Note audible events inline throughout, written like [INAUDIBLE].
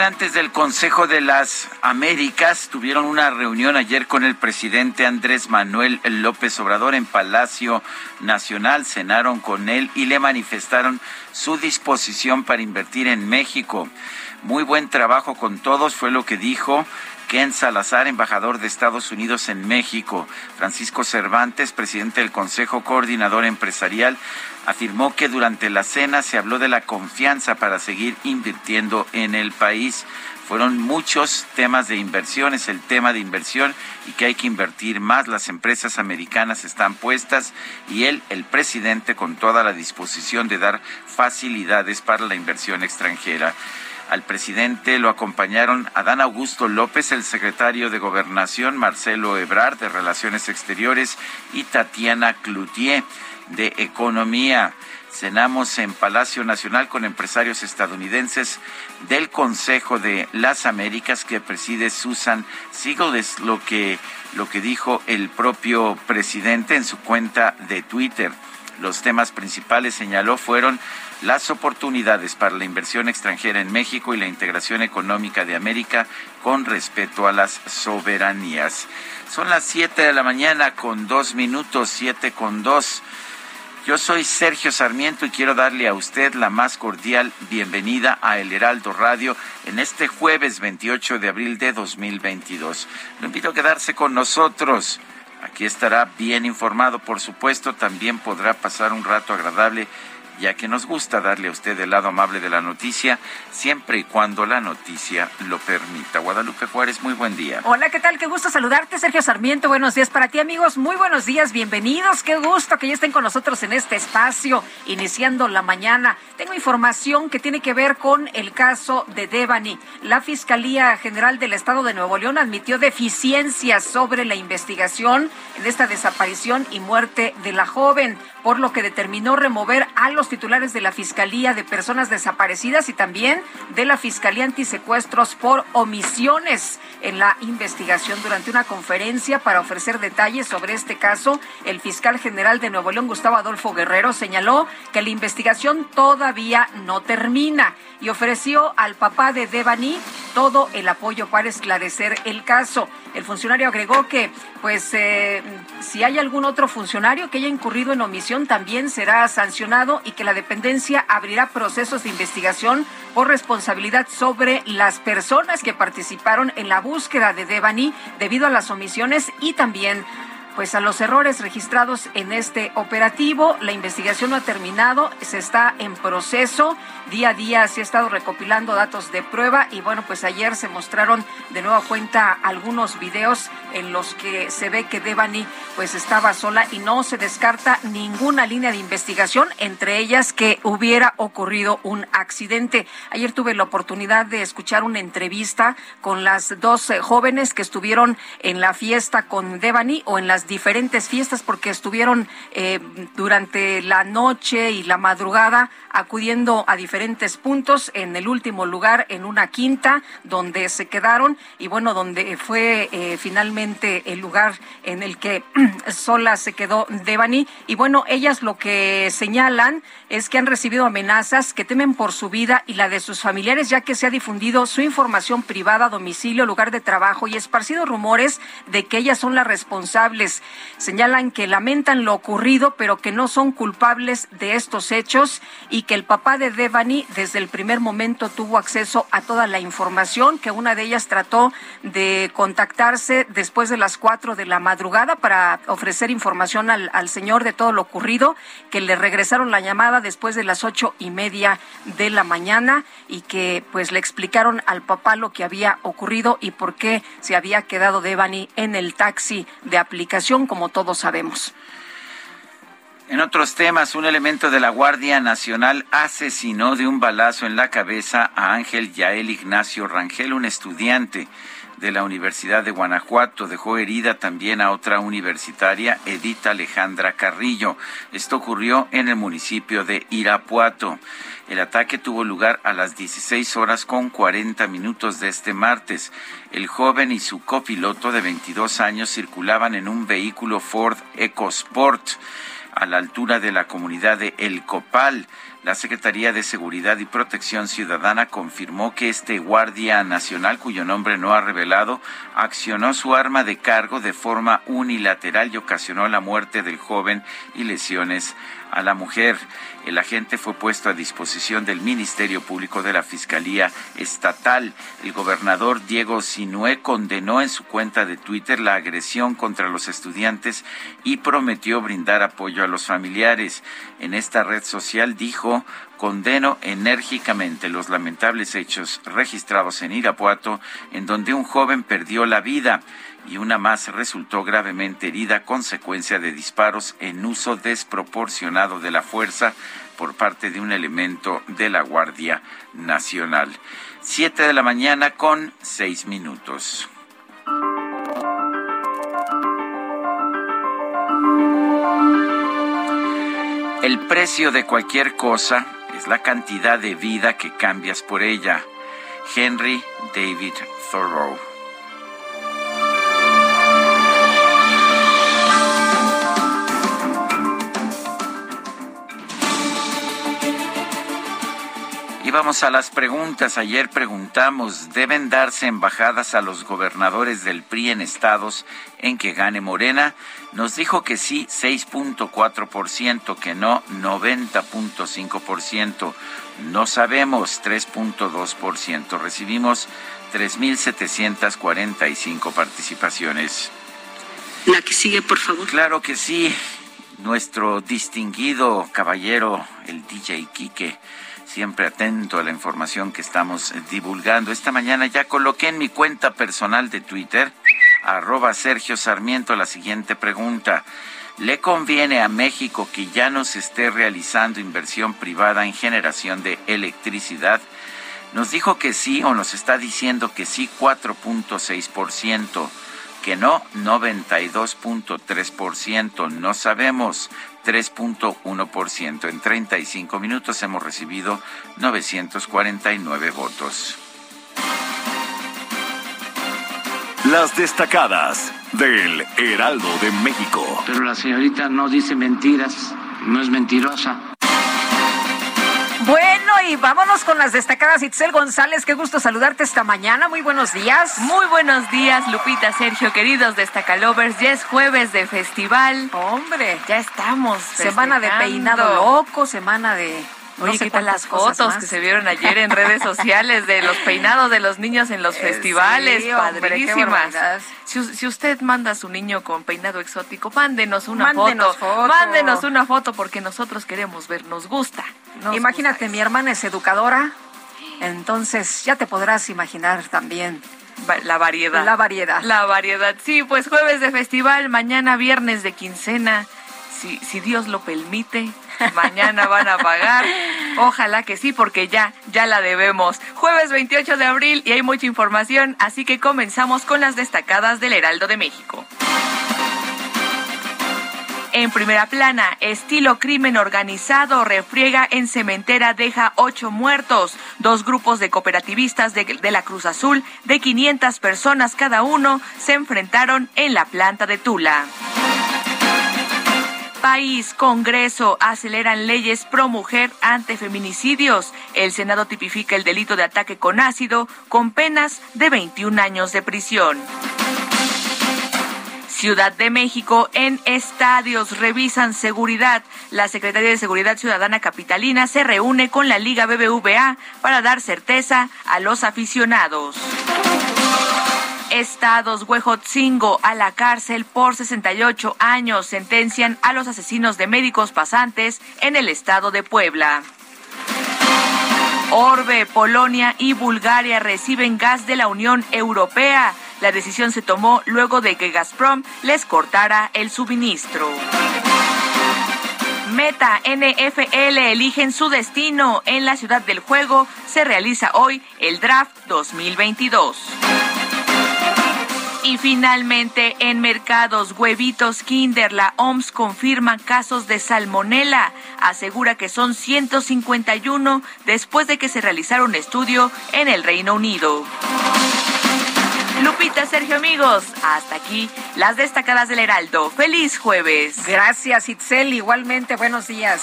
Integrantes del Consejo de las Américas tuvieron una reunión ayer con el presidente Andrés Manuel López Obrador en Palacio Nacional. Cenaron con él y le manifestaron su disposición para invertir en México. Muy buen trabajo con todos, fue lo que dijo Ken Salazar, embajador de Estados Unidos en México. Francisco Cervantes, presidente del Consejo Coordinador Empresarial, afirmó que durante la cena se habló de la confianza para seguir invirtiendo en el país. Fueron muchos temas de inversión, es el tema de inversión y que hay que invertir más. Las empresas americanas están puestas y él, el presidente, con toda la disposición de dar facilidades para la inversión extranjera. Al presidente lo acompañaron Adán Augusto López, el secretario de Gobernación, Marcelo Ebrard, de Relaciones Exteriores, y Tatiana Cloutier, de Economía. Cenamos en Palacio Nacional con empresarios estadounidenses del Consejo de las Américas que preside Susan Siegel. Es lo que, lo que dijo el propio presidente en su cuenta de Twitter. Los temas principales, señaló, fueron las oportunidades para la inversión extranjera en México y la integración económica de América con respeto a las soberanías. Son las siete de la mañana con dos minutos, siete con dos. Yo soy Sergio Sarmiento y quiero darle a usted la más cordial bienvenida a El Heraldo Radio en este jueves 28 de abril de 2022. Lo invito a quedarse con nosotros. Aquí estará bien informado, por supuesto, también podrá pasar un rato agradable ya que nos gusta darle a usted el lado amable de la noticia, siempre y cuando la noticia lo permita. Guadalupe Juárez, muy buen día. Hola, ¿qué tal? Qué gusto saludarte, Sergio Sarmiento. Buenos días para ti, amigos. Muy buenos días, bienvenidos. Qué gusto que ya estén con nosotros en este espacio, iniciando la mañana. Tengo información que tiene que ver con el caso de Devani. La Fiscalía General del Estado de Nuevo León admitió deficiencias sobre la investigación en esta desaparición y muerte de la joven por lo que determinó remover a los titulares de la Fiscalía de Personas Desaparecidas y también de la Fiscalía Antisecuestros por omisiones en la investigación. Durante una conferencia para ofrecer detalles sobre este caso, el fiscal general de Nuevo León, Gustavo Adolfo Guerrero, señaló que la investigación todavía no termina y ofreció al papá de Devani todo el apoyo para esclarecer el caso. El funcionario agregó que, pues, eh, si hay algún otro funcionario que haya incurrido en omisión, también será sancionado y que la dependencia abrirá procesos de investigación por responsabilidad sobre las personas que participaron en la búsqueda de Devani debido a las omisiones y también pues a los errores registrados en este operativo. La investigación no ha terminado, se está en proceso. Día a día se ha estado recopilando datos de prueba y bueno, pues ayer se mostraron de nueva cuenta algunos videos en los que se ve que Devani pues estaba sola y no se descarta ninguna línea de investigación, entre ellas que hubiera ocurrido un accidente. Ayer tuve la oportunidad de escuchar una entrevista con las dos jóvenes que estuvieron en la fiesta con Devani o en las diferentes fiestas porque estuvieron eh, durante la noche y la madrugada acudiendo a diferentes puntos. En el último lugar, en una quinta, donde se quedaron y bueno, donde fue eh, finalmente el lugar en el que [CLEARS THROAT] sola se quedó Devani. Y bueno, ellas lo que señalan es que han recibido amenazas, que temen por su vida y la de sus familiares, ya que se ha difundido su información privada, domicilio, lugar de trabajo y esparcido rumores de que ellas son las responsables. Señalan que lamentan lo ocurrido, pero que no son culpables de estos hechos y que el papá de Devani desde el primer momento tuvo acceso a toda la información, que una de ellas trató de contactarse después de las cuatro de la madrugada para ofrecer información al, al señor de todo lo ocurrido, que le regresaron la llamada después de las ocho y media de la mañana y que pues le explicaron al papá lo que había ocurrido y por qué se había quedado Devani en el taxi de aplicación, como todos sabemos. En otros temas, un elemento de la Guardia Nacional asesinó de un balazo en la cabeza a Ángel Yael Ignacio Rangel, un estudiante de la Universidad de Guanajuato. Dejó herida también a otra universitaria, Edita Alejandra Carrillo. Esto ocurrió en el municipio de Irapuato. El ataque tuvo lugar a las 16 horas con 40 minutos de este martes. El joven y su copiloto de 22 años circulaban en un vehículo Ford EcoSport a la altura de la comunidad de El Copal. La Secretaría de Seguridad y Protección Ciudadana confirmó que este guardia nacional, cuyo nombre no ha revelado, accionó su arma de cargo de forma unilateral y ocasionó la muerte del joven y lesiones a la mujer. El agente fue puesto a disposición del Ministerio Público de la Fiscalía Estatal. El gobernador Diego Sinué condenó en su cuenta de Twitter la agresión contra los estudiantes y prometió brindar apoyo a los familiares. En esta red social dijo condeno enérgicamente los lamentables hechos registrados en Irapuato, en donde un joven perdió la vida y una más resultó gravemente herida consecuencia de disparos en uso desproporcionado de la fuerza por parte de un elemento de la Guardia Nacional. Siete de la mañana con seis minutos. El precio de cualquier cosa es la cantidad de vida que cambias por ella. Henry David Thoreau. Y vamos a las preguntas. Ayer preguntamos, ¿deben darse embajadas a los gobernadores del PRI en estados en que gane Morena? Nos dijo que sí, 6.4%, que no, 90.5%. No sabemos, 3.2%. Recibimos 3.745 participaciones. La que sigue, por favor. Claro que sí. Nuestro distinguido caballero, el DJ Quique siempre atento a la información que estamos divulgando. Esta mañana ya coloqué en mi cuenta personal de Twitter, arroba Sergio Sarmiento, la siguiente pregunta. ¿Le conviene a México que ya no se esté realizando inversión privada en generación de electricidad? Nos dijo que sí o nos está diciendo que sí 4.6%, que no 92.3%, no sabemos. 3.1%. En 35 minutos hemos recibido 949 votos. Las destacadas del Heraldo de México. Pero la señorita no dice mentiras, no es mentirosa. Bueno, y vámonos con las destacadas. Itzel González, qué gusto saludarte esta mañana. Muy buenos días. Muy buenos días, Lupita, Sergio, queridos destacalovers. Ya es jueves de festival. Hombre, ya estamos. Semana de peinado loco, semana de Oye, ¿qué tal las fotos que se vieron ayer en redes sociales de los peinados de los niños en los [LAUGHS] eh, festivales? Padrísimas. si, usted manda a su niño con peinado exótico, mándenos una foto. Mándenos una foto porque nosotros queremos ver, nos gusta. Imagínate, mi hermana es educadora, entonces ya te podrás imaginar también la variedad. La variedad. La variedad. Sí, pues jueves de festival, mañana viernes de quincena, si, si Dios lo permite. Mañana van a pagar. Ojalá que sí, porque ya, ya la debemos. Jueves 28 de abril y hay mucha información, así que comenzamos con las destacadas del Heraldo de México. En primera plana, estilo crimen organizado, refriega en cementera, deja ocho muertos. Dos grupos de cooperativistas de, de, la Cruz Azul, de 500 personas cada uno, se enfrentaron en la planta de Tula. País, Congreso aceleran leyes pro mujer ante feminicidios. El Senado tipifica el delito de ataque con ácido con penas de 21 años de prisión. Ciudad de México, en estadios revisan seguridad. La Secretaría de Seguridad Ciudadana Capitalina se reúne con la Liga BBVA para dar certeza a los aficionados. Estados Huejotzingo a la cárcel por 68 años sentencian a los asesinos de médicos pasantes en el estado de Puebla. Orbe, Polonia y Bulgaria reciben gas de la Unión Europea. La decisión se tomó luego de que Gazprom les cortara el suministro. Meta NFL eligen su destino. En la ciudad del juego se realiza hoy el draft 2022. Y finalmente, en mercados, huevitos Kinder, la OMS confirma casos de salmonela. Asegura que son 151 después de que se realizara un estudio en el Reino Unido. Lupita, Sergio, amigos, hasta aquí las destacadas del Heraldo. Feliz jueves. Gracias, Itzel. Igualmente, buenos días.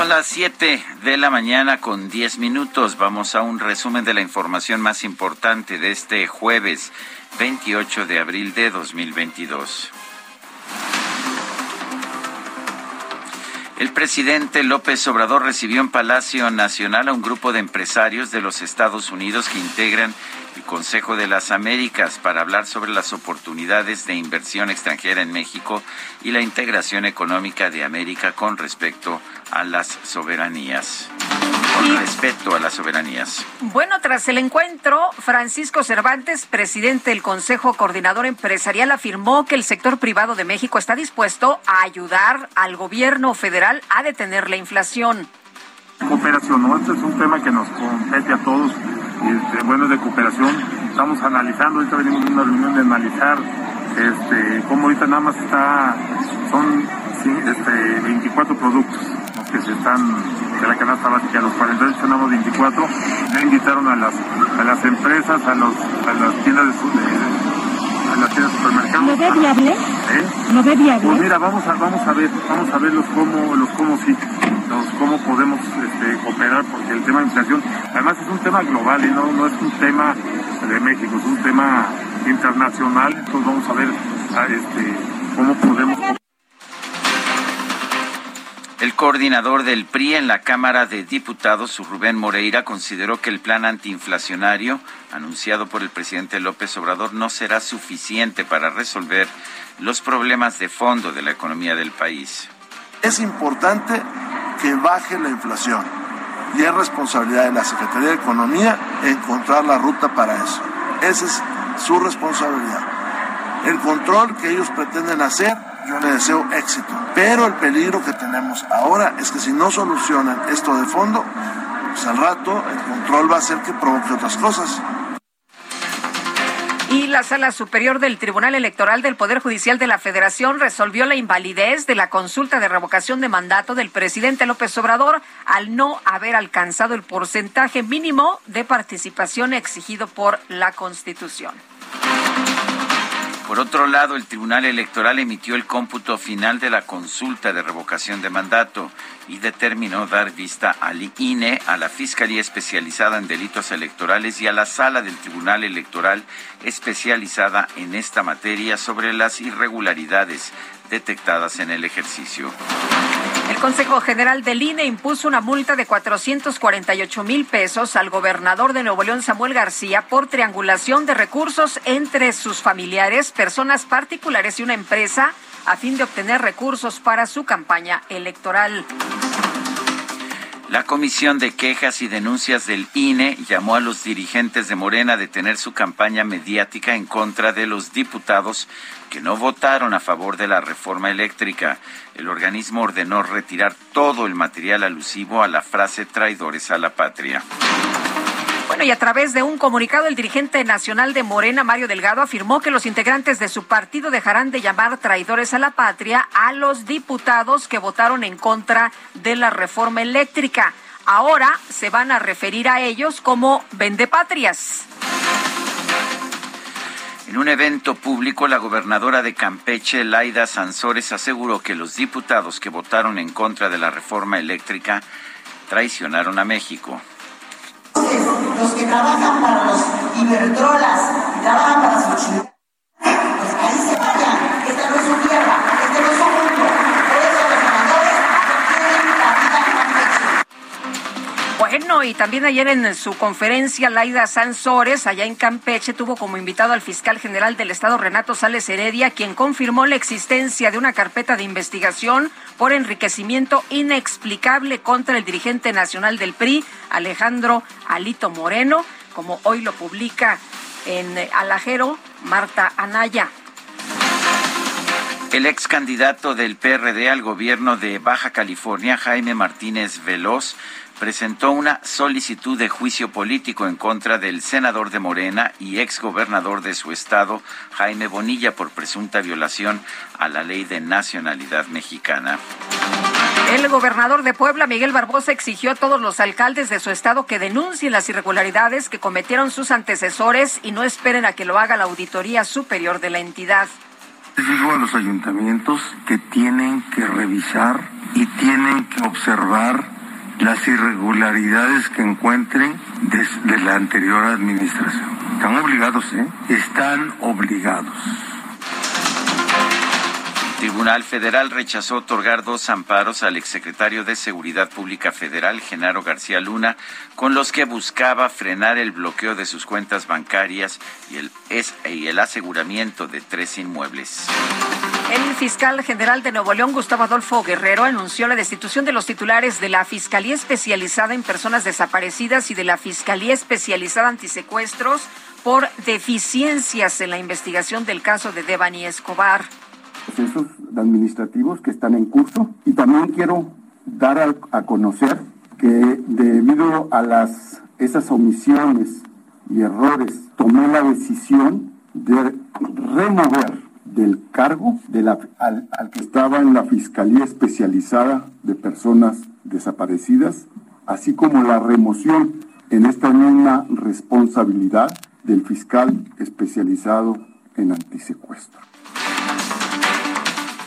Son las 7 de la mañana con 10 minutos. Vamos a un resumen de la información más importante de este jueves 28 de abril de 2022. El presidente López Obrador recibió en Palacio Nacional a un grupo de empresarios de los Estados Unidos que integran Consejo de las Américas para hablar sobre las oportunidades de inversión extranjera en México y la integración económica de América con respecto a las soberanías. Con respeto a las soberanías. Bueno, tras el encuentro, Francisco Cervantes, presidente del Consejo Coordinador Empresarial, afirmó que el sector privado de México está dispuesto a ayudar al gobierno federal a detener la inflación. Cooperación, ¿no? Este es un tema que nos compete a todos este, bueno, de cooperación. Estamos analizando, ahorita venimos de una reunión de analizar este, cómo ahorita nada más está, son este, 24 productos los que se están de la canasta básica, los 48 tenemos 24, ya invitaron a las, a las empresas, a, los, a las tiendas de, las tiendas de supermercados. ¿Lo ve viable? ¿Eh? ¿Lo ve viable? Pues mira, vamos a, vamos a ver, vamos a ver los cómo, los cómo sí cómo podemos este, cooperar, porque el tema de inflación, además es un tema global y no, no es un tema de México, es un tema internacional, entonces vamos a ver a, este, cómo podemos el coordinador del PRI en la Cámara de Diputados, Rubén Moreira, consideró que el plan antiinflacionario anunciado por el presidente López Obrador no será suficiente para resolver los problemas de fondo de la economía del país. Es importante que baje la inflación y es responsabilidad de la Secretaría de Economía encontrar la ruta para eso. Esa es su responsabilidad. El control que ellos pretenden hacer, yo les deseo éxito. Pero el peligro que tenemos ahora es que si no solucionan esto de fondo, pues al rato el control va a hacer que provoque otras cosas. Y la Sala Superior del Tribunal Electoral del Poder Judicial de la Federación resolvió la invalidez de la consulta de revocación de mandato del presidente López Obrador al no haber alcanzado el porcentaje mínimo de participación exigido por la Constitución. Por otro lado, el Tribunal Electoral emitió el cómputo final de la consulta de revocación de mandato y determinó dar vista al INE, a la Fiscalía Especializada en Delitos Electorales y a la Sala del Tribunal Electoral especializada en esta materia sobre las irregularidades detectadas en el ejercicio. El Consejo General del INE impuso una multa de 448 mil pesos al gobernador de Nuevo León, Samuel García, por triangulación de recursos entre sus familiares, personas particulares y una empresa a fin de obtener recursos para su campaña electoral. La Comisión de Quejas y Denuncias del INE llamó a los dirigentes de Morena a detener su campaña mediática en contra de los diputados que no votaron a favor de la reforma eléctrica. El organismo ordenó retirar todo el material alusivo a la frase traidores a la patria. Y a través de un comunicado, el dirigente nacional de Morena, Mario Delgado, afirmó que los integrantes de su partido dejarán de llamar traidores a la patria a los diputados que votaron en contra de la reforma eléctrica. Ahora se van a referir a ellos como vendepatrias. En un evento público, la gobernadora de Campeche, Laida Sansores, aseguró que los diputados que votaron en contra de la reforma eléctrica traicionaron a México. Los que trabajan para los Iberdrolas y trabajan para su pues ahí se vayan. Esta no es su tierra, este no es su mundo. Bueno, y también ayer en su conferencia, Laida Sansores, allá en Campeche, tuvo como invitado al fiscal general del Estado, Renato Sales Heredia, quien confirmó la existencia de una carpeta de investigación por enriquecimiento inexplicable contra el dirigente nacional del PRI, Alejandro Alito Moreno, como hoy lo publica en Alajero, Marta Anaya. El ex candidato del PRD al gobierno de Baja California, Jaime Martínez Veloz, presentó una solicitud de juicio político en contra del senador de Morena y ex gobernador de su estado, Jaime Bonilla, por presunta violación a la ley de nacionalidad mexicana. El gobernador de Puebla, Miguel Barbosa, exigió a todos los alcaldes de su estado que denuncien las irregularidades que cometieron sus antecesores y no esperen a que lo haga la Auditoría Superior de la entidad. Digo a los ayuntamientos que tienen que revisar y tienen que observar las irregularidades que encuentren desde la anterior administración. Están obligados, ¿eh? Están obligados. Tribunal Federal rechazó otorgar dos amparos al exsecretario de Seguridad Pública Federal, Genaro García Luna, con los que buscaba frenar el bloqueo de sus cuentas bancarias y el, y el aseguramiento de tres inmuebles. El fiscal general de Nuevo León, Gustavo Adolfo Guerrero, anunció la destitución de los titulares de la Fiscalía Especializada en Personas Desaparecidas y de la Fiscalía Especializada Antisecuestros por deficiencias en la investigación del caso de Devani Escobar. Procesos administrativos que están en curso y también quiero dar a, conocer que debido a las esas omisiones y errores tomé la decisión de remover del cargo de la, al, que estaba en la Fiscalía Especializada de Personas Desaparecidas, así como la remoción en esta misma responsabilidad del fiscal especializado en antisecuestro.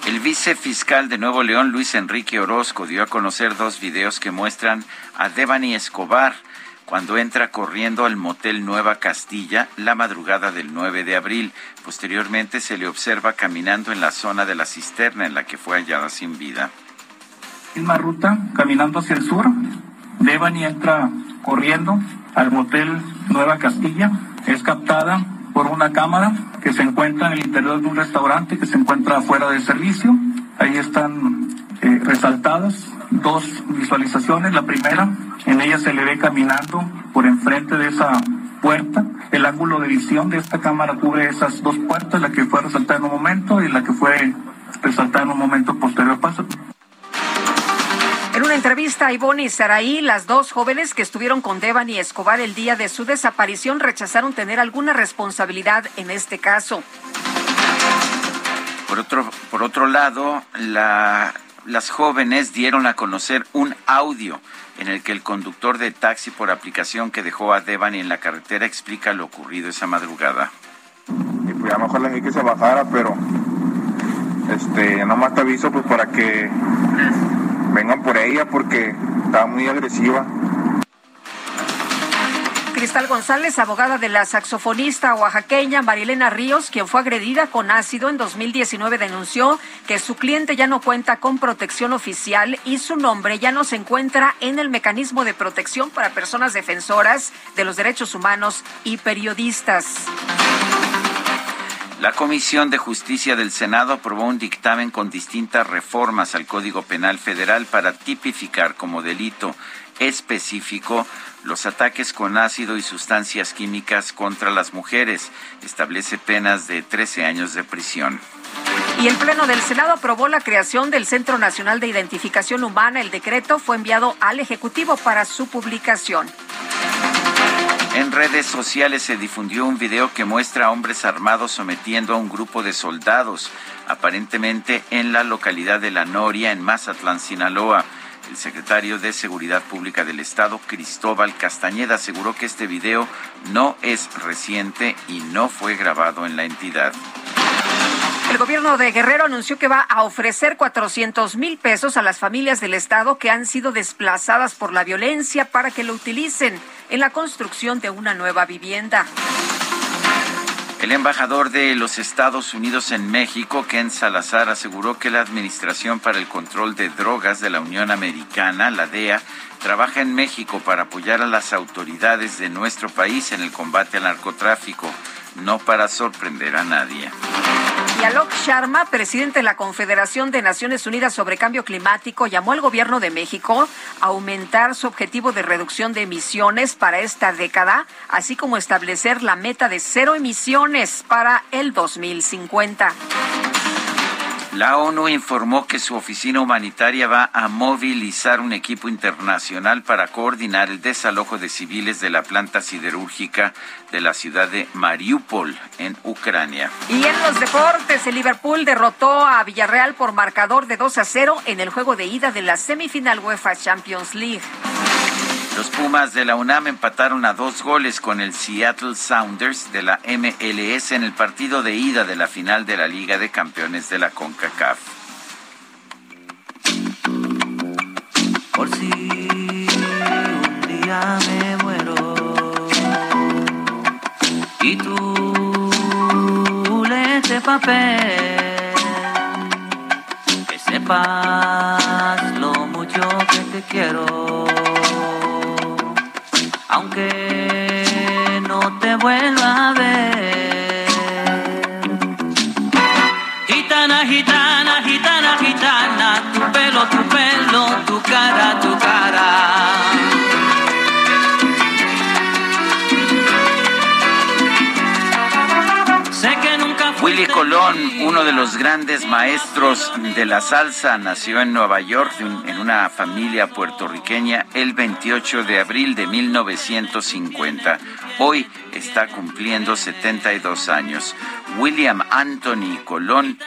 El vicefiscal de Nuevo León, Luis Enrique Orozco, dio a conocer dos videos que muestran a Devani Escobar, cuando entra corriendo al motel Nueva Castilla la madrugada del 9 de abril. Posteriormente se le observa caminando en la zona de la cisterna en la que fue hallada sin vida. Misma ruta, caminando hacia el sur, Devani entra corriendo al motel Nueva Castilla. Es captada por una cámara que se encuentra en el interior de un restaurante que se encuentra fuera de servicio. Ahí están eh, resaltadas dos visualizaciones. La primera, en ella se le ve caminando por enfrente de esa puerta. El ángulo de visión de esta cámara cubre esas dos puertas, la que fue resaltada en un momento y la que fue resaltada en un momento posterior. Paso. En una entrevista a Ivonne y Saraí, las dos jóvenes que estuvieron con Devani Escobar el día de su desaparición rechazaron tener alguna responsabilidad en este caso. Por otro, por otro lado, la las jóvenes dieron a conocer un audio en el que el conductor de taxi por aplicación que dejó a Devani en la carretera explica lo ocurrido esa madrugada. Y pues a lo mejor le dije que se bajara, pero este, nomás te aviso pues para que vengan por ella porque estaba muy agresiva. Cristal González, abogada de la saxofonista oaxaqueña Marilena Ríos, quien fue agredida con ácido en 2019, denunció que su cliente ya no cuenta con protección oficial y su nombre ya no se encuentra en el mecanismo de protección para personas defensoras de los derechos humanos y periodistas. La Comisión de Justicia del Senado aprobó un dictamen con distintas reformas al Código Penal Federal para tipificar como delito específico los ataques con ácido y sustancias químicas contra las mujeres. Establece penas de 13 años de prisión. Y el Pleno del Senado aprobó la creación del Centro Nacional de Identificación Humana. El decreto fue enviado al Ejecutivo para su publicación. En redes sociales se difundió un video que muestra a hombres armados sometiendo a un grupo de soldados, aparentemente en la localidad de La Noria, en Mazatlán, Sinaloa. El secretario de Seguridad Pública del Estado, Cristóbal Castañeda, aseguró que este video no es reciente y no fue grabado en la entidad. El gobierno de Guerrero anunció que va a ofrecer 400 mil pesos a las familias del Estado que han sido desplazadas por la violencia para que lo utilicen en la construcción de una nueva vivienda. El embajador de los Estados Unidos en México, Ken Salazar, aseguró que la Administración para el Control de Drogas de la Unión Americana, la DEA, trabaja en México para apoyar a las autoridades de nuestro país en el combate al narcotráfico, no para sorprender a nadie. Y Alok Sharma, presidente de la Confederación de Naciones Unidas sobre Cambio Climático, llamó al gobierno de México a aumentar su objetivo de reducción de emisiones para esta década, así como establecer la meta de cero emisiones para el 2050. La ONU informó que su oficina humanitaria va a movilizar un equipo internacional para coordinar el desalojo de civiles de la planta siderúrgica de la ciudad de Mariupol, en Ucrania. Y en los deportes, el Liverpool derrotó a Villarreal por marcador de 2 a 0 en el juego de ida de la semifinal UEFA Champions League. Los Pumas de la UNAM empataron a dos goles con el Seattle Sounders de la MLS en el partido de ida de la final de la Liga de Campeones de la CONCACAF. Por si un día me muero. Y tú lees de papel, que sepas lo mucho que te quiero aunque no te vuelva a ver. Gitana, gitana, gitana, gitana, tu pelo, tu pelo, tu cara, tu cara. Colón, uno de los grandes maestros de la salsa, nació en Nueva York en una familia puertorriqueña el 28 de abril de 1950. Hoy está cumpliendo 72 años. William Anthony Colón,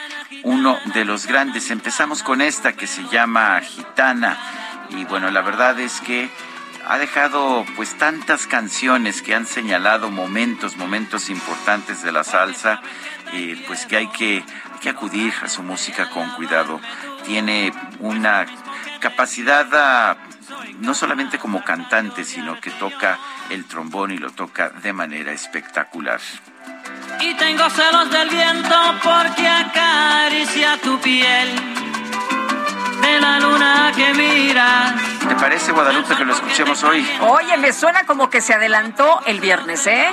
uno de los grandes. Empezamos con esta que se llama Gitana. Y bueno, la verdad es que ha dejado pues tantas canciones que han señalado momentos, momentos importantes de la salsa pues que hay que, que acudir a su música con cuidado. Tiene una capacidad ah, no solamente como cantante, sino que toca el trombón y lo toca de manera espectacular. Y tengo celos del viento porque acaricia tu piel de la luna que mira. ¿Te parece, Guadalupe, que lo escuchemos hoy? Oye, me suena como que se adelantó el viernes, ¿eh?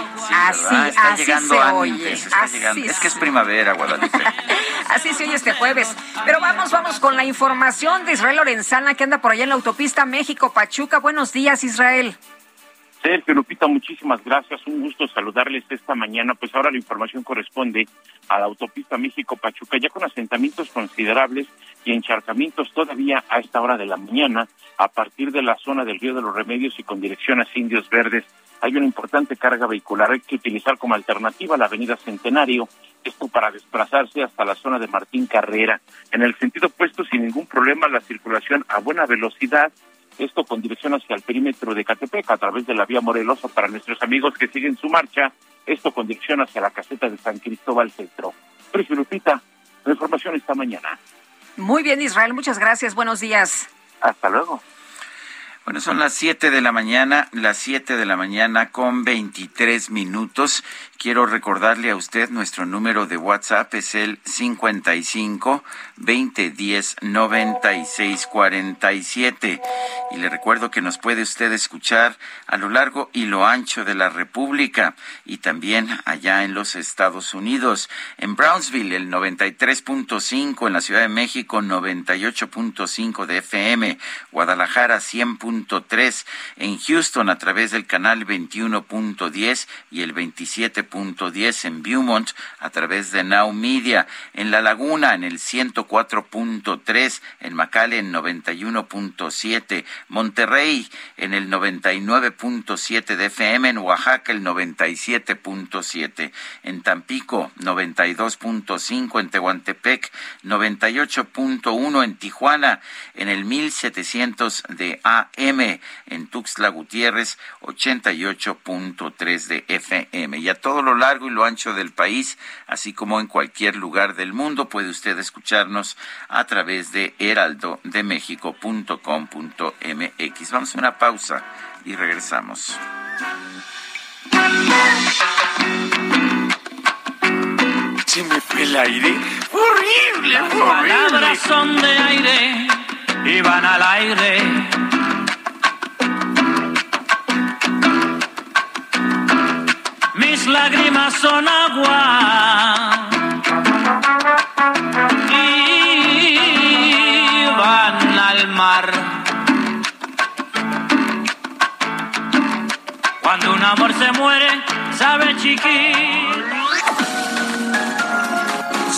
así, está así llegando se oye. Es que es primavera, Guadalupe. [LAUGHS] así se oye este jueves. Pero vamos, vamos con la información de Israel Lorenzana, que anda por allá en la autopista México-Pachuca. Buenos días, Israel. Sergio Lupita, muchísimas gracias. Un gusto saludarles esta mañana. Pues ahora la información corresponde a la autopista México-Pachuca, ya con asentamientos considerables y encharcamientos todavía a esta hora de la mañana, a partir de la zona del Río de los Remedios y con dirección a Indios Verdes. Hay una importante carga vehicular. Hay que utilizar como alternativa la avenida Centenario, esto para desplazarse hasta la zona de Martín Carrera. En el sentido opuesto, sin ningún problema, la circulación a buena velocidad esto con dirección hacia el perímetro de Catepec a través de la vía Morelosa para nuestros amigos que siguen su marcha, esto con dirección hacia la caseta de San Cristóbal Centro. Precio Lupita, la información esta mañana. Muy bien, Israel, muchas gracias, buenos días. Hasta luego. Bueno, son las 7 de la mañana, las 7 de la mañana con 23 minutos. Quiero recordarle a usted nuestro número de WhatsApp es el 55 2010 96 47. Y le recuerdo que nos puede usted escuchar a lo largo y lo ancho de la República y también allá en los Estados Unidos. En Brownsville, el 93.5, en la Ciudad de México, 98.5 de FM, Guadalajara, 100 107.3 en Houston a través del canal 21.10 y el 27.10 en Beaumont a través de Now Media, en La Laguna en el 104.3, en McAllen 91.7, Monterrey en el 99.7 de FM, en Oaxaca el 97.7, en Tampico 92.5, en Tehuantepec 98.1, en Tijuana en el 1700 de AM, en Tuxtla Gutiérrez 88.3 de FM. Y a todo lo largo y lo ancho del país, así como en cualquier lugar del mundo, puede usted escucharnos a través de heraldodemexico.com.mx. Vamos a una pausa y regresamos. Se me fue el aire. Horrible, Las palabras son de aire y van al aire. Lágrimas son agua y van al mar. Cuando un amor se muere, sabe chiquito.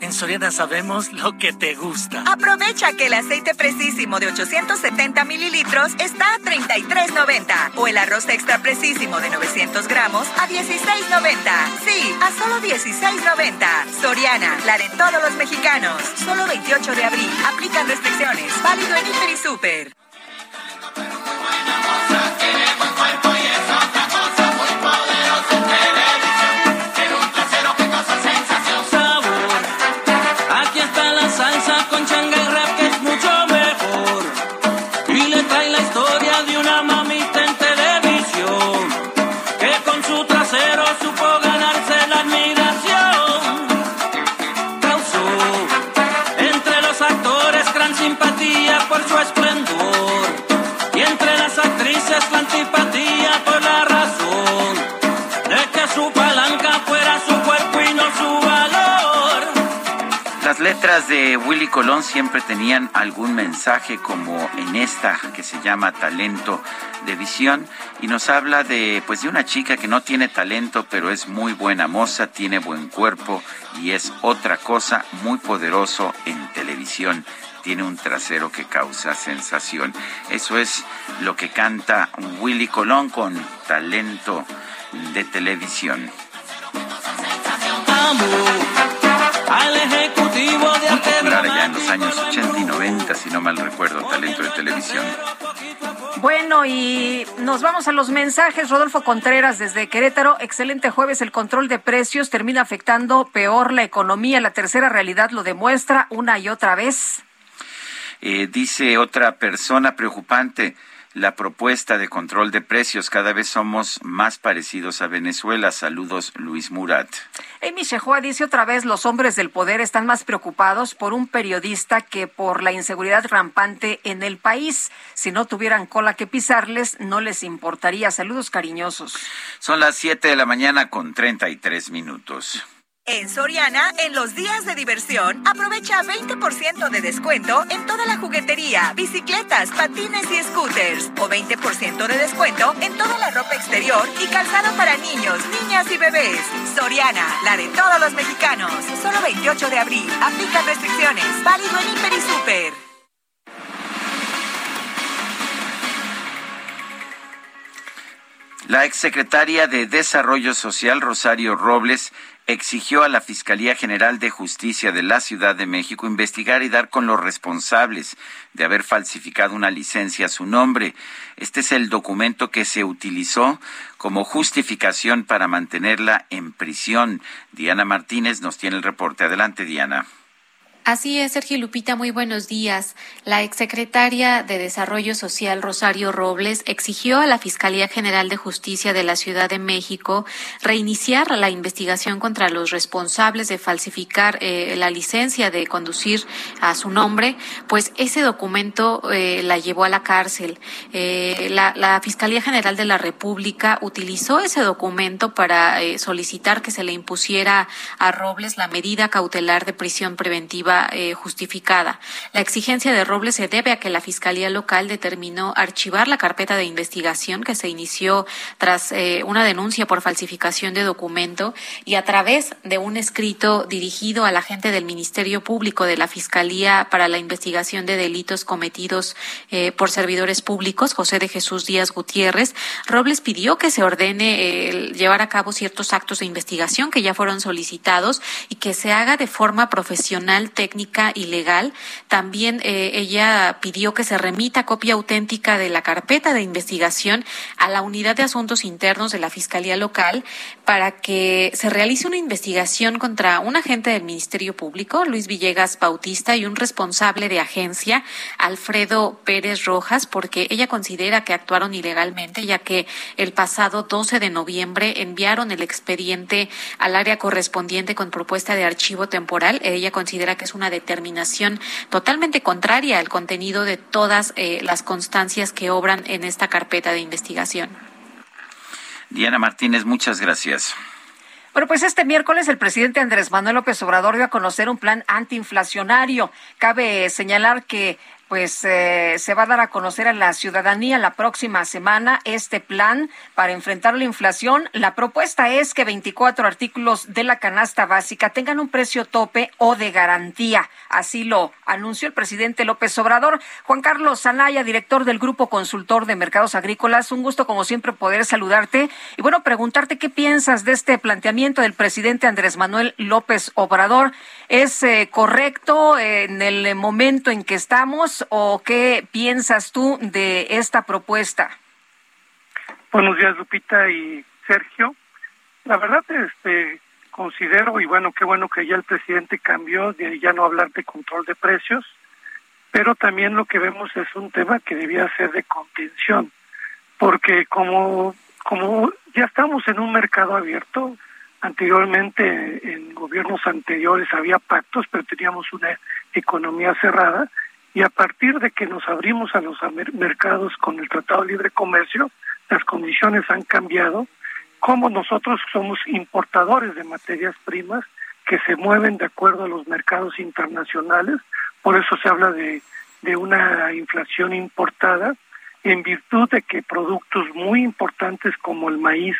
En Soriana sabemos lo que te gusta. Aprovecha que el aceite precisísimo de 870 mililitros está a 33.90 o el arroz extra precisísimo de 900 gramos a 16.90. Sí, a solo 16.90. Soriana, la de todos los mexicanos. Solo 28 de abril. Aplican restricciones. Válido en Hiper y Super. Letras de Willy Colón siempre tenían algún mensaje como en esta que se llama Talento de Visión y nos habla de pues de una chica que no tiene talento pero es muy buena moza, tiene buen cuerpo y es otra cosa muy poderoso en televisión. Tiene un trasero que causa sensación. Eso es lo que canta Willy Colón con talento de televisión. Popular allá en los años 80 y 90, si no mal recuerdo, talento de televisión. Bueno, y nos vamos a los mensajes. Rodolfo Contreras desde Querétaro. Excelente jueves. El control de precios termina afectando peor la economía. La tercera realidad lo demuestra una y otra vez. Eh, dice otra persona preocupante, la propuesta de control de precios. Cada vez somos más parecidos a Venezuela. Saludos, Luis Murat. Amy Shehoa dice otra vez, los hombres del poder están más preocupados por un periodista que por la inseguridad rampante en el país. Si no tuvieran cola que pisarles, no les importaría. Saludos cariñosos. Son las 7 de la mañana con 33 minutos. En Soriana, en los días de diversión, aprovecha 20% de descuento en toda la juguetería, bicicletas, patines y scooters. O 20% de descuento en toda la ropa exterior y calzado para niños, niñas y bebés. Soriana, la de todos los mexicanos. Solo 28 de abril. Aplica restricciones. Válido en Hiper y Super. La exsecretaria de Desarrollo Social, Rosario Robles, exigió a la Fiscalía General de Justicia de la Ciudad de México investigar y dar con los responsables de haber falsificado una licencia a su nombre. Este es el documento que se utilizó como justificación para mantenerla en prisión. Diana Martínez nos tiene el reporte. Adelante, Diana. Así es, Sergio Lupita, muy buenos días. La exsecretaria de Desarrollo Social, Rosario Robles, exigió a la Fiscalía General de Justicia de la Ciudad de México reiniciar la investigación contra los responsables de falsificar eh, la licencia de conducir a su nombre, pues ese documento eh, la llevó a la cárcel. Eh, la, la, Fiscalía General de la República utilizó ese documento para solicitar que se le impusiera a Robles la medida cautelar de prisión preventiva eh, justificada. La exigencia de Robles se debe a que la Fiscalía Local determinó archivar la carpeta de investigación que se inició tras eh, una denuncia por falsificación de documento y a través de un escrito dirigido a la gente del Ministerio Público de la Fiscalía para la investigación de delitos cometidos eh, por servidores públicos, José de Jesús Díaz Gutiérrez, Robles pidió que se ordene llevar a cabo ciertos actos de investigación que ya fueron solicitados y que se haga de forma profesional, técnica y legal. También eh, ella pidió que se remita copia auténtica de la carpeta de investigación a la Unidad de Asuntos Internos de la Fiscalía Local para que se realice una investigación contra un agente del Ministerio Público, Luis Villegas Bautista, y un responsable de agencia, Alfredo Pérez Rojas, porque ella considera que actuaron ilegalmente, ya que el pasado 12 de noviembre enviaron el expediente al área correspondiente con propuesta de archivo temporal. Ella considera que es una determinación totalmente contraria al contenido de todas eh, las constancias que obran en esta carpeta de investigación. Diana Martínez, muchas gracias. Bueno, pues este miércoles el presidente Andrés Manuel López Obrador dio a conocer un plan antiinflacionario. Cabe señalar que pues eh, se va a dar a conocer a la ciudadanía la próxima semana este plan para enfrentar la inflación. La propuesta es que 24 artículos de la canasta básica tengan un precio tope o de garantía. Así lo anunció el presidente López Obrador. Juan Carlos Anaya, director del Grupo Consultor de Mercados Agrícolas, un gusto como siempre poder saludarte y bueno, preguntarte qué piensas de este planteamiento del presidente Andrés Manuel López Obrador. ¿Es eh, correcto en el momento en que estamos? o qué piensas tú de esta propuesta? Buenos días, Lupita y Sergio. La verdad, este, considero, y bueno, qué bueno que ya el presidente cambió de ya no hablar de control de precios, pero también lo que vemos es un tema que debía ser de contención, porque como, como ya estamos en un mercado abierto, anteriormente en gobiernos anteriores había pactos, pero teníamos una economía cerrada, y a partir de que nos abrimos a los mercados con el Tratado de Libre Comercio, las condiciones han cambiado, como nosotros somos importadores de materias primas que se mueven de acuerdo a los mercados internacionales, por eso se habla de, de una inflación importada, en virtud de que productos muy importantes como el maíz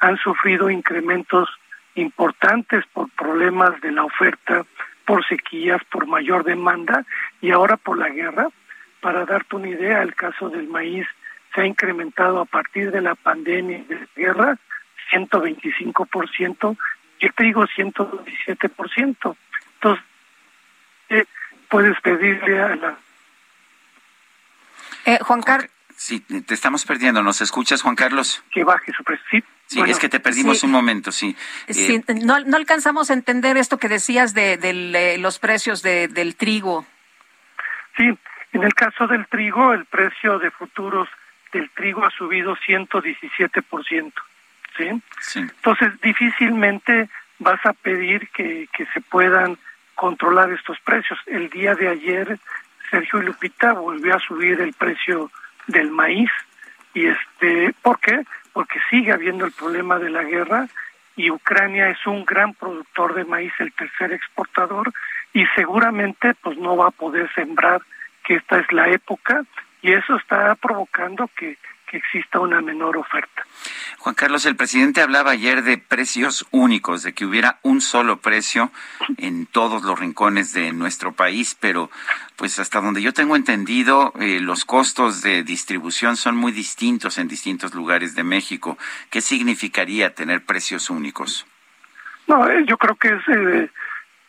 han sufrido incrementos importantes por problemas de la oferta por sequías, por mayor demanda y ahora por la guerra. Para darte una idea, el caso del maíz se ha incrementado a partir de la pandemia y de la guerra 125% y el trigo 117%. Entonces, eh, puedes pedirle a la... Eh, Juan Carlos. Sí, te estamos perdiendo. ¿Nos escuchas, Juan Carlos? Que baje su precio. Sí, es que te perdimos un momento, sí. sí eh, no, no, alcanzamos a entender esto que decías de, de los precios de, del trigo. Sí, en el caso del trigo, el precio de futuros del trigo ha subido 117%. ¿sí? sí. Entonces, difícilmente vas a pedir que, que se puedan controlar estos precios. El día de ayer, Sergio y Lupita volvió a subir el precio del maíz. ¿Y este por qué? Porque sigue habiendo el problema de la guerra y Ucrania es un gran productor de maíz, el tercer exportador, y seguramente pues no va a poder sembrar que esta es la época y eso está provocando que que exista una menor oferta. Juan Carlos, el presidente hablaba ayer de precios únicos, de que hubiera un solo precio en todos los rincones de nuestro país, pero pues hasta donde yo tengo entendido, eh, los costos de distribución son muy distintos en distintos lugares de México. ¿Qué significaría tener precios únicos? No, eh, yo creo que es... Eh,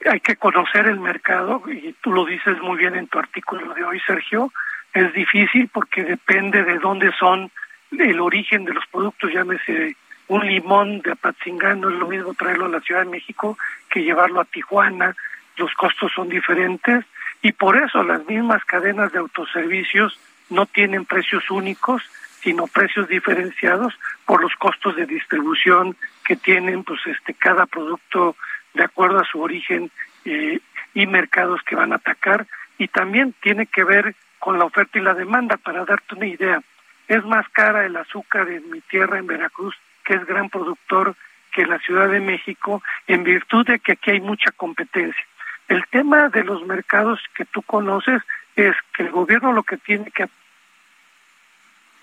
hay que conocer el mercado y tú lo dices muy bien en tu artículo de hoy, Sergio es difícil porque depende de dónde son el origen de los productos, llámese un limón de Apatzingán, no es lo mismo traerlo a la Ciudad de México que llevarlo a Tijuana, los costos son diferentes y por eso las mismas cadenas de autoservicios no tienen precios únicos, sino precios diferenciados por los costos de distribución que tienen pues este cada producto de acuerdo a su origen eh, y mercados que van a atacar. Y también tiene que ver con la oferta y la demanda para darte una idea. Es más cara el azúcar en mi tierra en Veracruz que es gran productor que la Ciudad de México en virtud de que aquí hay mucha competencia. El tema de los mercados que tú conoces es que el gobierno lo que tiene que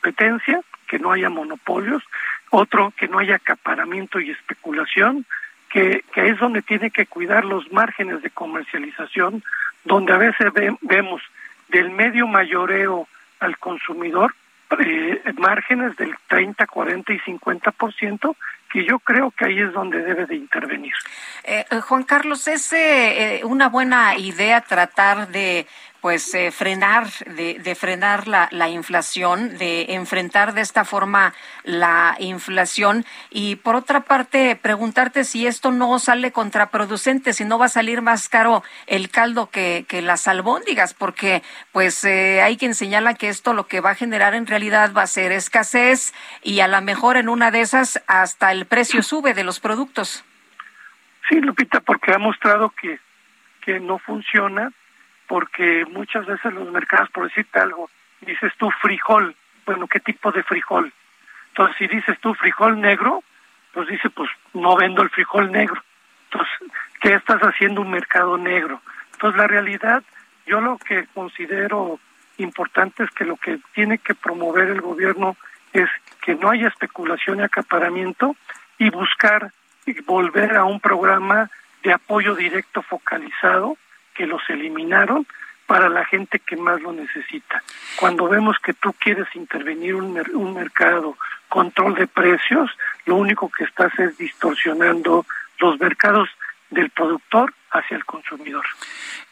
competencia, que no haya monopolios, otro que no haya acaparamiento y especulación, que, que es donde tiene que cuidar los márgenes de comercialización, donde a veces vemos del medio mayoreo al consumidor eh, márgenes del 30, 40 y 50%, que yo creo que ahí es donde debe de intervenir. Eh, eh, Juan Carlos, ¿es eh, una buena idea tratar de pues eh, frenar de, de frenar la, la, inflación, de enfrentar de esta forma la inflación y por otra parte preguntarte si esto no sale contraproducente, si no va a salir más caro el caldo que, que las albóndigas, porque pues eh, hay quien señala que esto lo que va a generar en realidad va a ser escasez y a lo mejor en una de esas hasta el precio sube de los productos. Sí, Lupita, porque ha mostrado que, que no funciona porque muchas veces los mercados, por decirte algo, dices tú frijol, bueno, ¿qué tipo de frijol? Entonces, si dices tú frijol negro, pues dice, pues no vendo el frijol negro. Entonces, ¿qué estás haciendo un mercado negro? Entonces, la realidad, yo lo que considero importante es que lo que tiene que promover el gobierno es que no haya especulación y acaparamiento y buscar volver a un programa de apoyo directo focalizado que los eliminaron para la gente que más lo necesita. Cuando vemos que tú quieres intervenir un, mercado, control de precios, lo único que estás es distorsionando los mercados del productor hacia el consumidor.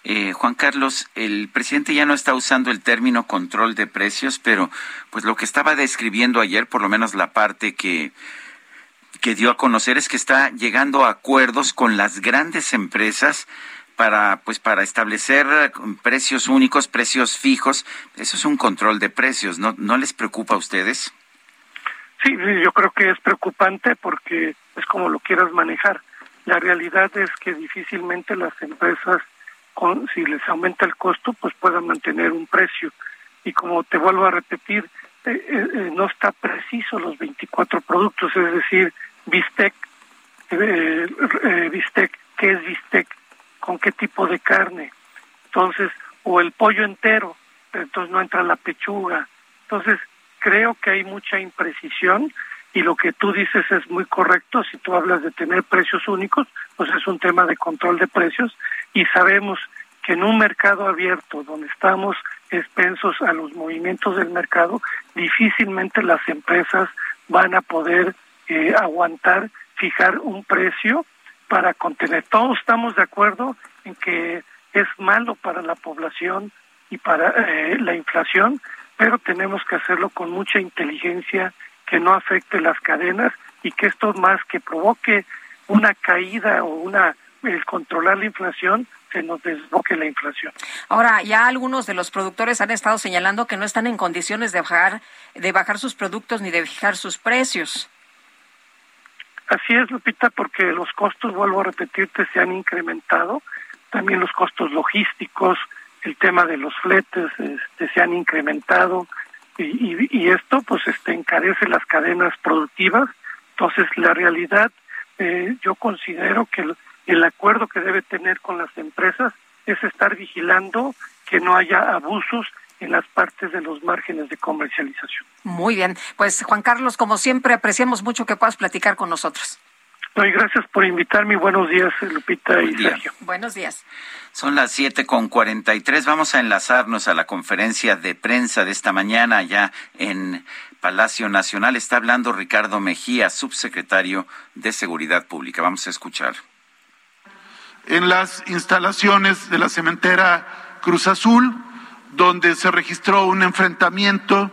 Eh, Juan Carlos, el presidente ya no está usando el término control de precios, pero pues lo que estaba describiendo ayer, por lo menos la parte que que dio a conocer es que está llegando a acuerdos con las grandes empresas para pues para establecer eh, precios únicos, precios fijos. Eso es un control de precios, ¿no no les preocupa a ustedes? Sí, yo creo que es preocupante porque es como lo quieras manejar. La realidad es que difícilmente las empresas con si les aumenta el costo, pues puedan mantener un precio. Y como te vuelvo a repetir, eh, eh, no está preciso los 24 productos, es decir, bistec, eh, bistec, ¿qué es bistec? Con qué tipo de carne. Entonces, o el pollo entero, entonces no entra la pechuga. Entonces, creo que hay mucha imprecisión y lo que tú dices es muy correcto. Si tú hablas de tener precios únicos, pues es un tema de control de precios y sabemos que en un mercado abierto donde estamos expensos a los movimientos del mercado, difícilmente las empresas van a poder eh, aguantar fijar un precio para contener. Todos estamos de acuerdo en que es malo para la población y para eh, la inflación, pero tenemos que hacerlo con mucha inteligencia, que no afecte las cadenas y que esto más que provoque una caída o una el controlar la inflación se nos desboque la inflación. Ahora, ya algunos de los productores han estado señalando que no están en condiciones de bajar de bajar sus productos ni de fijar sus precios. Así es, Lupita, porque los costos, vuelvo a repetirte, se han incrementado, también los costos logísticos, el tema de los fletes este, se han incrementado y, esto pues este, encarece las cadenas productivas. Entonces, la realidad, eh, yo considero que el acuerdo que debe tener con las empresas es estar vigilando que no haya abusos en las partes de los márgenes de comercialización. Muy bien, pues Juan Carlos, como siempre, apreciamos mucho que puedas platicar con nosotros. No, y gracias por invitarme. Buenos días, Lupita y Sergio. Buenos días. Son las siete con cuarenta y tres. Vamos a enlazarnos a la conferencia de prensa de esta mañana ya en Palacio Nacional. Está hablando Ricardo Mejía, subsecretario de Seguridad Pública. Vamos a escuchar. En las instalaciones de la cementera Cruz Azul, donde se registró un enfrentamiento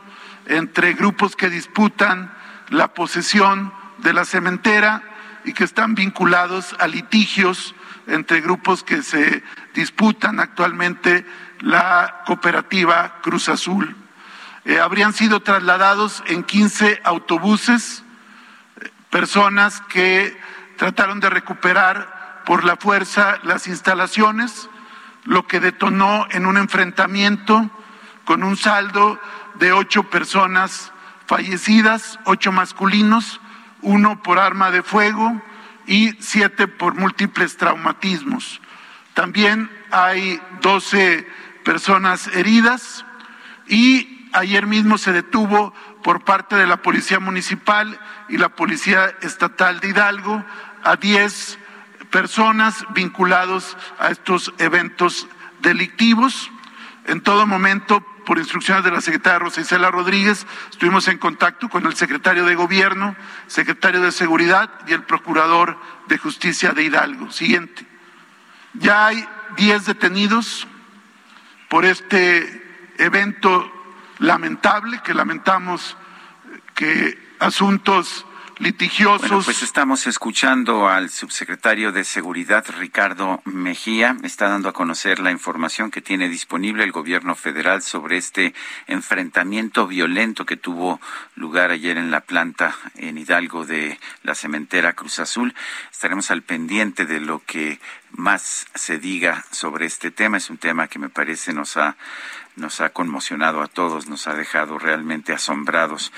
entre grupos que disputan la posesión de la cementera y que están vinculados a litigios entre grupos que se disputan actualmente la cooperativa Cruz Azul. Eh, habrían sido trasladados en 15 autobuses personas que trataron de recuperar por la fuerza las instalaciones, lo que detonó en un enfrentamiento con un saldo de ocho personas fallecidas, ocho masculinos, uno por arma de fuego y siete por múltiples traumatismos. También hay doce personas heridas y ayer mismo se detuvo por parte de la Policía Municipal y la Policía Estatal de Hidalgo a diez personas vinculados a estos eventos delictivos. En todo momento por instrucciones de la secretaria Rosa Rodríguez, estuvimos en contacto con el secretario de Gobierno, secretario de Seguridad y el procurador de Justicia de Hidalgo. Siguiente. Ya hay diez detenidos por este evento lamentable que lamentamos que asuntos litigiosos. Bueno, pues estamos escuchando al subsecretario de Seguridad, Ricardo Mejía. Está dando a conocer la información que tiene disponible el gobierno federal sobre este enfrentamiento violento que tuvo lugar ayer en la planta en Hidalgo de la cementera Cruz Azul. Estaremos al pendiente de lo que más se diga sobre este tema. Es un tema que me parece nos ha nos ha conmocionado a todos, nos ha dejado realmente asombrados.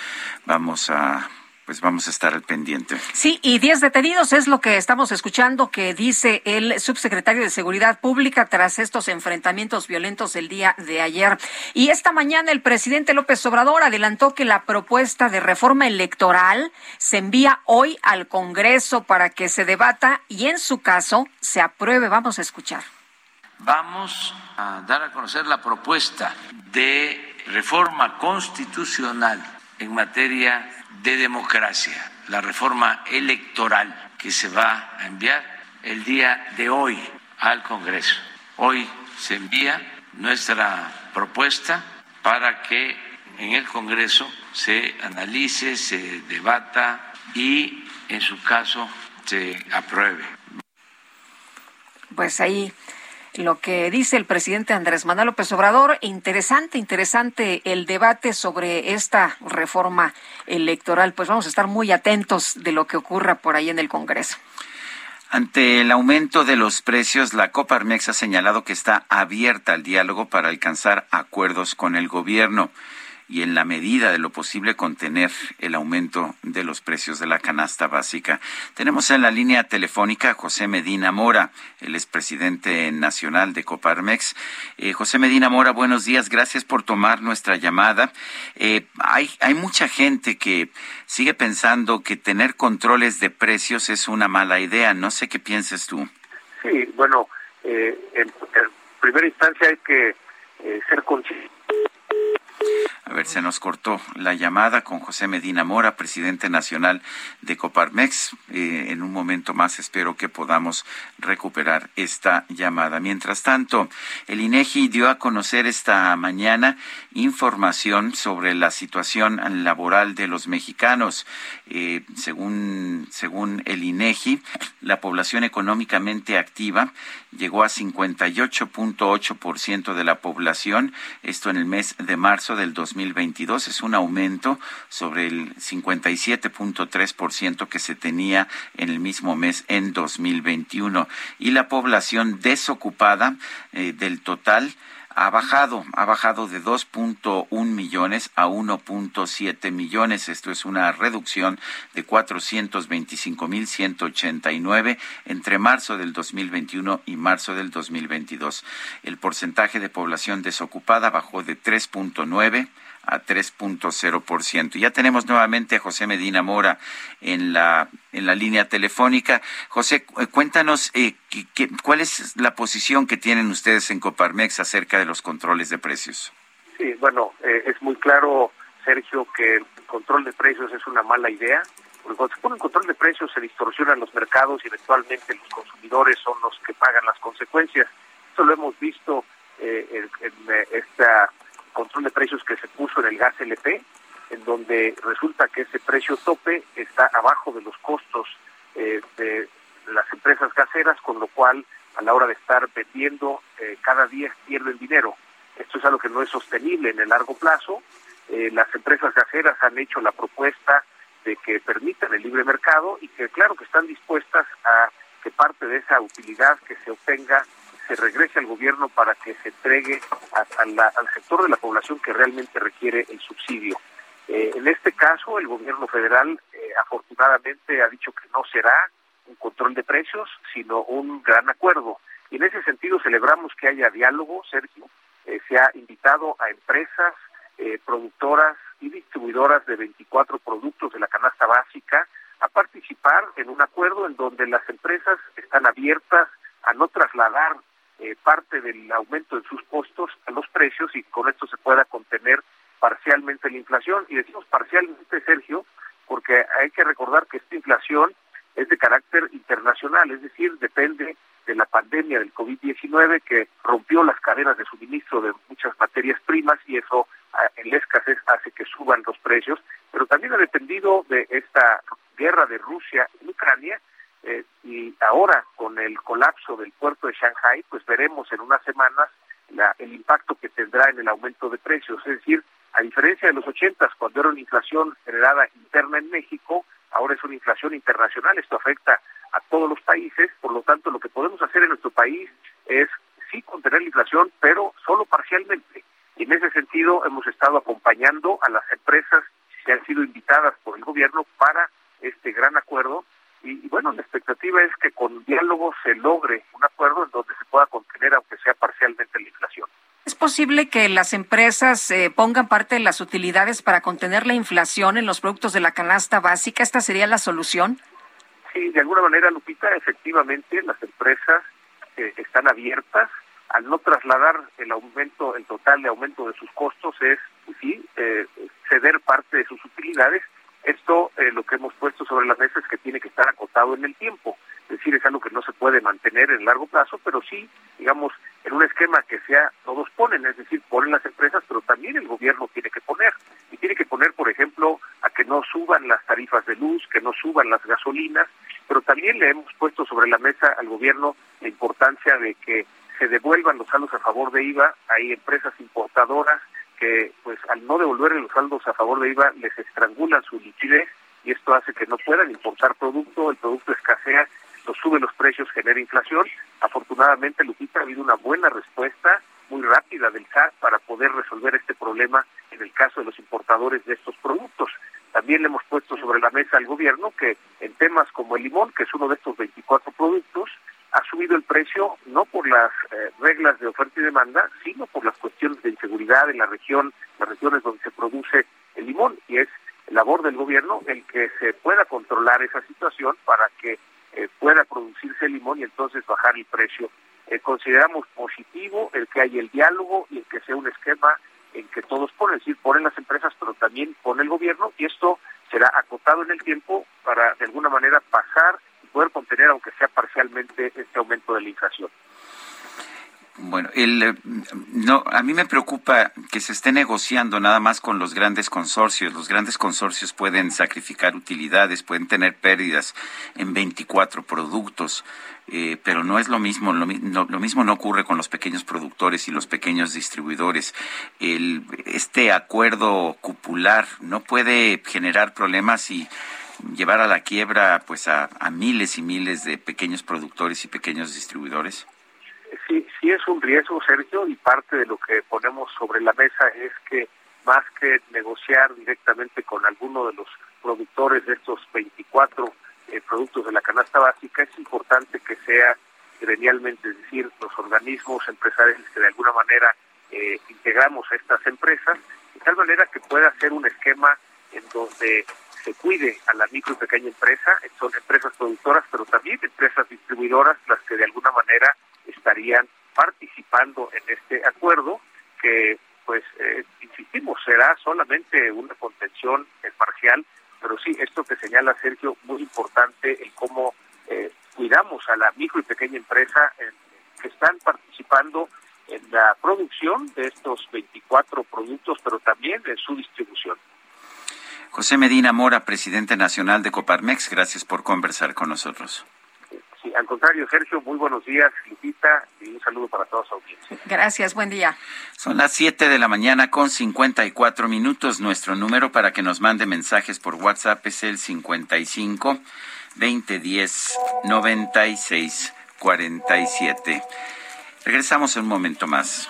Vamos a pues vamos a estar al pendiente. Sí, y 10 detenidos es lo que estamos escuchando que dice el subsecretario de Seguridad Pública tras estos enfrentamientos violentos el día de ayer. Y esta mañana el presidente López Obrador adelantó que la propuesta de reforma electoral se envía hoy al Congreso para que se debata y en su caso se apruebe. Vamos a escuchar. Vamos a dar a conocer la propuesta de reforma constitucional en materia de democracia, la reforma electoral que se va a enviar el día de hoy al Congreso. Hoy se envía nuestra propuesta para que en el Congreso se analice, se debata y, en su caso, se apruebe. Pues ahí lo que dice el presidente Andrés Manuel López Obrador. Interesante, interesante el debate sobre esta reforma electoral. Pues vamos a estar muy atentos de lo que ocurra por ahí en el Congreso. Ante el aumento de los precios, la Coparmex ha señalado que está abierta al diálogo para alcanzar acuerdos con el gobierno y en la medida de lo posible contener el aumento de los precios de la canasta básica. Tenemos en la línea telefónica a José Medina Mora, el expresidente nacional de Coparmex. Eh, José Medina Mora, buenos días, gracias por tomar nuestra llamada. Eh, hay, hay mucha gente que sigue pensando que tener controles de precios es una mala idea. No sé qué pienses tú. Sí, bueno, eh, en, primera instancia hay que ser consciente a ver, se nos cortó la llamada con José Medina Mora, presidente nacional de Coparmex. Eh, en un momento más espero que podamos recuperar esta llamada. Mientras tanto, el INEGI dio a conocer esta mañana información sobre la situación laboral de los mexicanos. Eh, según, según el INEGI, la población económicamente activa llegó a 58.8% de la población, esto en el mes de marzo del 2022, es un aumento sobre el 57.3% que se tenía en el mismo mes en 2021. Y la población desocupada eh, del total ha bajado, ha bajado de 2.1 millones a 1.7 millones. Esto es una reducción de 425.189 entre marzo del 2021 y marzo del 2022. El porcentaje de población desocupada bajó de 3.9 a 3.0%. Ya tenemos nuevamente a José Medina Mora en la, en la línea telefónica. José, cuéntanos eh, cuál es la posición que tienen ustedes en Coparmex acerca de los controles de precios. Sí, bueno, eh, es muy claro, Sergio, que el control de precios es una mala idea. Porque cuando se pone un control de precios se distorsionan los mercados y eventualmente los consumidores son los que pagan las consecuencias. Eso lo hemos visto eh, en, en esta control de precios que se puso en el gas LP, en donde resulta que ese precio tope está abajo de los costos eh, de las empresas gaseras, con lo cual a la hora de estar vendiendo eh, cada día pierden dinero. Esto es algo que no es sostenible en el largo plazo. Eh, las empresas gaseras han hecho la propuesta de que permitan el libre mercado y que claro que están dispuestas a que parte de esa utilidad que se obtenga se regrese al gobierno para que se entregue al sector de la población que realmente requiere el subsidio. Eh, en este caso, el gobierno federal eh, afortunadamente ha dicho que no será un control de precios, sino un gran acuerdo. Y en ese sentido celebramos que haya diálogo, Sergio. Eh, se ha invitado a empresas, productoras y distribuidoras de 24 productos de la canasta básica a participar en un acuerdo en donde las empresas están abiertas a no trasladar parte del aumento en sus costos a los precios y con esto se pueda contener parcialmente la inflación. Y decimos parcialmente, Sergio, porque hay que recordar que esta inflación es de carácter internacional, es decir, depende de la pandemia del COVID-19 que rompió las cadenas de suministro de muchas materias primas y eso ah, en la escasez hace que suban los precios, pero también ha dependido de esta guerra de Rusia en Ucrania eh, y ahora con el colapso del puerto de Shanghai, pues veremos en unas semanas la, el impacto que tendrá en el aumento de precios, es decir, a diferencia de los ochentas, cuando era una inflación generada interna en México, ahora es una inflación internacional. Esto afecta a todos los países. Por lo tanto, lo que podemos hacer en nuestro país es sí contener la inflación, pero solo parcialmente. Y en ese sentido hemos estado acompañando a las empresas que han sido invitadas por el gobierno para este gran acuerdo. Y, y, bueno, la expectativa es que con diálogo se logre un acuerdo en donde se pueda contener, aunque sea parcialmente, la inflación. ¿Es posible que las empresas eh, pongan parte de las utilidades para contener la inflación en los productos de la canasta básica? ¿Esta sería la solución? Sí, de alguna manera, Lupita, efectivamente las empresas eh, están abiertas al no trasladar el aumento, el total de aumento de sus costos es, sí, eh, ceder parte de sus utilidades. Esto lo que hemos puesto sobre la mesa es que tiene que estar acotado en el tiempo. Es decir, es algo que no se puede mantener en largo plazo, pero sí, digamos, en un esquema que sea, todos ponen, es decir, ponen las empresas, pero también el gobierno tiene que poner. Y tiene que poner, por ejemplo, a que no suban las tarifas de luz, que no suban las gasolinas, pero también le hemos puesto sobre la mesa al gobierno la importancia de que se devuelvan los saldos a favor de IVA. Hay empresas importadoras que, pues, al no devolver los saldos a favor de IVA, les estrangulan su liquidez y esto hace que no puedan importar producto, el producto escasea sube los precios, genera inflación. Afortunadamente, Lupita, ha habido una buena respuesta muy rápida del SAT para poder resolver este problema en el caso de los importadores de estos productos. También le hemos puesto sobre la mesa al gobierno que en temas como el limón, que es uno de estos 24 productos, ha subido el precio no por las eh, reglas de oferta y demanda, sino por las cuestiones de inseguridad en la región, las regiones donde se produce el limón. Y es labor del gobierno el que se pueda controlar esa situación para que eh, pueda producirse el limón y entonces bajar el precio. Eh, consideramos positivo el que haya el diálogo y el que sea un esquema en que todos ponen, es decir, ponen las empresas, pero también pone el gobierno, y esto será acotado en el tiempo para de alguna manera pasar y poder contener, aunque sea parcialmente, este aumento de la inflación. Bueno, el, eh, no, a mí me preocupa que se esté negociando nada más con los grandes consorcios. Los grandes consorcios pueden sacrificar utilidades, pueden tener pérdidas en 24 productos, eh, pero no es lo mismo. Lo, lo, mismo no ocurre con los pequeños productores y los pequeños distribuidores. Este acuerdo cupular no puede generar problemas y llevar a la quiebra pues a miles y miles de pequeños productores y pequeños distribuidores sí, sí es un riesgo, Sergio, y parte de lo que ponemos sobre la mesa es que más que negociar directamente con alguno de los productores de estos 24 eh, productos de la canasta básica, es importante que sea gremialmente, es decir, los organismos empresariales que de alguna manera eh, integramos a estas empresas, de tal manera que pueda ser un esquema en donde se cuide a la micro y pequeña empresa, son empresas productoras, pero también empresas distribuidoras las que de alguna manera estarían participando en este acuerdo que pues eh, insistimos será solamente una contención parcial pero sí esto que señala Sergio muy importante el cómo eh, cuidamos a la micro y pequeña empresa que están participando en la producción de estos 24 productos pero también en su distribución. José Medina Mora, presidente nacional de Coparmex, gracias por conversar con nosotros al contrario, Sergio, muy buenos días, Lupita, y un saludo para todos audiencia. Gracias, buen día. Son las 7 de la mañana con 54 minutos. Nuestro número para que nos mande mensajes por WhatsApp es el 55 2010 96 47. Regresamos en un momento más.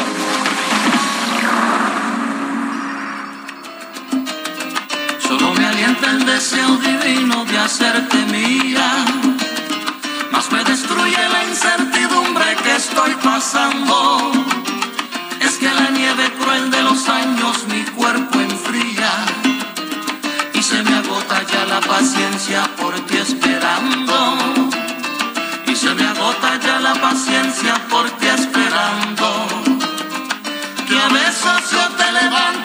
Hacerte mía, más me destruye la incertidumbre que estoy pasando. Es que la nieve cruel de los años mi cuerpo enfría y se me agota ya la paciencia por ti esperando. Y se me agota ya la paciencia por ti esperando. Que a veces yo te levante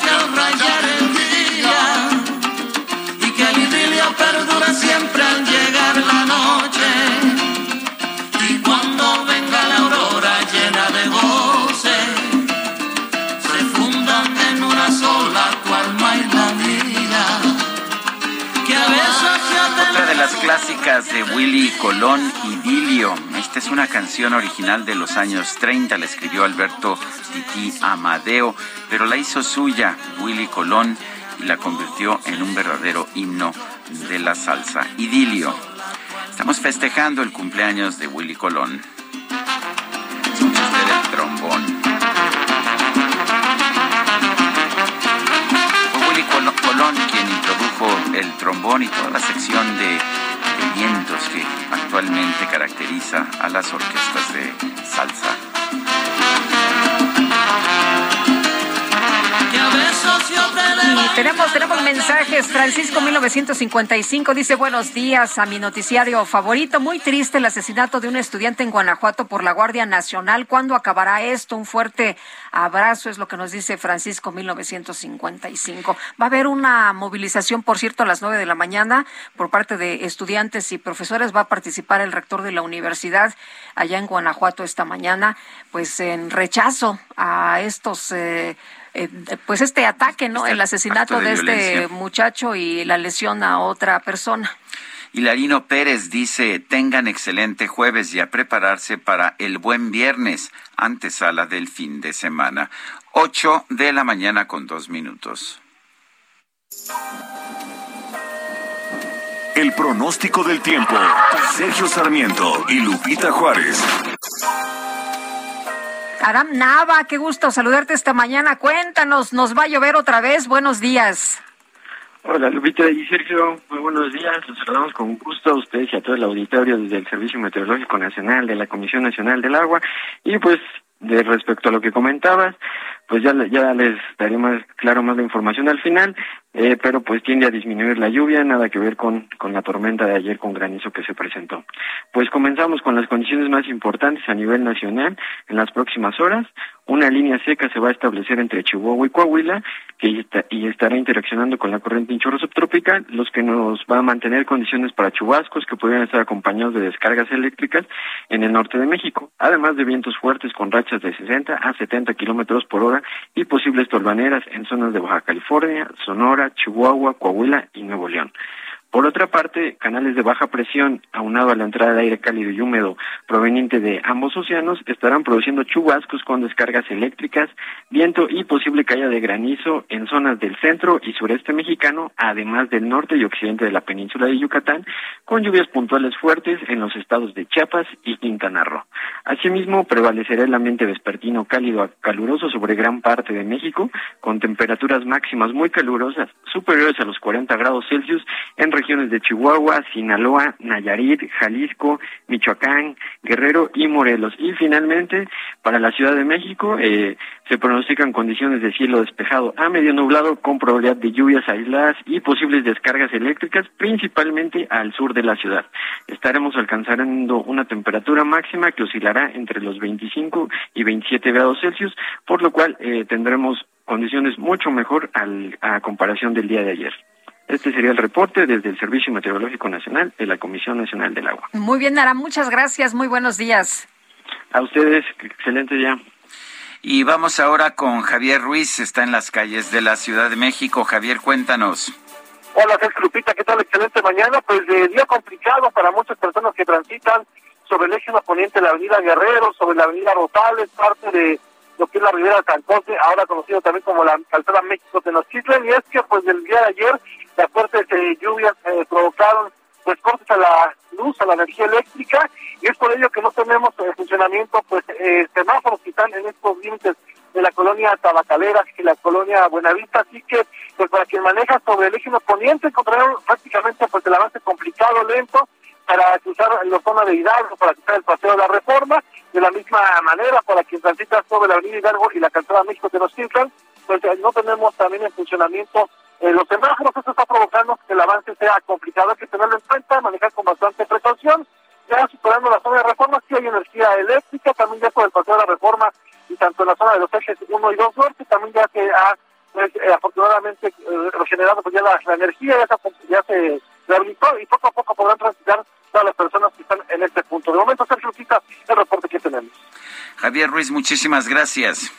de Willy Colón, Idilio. Esta es una canción original de los años 30, la escribió Alberto Titi Amadeo, pero la hizo suya Willy Colón y la convirtió en un verdadero himno de la salsa. Idilio. Estamos festejando el cumpleaños de Willy Colón. Escucha usted el trombón. Fue Willy Colón quien introdujo el trombón y toda la sección de vientos que actualmente caracteriza a las orquestas de salsa. Y tenemos, tenemos mensajes. Francisco 1955 dice buenos días a mi noticiario favorito. Muy triste el asesinato de un estudiante en Guanajuato por la Guardia Nacional. ¿Cuándo acabará esto? Un fuerte abrazo es lo que nos dice Francisco 1955. Va a haber una movilización, por cierto, a las nueve de la mañana por parte de estudiantes y profesores. Va a participar el rector de la universidad allá en Guanajuato esta mañana, pues en rechazo a estos... Eh, eh, pues este ataque, ¿no? Este el asesinato de, este muchacho y la lesión a otra persona. Hilarino Pérez dice, tengan excelente jueves y a prepararse para el buen viernes, antesala del fin de semana. Ocho de la mañana con dos minutos. El pronóstico del tiempo. Sergio Sarmiento y Lupita Juárez. Aram Nava, qué gusto saludarte esta mañana. Cuéntanos, ¿nos va a llover otra vez? Buenos días. Hola Lupita y Sergio, muy buenos días. Los saludamos con gusto a ustedes y a todo el auditorio desde el Servicio Meteorológico Nacional de la Comisión Nacional del Agua. Y pues, de respecto a lo que comentabas, pues ya, ya les daré más claro más la información al final. Eh, pero pues tiende a disminuir la lluvia, nada que ver con, con la tormenta de ayer con granizo que se presentó. Pues comenzamos con las condiciones más importantes a nivel nacional en las próximas horas. Una línea seca se va a establecer entre Chihuahua y Coahuila que y estará interaccionando con la corriente en chorro subtropical, los que nos va a mantener condiciones para chubascos que podrían estar acompañados de descargas eléctricas en el norte de México, además de vientos fuertes con rachas de 60 a 70 kilómetros por hora y posibles torbaneras en zonas de Baja California, Sonora, Chihuahua, Coahuila y Nuevo León. Por otra parte, canales de baja presión, aunado a la entrada de aire cálido y húmedo proveniente de ambos océanos, estarán produciendo chubascos con descargas eléctricas, viento y posible caída de granizo en zonas del centro y sureste mexicano, además del norte y occidente de la península de Yucatán, con lluvias puntuales fuertes en los estados de Chiapas y Quintana Roo. Asimismo, prevalecerá el ambiente vespertino cálido a caluroso sobre gran parte de México, con temperaturas máximas muy calurosas, superiores a los 40 grados Celsius en regiones de Chihuahua, Sinaloa, Nayarit, Jalisco, Michoacán, Guerrero y Morelos. Y finalmente, para la Ciudad de México, eh, se pronostican condiciones de cielo despejado a medio nublado con probabilidad de lluvias aisladas y posibles descargas eléctricas, principalmente al sur de la ciudad. Estaremos alcanzando una temperatura máxima que oscilará entre los 25 y 27 grados Celsius, por lo cual eh, tendremos condiciones mucho mejor al, a comparación del día de ayer. Este sería el reporte desde el Servicio Meteorológico Nacional de la Comisión Nacional del Agua. Muy bien, Nara, muchas gracias. Muy buenos días. A ustedes, excelente día. Y vamos ahora con Javier Ruiz, está en las calles de la Ciudad de México. Javier, cuéntanos. Hola, Sergio Lupita, ¿qué tal? Excelente mañana. Pues de día complicado para muchas personas que transitan sobre el eje poniente de la avenida Guerrero, sobre la avenida Rosales, parte de lo que es la Ribera José, ahora conocido también como la Calzada México Tenochtitlan, y es que pues del día de ayer las fuertes eh, lluvias eh, provocaron pues cortes a la luz, a la energía eléctrica, y es por ello que no tenemos en funcionamiento pues eh, semáforos que están en estos límites de la colonia Tabacalera y la colonia Buenavista, así que pues para quien maneja sobre el eje poniente encontrarán prácticamente pues el avance complicado, lento, para cruzar la zona de Hidalgo, para cruzar el paseo de la Reforma, de la misma manera para quien transita sobre la avenida Hidalgo y la calzada México de los Simpsons, pues no tenemos también en funcionamiento eh, los semáforos, eso está provocando que el avance sea complicado, hay que tenerlo en cuenta, manejar con bastante precaución, ya superando la zona de reforma, sí hay energía eléctrica, también ya por el paseo de la reforma y tanto en la zona de los ejes 1 y 2 norte, también ya se ha pues, eh, afortunadamente eh, regenerado pues ya la, energía, ya se, ya se rehabilitó y poco a poco podrán transitar todas las personas que están en este punto. De momento, Sergio Cita, el reporte que tenemos. Javier Ruiz, muchísimas gracias.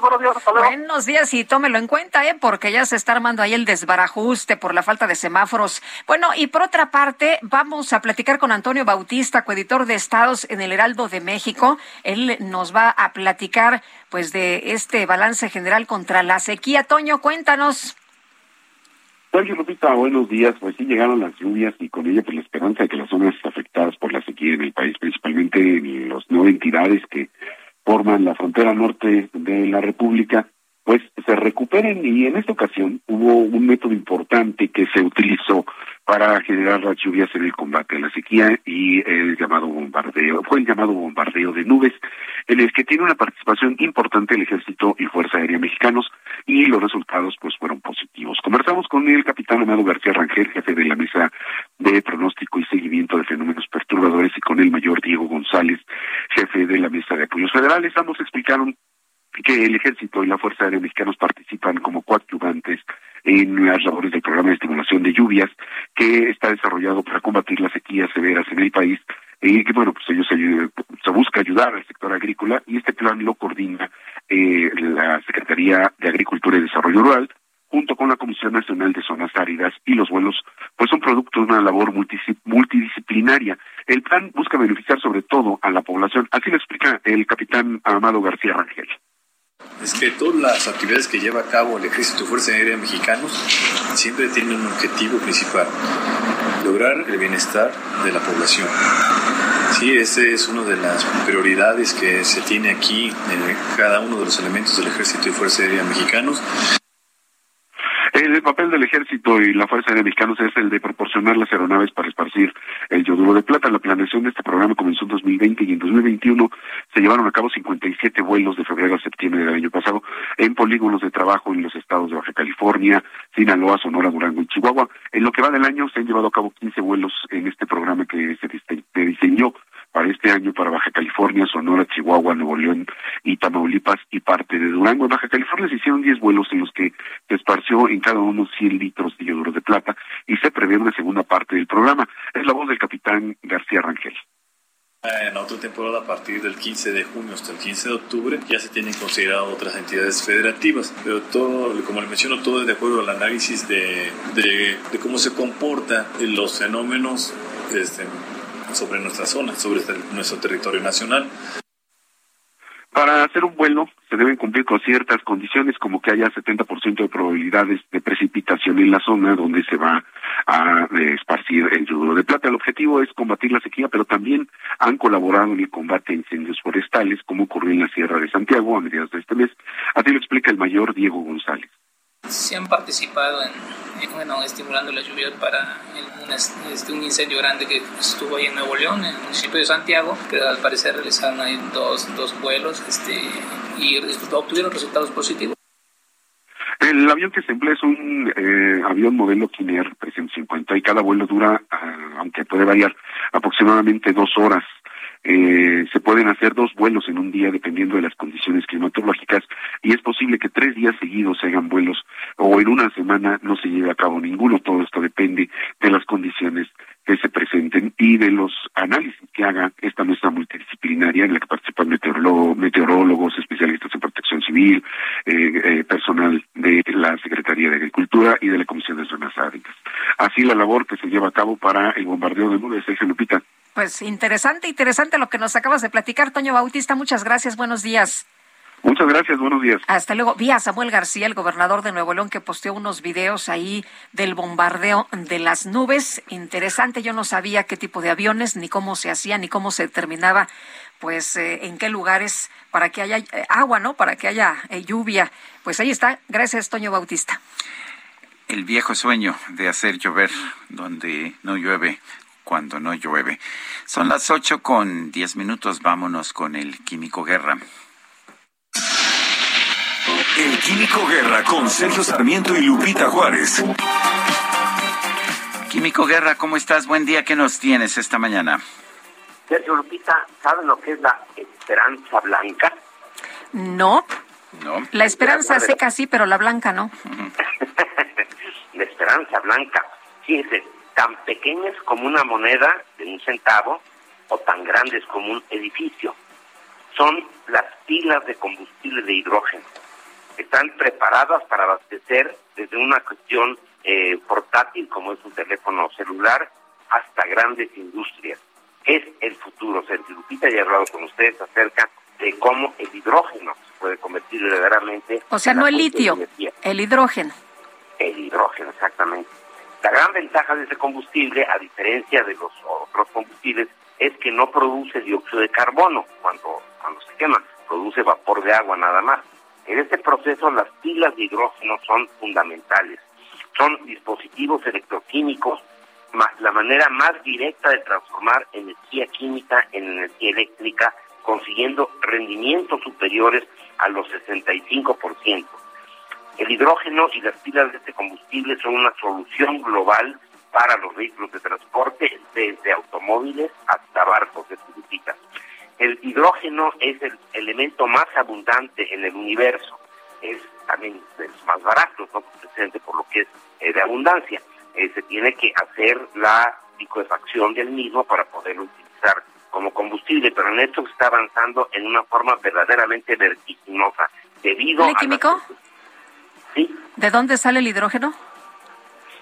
buenos días, Buenos días y tómelo en cuenta, ¿eh? porque ya se está armando ahí el desbarajuste por la falta de semáforos. Bueno, y por otra parte, vamos a platicar con Antonio Bautista, coeditor de Estados en el Heraldo de México. Él nos va a platicar, pues, de este balance general contra la sequía. Toño, cuéntanos. Sergio Lupita, buenos días. Pues sí, llegaron las lluvias y con ello pues la esperanza de que las zonas afectadas por la sequía en el país, principalmente en las nueve entidades que forman la frontera norte de la República, pues se recuperen y en esta ocasión hubo un método importante que se utilizó para generar las lluvias en el combate a la sequía y el llamado bombardeo, fue el llamado bombardeo de nubes, en el que tiene una participación importante el Ejército y Fuerza Aérea Mexicanos y los resultados pues fueron positivos. Conversamos con el capitán Amado García Rangel, jefe de la Mesa de Pronóstico y Seguimiento de Fenómenos Perturbadores y con el mayor Diego González, jefe de la Mesa de Apoyos Federales. Ambos explicaron que el Ejército y la Fuerza Aérea Mexicanos participan como coadyuvantes en las labores del programa de estimulación de lluvias que está desarrollado para combatir las sequías severas en el país. Y que bueno pues ellos se, busca ayudar al sector agrícola y este plan lo coordina eh, la Secretaría de Agricultura y Desarrollo Rural junto con la Comisión Nacional de Zonas Áridas y los vuelos, pues son producto de una labor multidisciplinaria. El plan busca beneficiar sobre todo a la población, así lo explica el capitán Amado García Rangel es que todas las actividades que lleva a cabo el Ejército y Fuerza Aérea Mexicanos siempre tienen un objetivo principal, lograr el bienestar de la población. Sí, esa es una de las prioridades que se tiene aquí en cada uno de los elementos del Ejército y Fuerza Aérea Mexicanos. El papel del ejército y la Fuerza Aérea Mexicanos es el de proporcionar las aeronaves para esparcir el yoduro de plata. La planeación de este programa comenzó en 2020 y en 2021 se llevaron a cabo 57 vuelos de febrero a septiembre del año pasado en polígonos de trabajo en los estados de Baja California, Sinaloa, Sonora, Durango y Chihuahua. En lo que va del año se han llevado a cabo 15 vuelos en este programa que se diseñó para este año para Baja California, Sonora, Chihuahua, Nuevo León y Tamaulipas y parte de Durango. En Baja California se hicieron 10 vuelos en los que se esparció en cada uno 100 litros de yoduro de plata y se prevé una segunda parte del programa. Es la voz del capitán García Rangel. En la otra temporada, a partir del 15 de junio hasta el 15 de octubre, ya se tienen considerado otras entidades federativas, pero todo, como le menciono, todo es de acuerdo al análisis de, de, de cómo se comportan los fenómenos este, sobre nuestra zona, sobre este, nuestro territorio nacional. Para hacer un vuelo se deben cumplir con ciertas condiciones como que haya 70% de probabilidades de precipitación en la zona donde se va a eh, esparcir el yodo de plata. El objetivo es combatir la sequía, pero también han colaborado en el combate a incendios forestales, como ocurrió en la Sierra de Santiago a mediados de este mes. Así lo explica el mayor Diego González. Se han participado en, en, bueno, estimulando las lluvias para un, este, un incendio grande que estuvo ahí en Nuevo León, en el municipio de Santiago, pero al parecer realizaron ahí dos, dos vuelos este, y obtuvieron resultados positivos. El avión que se emplea es un eh, avión modelo Kiner 350 y cada vuelo dura, uh, aunque puede variar, aproximadamente dos horas. Eh, se pueden hacer dos vuelos en un día dependiendo de las condiciones climatológicas y es posible que tres días seguidos se hagan vuelos o en una semana no se lleve a cabo ninguno. Todo esto depende de las condiciones que se presenten y de los análisis que haga esta mesa multidisciplinaria en la que participan meteorólogos, especialistas en protección civil, eh, eh, personal de la Secretaría de Agricultura y de la Comisión de Zonas Áridas. Así la labor que se lleva a cabo para el bombardeo de nubes, Sergio Lupita. Pues interesante, interesante lo que nos acabas de platicar, Toño Bautista. Muchas gracias, buenos días. Muchas gracias, buenos días. Hasta luego. Vi a Samuel García, el gobernador de Nuevo León, que posteó unos videos ahí del bombardeo de las nubes. Interesante, yo no sabía qué tipo de aviones, ni cómo se hacía, ni cómo se determinaba, pues eh, en qué lugares para que haya eh, agua, ¿no? Para que haya eh, lluvia. Pues ahí está. Gracias, Toño Bautista. El viejo sueño de hacer llover donde no llueve cuando no llueve. Son las ocho con diez minutos. Vámonos con el Químico Guerra. El Químico Guerra con Sergio Sarmiento y Lupita Juárez. Químico Guerra, ¿cómo estás? Buen día, ¿qué nos tienes esta mañana? Sergio Lupita, ¿saben lo que es la esperanza blanca? No. No. La esperanza seca sí, pero la blanca no. [LAUGHS] la esperanza blanca, fíjense, tan pequeñas como una moneda de un centavo o tan grandes como un edificio. Son las pilas de combustible de hidrógeno. Están preparadas para abastecer desde una cuestión eh, portátil como es un teléfono celular hasta grandes industrias. Es el futuro. Sergio Lupita ya he hablado con ustedes acerca de cómo el hidrógeno se puede convertir verdaderamente. O sea, no el litio, el hidrógeno. El hidrógeno, exactamente. La gran ventaja de ese combustible, a diferencia de los otros combustibles, es que no produce dióxido de carbono cuando, cuando se quema, produce vapor de agua nada más. En este proceso las pilas de hidrógeno son fundamentales. Son dispositivos electroquímicos, la manera más directa de transformar energía química en energía eléctrica, consiguiendo rendimientos superiores a los 65%. El hidrógeno y las pilas de este combustible son una solución global para los vehículos de transporte, desde automóviles hasta barcos de turistas. El hidrógeno es el elemento más abundante en el universo, es también de los más baratos, ¿no? presente por lo que es eh, de abundancia. Eh, se tiene que hacer la liquefacción del mismo para poderlo utilizar como combustible, pero en esto se está avanzando en una forma verdaderamente vertiginosa. Debido ¿El químico? A ¿Sí? ¿De dónde sale el hidrógeno?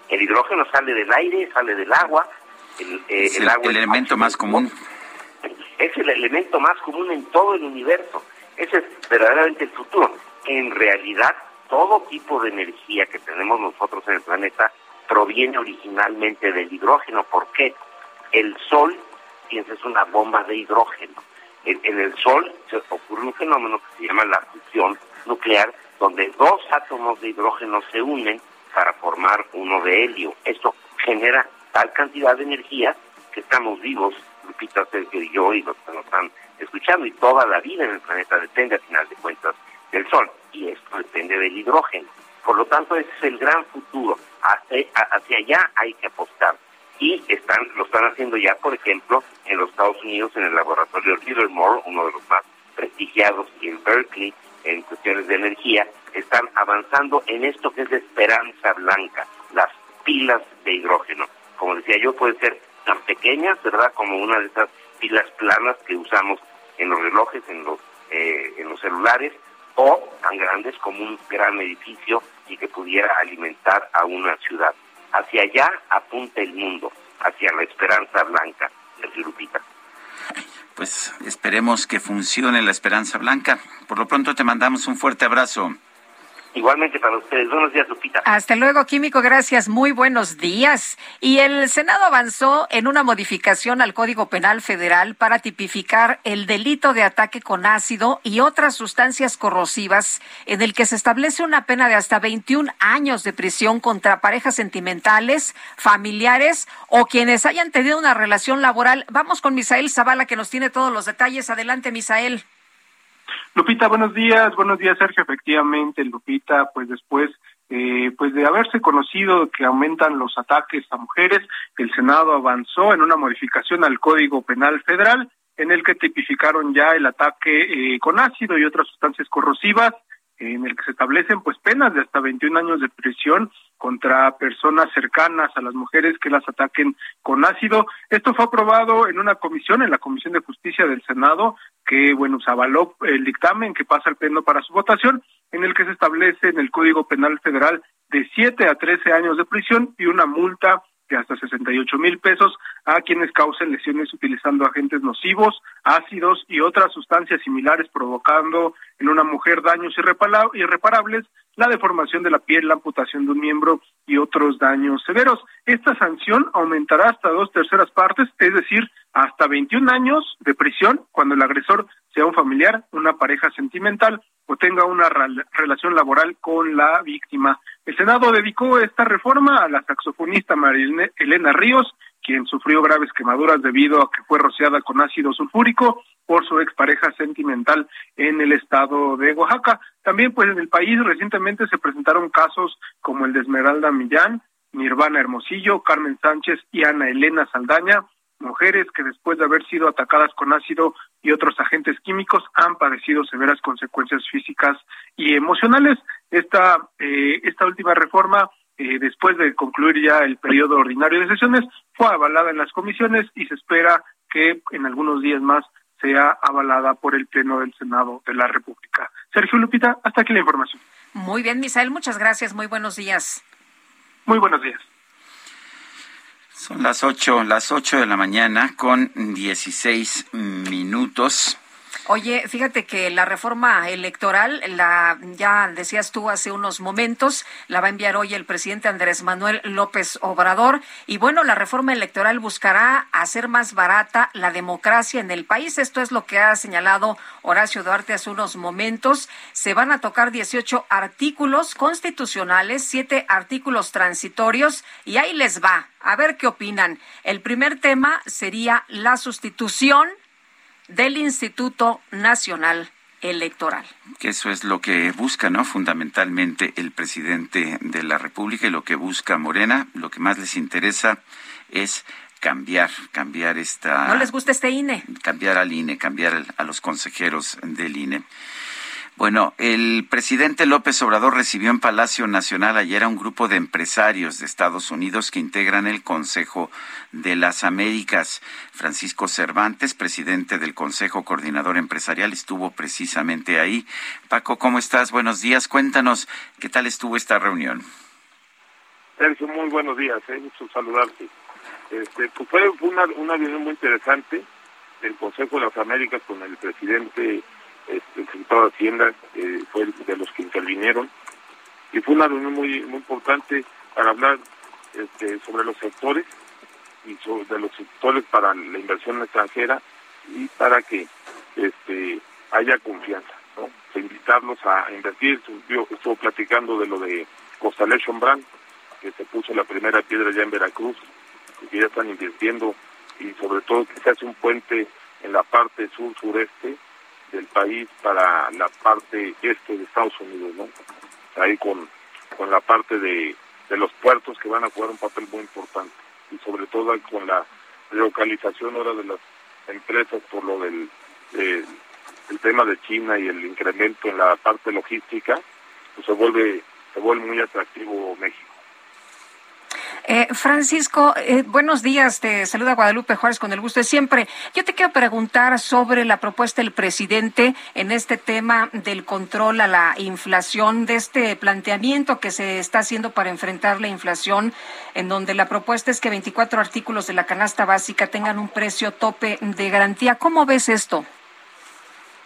El hidrógeno sale del aire, sale del agua. El, eh, es el, el, agua el elemento más común. Es el elemento más común en todo el universo. Ese es verdaderamente el futuro. En realidad, todo tipo de energía que tenemos nosotros en el planeta proviene originalmente del hidrógeno. ¿Por qué? El Sol, fíjense, es una bomba de hidrógeno. En, en el Sol se ocurre un fenómeno que se llama la fusión nuclear, donde dos átomos de hidrógeno se unen para formar uno de helio. Esto genera tal cantidad de energía que estamos vivos, Lupita, Sergio y yo, y los que nos están escuchando, y toda la vida en el planeta depende, al final de cuentas, del Sol, y esto depende del hidrógeno. Por lo tanto, ese es el gran futuro. Hacia, hacia allá hay que apostar. Y están, lo están haciendo ya, por ejemplo, en los Estados Unidos, en el laboratorio Livermore, uno de los más prestigiados, y en Berkeley, en cuestiones de energía, están avanzando en esto que es de esperanza blanca, las pilas de hidrógeno. Como decía yo, pueden ser tan pequeñas, ¿verdad?, como una de esas pilas planas que usamos en los relojes, en los, eh, en los celulares, o tan grandes como un gran edificio y que pudiera alimentar a una ciudad. Hacia allá apunta el mundo, hacia la esperanza blanca, de Lupita. Pues esperemos que funcione la esperanza blanca. Por lo pronto te mandamos un fuerte abrazo. Igualmente para ustedes. Buenos días, Lupita. Hasta luego, Químico. Gracias. Muy buenos días. Y el Senado avanzó en una modificación al Código Penal Federal para tipificar el delito de ataque con ácido y otras sustancias corrosivas, en el que se establece una pena de hasta 21 años de prisión contra parejas sentimentales, familiares o quienes hayan tenido una relación laboral. Vamos con Misael Zavala, que nos tiene todos los detalles. Adelante, Misael. Lupita, buenos días, buenos días Sergio, efectivamente Lupita, pues después eh, pues de haberse conocido que aumentan los ataques a mujeres, el Senado avanzó en una modificación al Código Penal Federal en el que tipificaron ya el ataque eh, con ácido y otras sustancias corrosivas, en el que se establecen pues penas de hasta 21 años de prisión contra personas cercanas a las mujeres que las ataquen con ácido. Esto fue aprobado en una comisión, en la Comisión de Justicia del Senado, que, bueno, se avaló el dictamen que pasa al Pleno para su votación, en el que se establece en el Código Penal Federal de 7 a 13 años de prisión y una multa de hasta 68 mil pesos a quienes causen lesiones utilizando agentes nocivos, ácidos y otras sustancias similares provocando en una mujer daños irreparables, la deformación de la piel, la amputación de un miembro y otros daños severos. Esta sanción aumentará hasta dos terceras partes, es decir, hasta 21 años de prisión cuando el agresor sea un familiar, una pareja sentimental o tenga una relación laboral con la víctima. El Senado dedicó esta reforma a la saxofonista María Elena Ríos, quien sufrió graves quemaduras debido a que fue rociada con ácido sulfúrico por su expareja sentimental en el estado de Oaxaca. También pues en el país recientemente se presentaron casos como el de Esmeralda Millán, Nirvana Hermosillo, Carmen Sánchez y Ana Elena Saldaña, mujeres que después de haber sido atacadas con ácido y otros agentes químicos han padecido severas consecuencias físicas y emocionales. Esta, eh, esta última reforma, eh, después de concluir ya el periodo ordinario de sesiones, fue avalada en las comisiones y se espera que en algunos días más sea avalada por el Pleno del Senado de la República. Sergio Lupita, hasta aquí la información. Muy bien, Misael, muchas gracias. Muy buenos días. Muy buenos días. Son las ocho, las ocho de la mañana con dieciséis minutos. Oye, fíjate que la reforma electoral, la ya decías tú hace unos momentos, la va a enviar hoy el presidente Andrés Manuel López Obrador. Y bueno, la reforma electoral buscará hacer más barata la democracia en el país. Esto es lo que ha señalado Horacio Duarte hace unos momentos. Se van a tocar 18 artículos constitucionales, siete artículos transitorios, y ahí les va. A ver qué opinan. El primer tema sería la sustitución del Instituto Nacional Electoral. Que eso es lo que busca, ¿no? Fundamentalmente el presidente de la República y lo que busca Morena, lo que más les interesa es cambiar, cambiar esta... ¿No les gusta este INE? Cambiar al INE, cambiar a los consejeros del INE. Bueno, el presidente López Obrador recibió en Palacio Nacional ayer a un grupo de empresarios de Estados Unidos que integran el Consejo de las Américas. Francisco Cervantes, presidente del Consejo Coordinador Empresarial, estuvo precisamente ahí. Paco, ¿cómo estás? Buenos días. Cuéntanos qué tal estuvo esta reunión. Sergio, muy buenos días. Eh. Mucho saludarte. Este, pues fue una, una reunión muy interesante del Consejo de las Américas con el presidente el secretario de Hacienda eh, fue de los que intervinieron y fue una reunión muy muy importante para hablar este, sobre los sectores y sobre los sectores para la inversión extranjera y para que este haya confianza, ¿no? invitarlos a invertir, estuvo platicando de lo de Constellation Brand, que se puso la primera piedra ya en Veracruz, que ya están invirtiendo, y sobre todo que se hace un puente en la parte sur-sureste, del país para la parte este de Estados Unidos, ¿no? Ahí con, con la parte de, de los puertos que van a jugar un papel muy importante y sobre todo con la relocalización ahora de las empresas por lo del el tema de China y el incremento en la parte logística, pues se vuelve se vuelve muy atractivo México. Eh, Francisco, eh, buenos días. Te saluda Guadalupe Juárez con el gusto de siempre. Yo te quiero preguntar sobre la propuesta del presidente en este tema del control a la inflación, de este planteamiento que se está haciendo para enfrentar la inflación, en donde la propuesta es que 24 artículos de la canasta básica tengan un precio tope de garantía. ¿Cómo ves esto?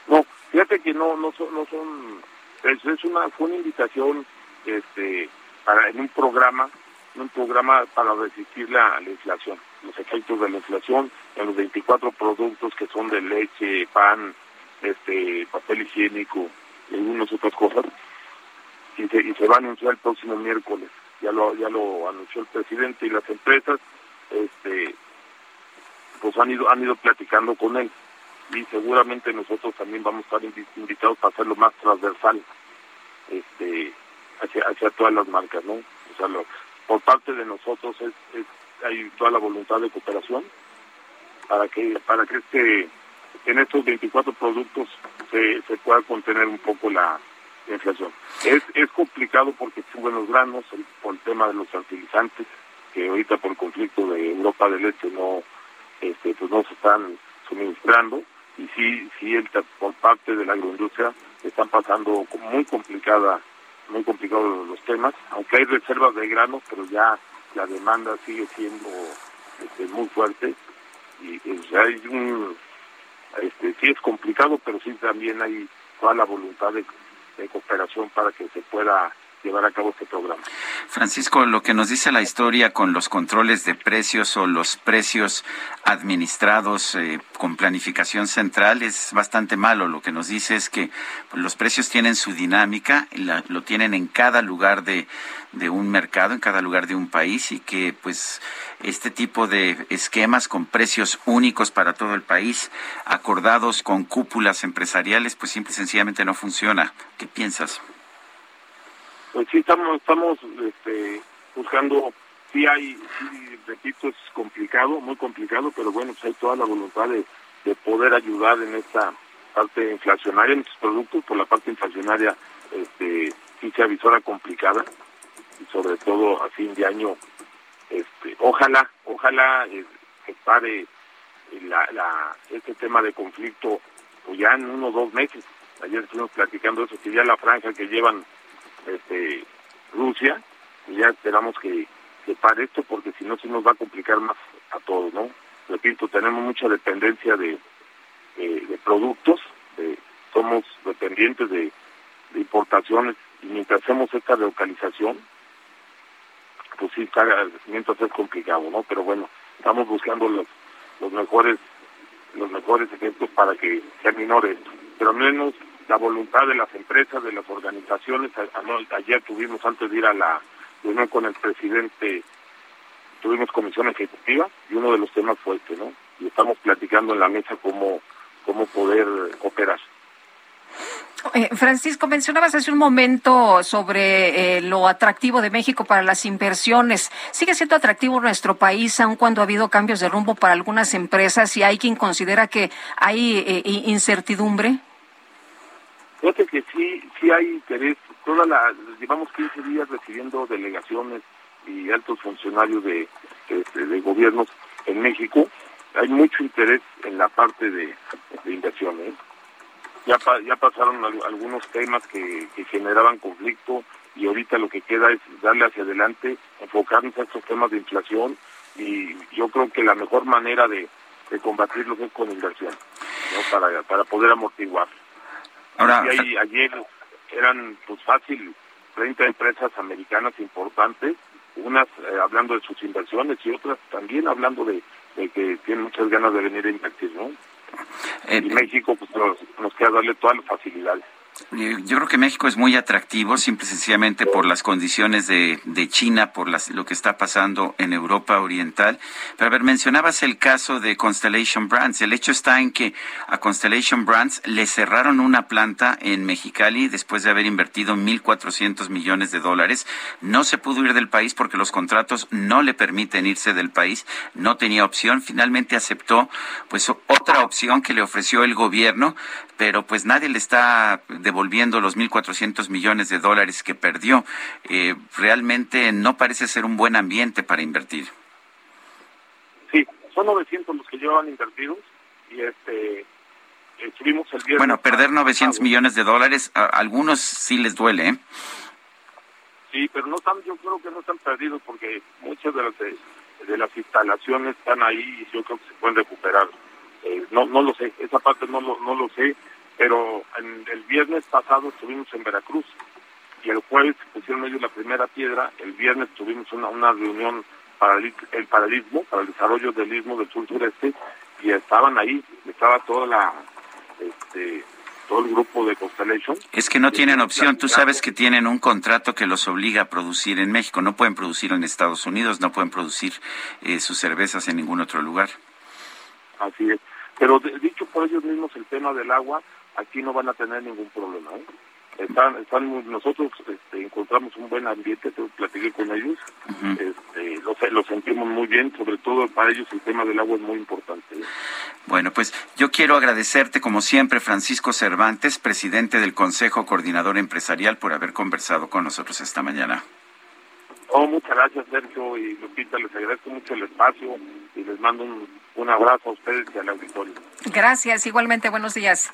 No, fíjate que no, no son, no son, es, una, fue una invitación, este, para en un programa un programa para resistir la, inflación, los efectos de la inflación en los 24 productos que son de leche, pan, este papel higiénico y algunas otras cosas. Y se, y se va a anunciar el próximo miércoles. Ya lo ya lo anunció el presidente y las empresas este pues han ido han ido platicando con él y seguramente nosotros también vamos a estar invitados para hacerlo más transversal este hacia hacia todas las marcas, ¿no? O sea, lo, por parte de nosotros es, hay toda la voluntad de cooperación para que para que este en estos 24 productos se, se pueda contener un poco la, inflación. Es, es complicado porque suben los granos por el tema de los fertilizantes que ahorita por el conflicto de Europa del Este no este pues no se están suministrando y sí sí el, por parte de la agroindustria están pasando muy complicada muy complicados los temas, aunque hay reservas de grano, pero ya la demanda sigue siendo este, muy fuerte. Y hay un, este, sí es complicado, pero sí también hay toda la voluntad de cooperación para que se pueda llevar a cabo este programa. Francisco, lo que nos dice la historia con los controles de precios o los precios administrados eh, con planificación central es bastante malo. Lo que nos dice es que los precios tienen su dinámica, lo tienen en cada lugar de, de un mercado, en cada lugar de un país y que pues este tipo de esquemas con precios únicos para todo el país, acordados con cúpulas empresariales, pues simple y sencillamente no funciona. ¿Qué piensas? Pues sí, estamos, estamos este, buscando, sí hay, sí, repito, es complicado, muy complicado, pero bueno, pues hay toda la voluntad de, de poder ayudar en esta parte inflacionaria, en estos productos, por la parte inflacionaria, este, sí se avisora complicada, y sobre todo a fin de año, este, ojalá, ojalá eh, se pare la, la, este tema de conflicto pues ya en uno o dos meses. Ayer estuvimos platicando eso, que ya la franja que llevan este, Rusia, y ya esperamos que, que pare esto porque si no se nos va a complicar más a todos, ¿no? Repito, tenemos mucha dependencia de, de, productos, de, somos dependientes de, importaciones y mientras hacemos esta relocalización, pues sí, mientras es complicado, ¿no? Pero bueno, estamos buscando los, los mejores los mejores ejemplos para que sea menor esto. Pero al menos la voluntad de las empresas, de las organizaciones. Ayer tuvimos, antes de ir a la reunión con el presidente, tuvimos comisión ejecutiva y uno de los temas fue este, ¿no? Y estamos platicando en la mesa cómo, cómo poder operar. Eh, Francisco, mencionabas hace un momento sobre eh, lo atractivo de México para las inversiones. ¿Sigue siendo atractivo nuestro país, aun cuando ha habido cambios de rumbo para algunas empresas y hay quien considera que hay eh, incertidumbre? Fíjate que sí, sí hay interés. Toda la, llevamos 15 días recibiendo delegaciones y altos funcionarios de, de, gobiernos en México. Hay mucho interés en la parte de, inversiones. Ya, ya pasaron algunos temas que, generaban conflicto y ahorita lo que queda es darle hacia adelante, enfocarnos a estos temas de inflación y yo creo que la mejor manera de, combatirlos es con inversión, para, para poder amortiguar. Ahora, y ayer eran pues fácil 30 empresas americanas importantes, unas eh, hablando de sus inversiones y otras también hablando de, que tienen muchas ganas de venir a invertir, ¿no? Eh, y México pues nos, nos queda darle todas las facilidades. Yo creo que México es muy atractivo, simple y sencillamente por las condiciones de, de China, por las, lo que está pasando en Europa Oriental. Pero a ver, mencionabas el caso de Constellation Brands. El hecho está en que a Constellation Brands le cerraron una planta en Mexicali después de haber invertido 1.400 millones de dólares. No se pudo ir del país porque los contratos no le permiten irse del país. No tenía opción. Finalmente aceptó pues otra opción que le ofreció el gobierno pero pues nadie le está devolviendo los 1.400 millones de dólares que perdió. Eh, realmente no parece ser un buen ambiente para invertir. Sí, son 900 los que llevan invertidos y este estuvimos el viernes. Bueno, perder 900 millones de dólares, a algunos sí les duele, ¿eh? Sí, pero no están, yo creo que no están perdidos porque muchas de las de, las instalaciones están ahí y yo creo que se pueden recuperar. Eh, no no lo sé, esa parte no lo, no lo sé, pero en, el viernes pasado estuvimos en Veracruz y el jueves pusieron ellos la primera piedra, el viernes tuvimos una, una reunión para el, el paralismo, para el desarrollo del istmo del sur sureste y estaban ahí, estaba toda la este, todo el grupo de Constellation. Es que no tienen opción. Tú sabes que tienen un contrato que los obliga a producir en México. No pueden producir en Estados Unidos, no pueden producir eh, sus cervezas en ningún otro lugar. Así es. Pero dicho por ellos mismos, el tema del agua, aquí no van a tener ningún problema. ¿eh? están, están nosotros este, encontramos un buen ambiente, te platiqué con ellos, este, lo, sentimos muy bien, sobre todo para ellos el tema del agua es muy importante. Bueno, pues yo quiero agradecerte como siempre, Francisco Cervantes, presidente del Consejo Coordinador Empresarial, por haber conversado con nosotros esta mañana. Oh, muchas gracias, Sergio y Lupita. Les agradezco mucho el espacio y les mando un, un abrazo a ustedes y al auditorio. Gracias, igualmente. Buenos días.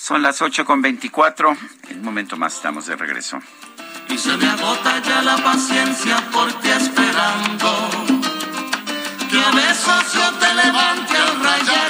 Son las 8 con 24. En un momento más estamos de regreso. Y se me agota ya la paciencia por ti esperando. Que a besos yo te levante al rayar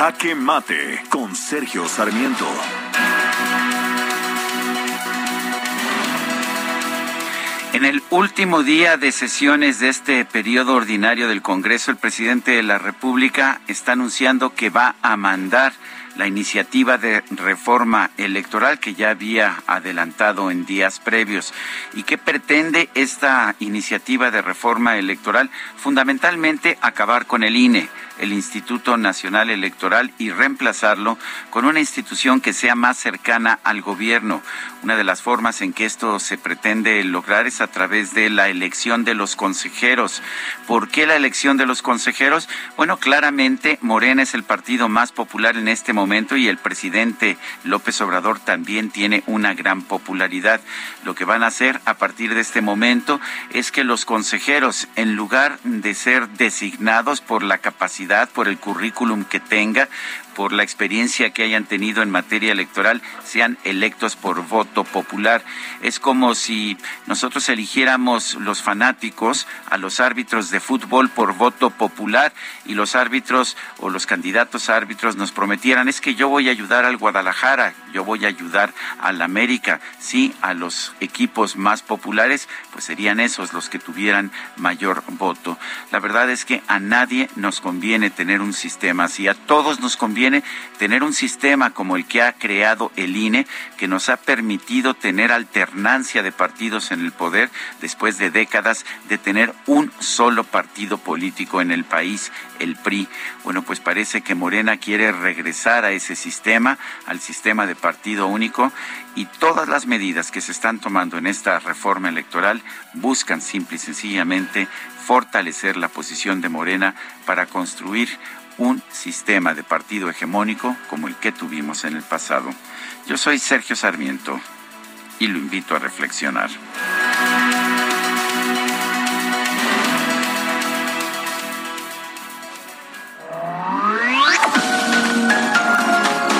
Jaque Mate con Sergio Sarmiento. En el último día de sesiones de este periodo ordinario del Congreso, el presidente de la República está anunciando que va a mandar la iniciativa de reforma electoral que ya había adelantado en días previos. ¿Y qué pretende esta iniciativa de reforma electoral? Fundamentalmente acabar con el INE el Instituto Nacional Electoral y reemplazarlo con una institución que sea más cercana al gobierno. Una de las formas en que esto se pretende lograr es a través de la elección de los consejeros. ¿Por qué la elección de los consejeros? Bueno, claramente Morena es el partido más popular en este momento y el presidente López Obrador también tiene una gran popularidad. Lo que van a hacer a partir de este momento es que los consejeros, en lugar de ser designados por la capacidad por el currículum que tenga, por la experiencia que hayan tenido en materia electoral, sean electos por voto popular. Es como si nosotros eligiéramos los fanáticos a los árbitros de fútbol por voto popular y los árbitros o los candidatos a árbitros nos prometieran, es que yo voy a ayudar al Guadalajara, yo voy a ayudar al América, sí, a los equipos más populares, pues serían esos los que tuvieran mayor voto. La verdad es que a nadie nos conviene tener un sistema así, a todos nos conviene tener un sistema como el que ha creado el INE, que nos ha permitido tener alternancia de partidos en el poder después de décadas de tener un solo partido político en el país, el PRI. Bueno, pues parece que Morena quiere regresar a ese sistema, al sistema de partido único, y todas las medidas que se están tomando en esta reforma electoral buscan simple y sencillamente fortalecer la posición de Morena para construir un sistema de partido hegemónico como el que tuvimos en el pasado. Yo soy Sergio Sarmiento y lo invito a reflexionar.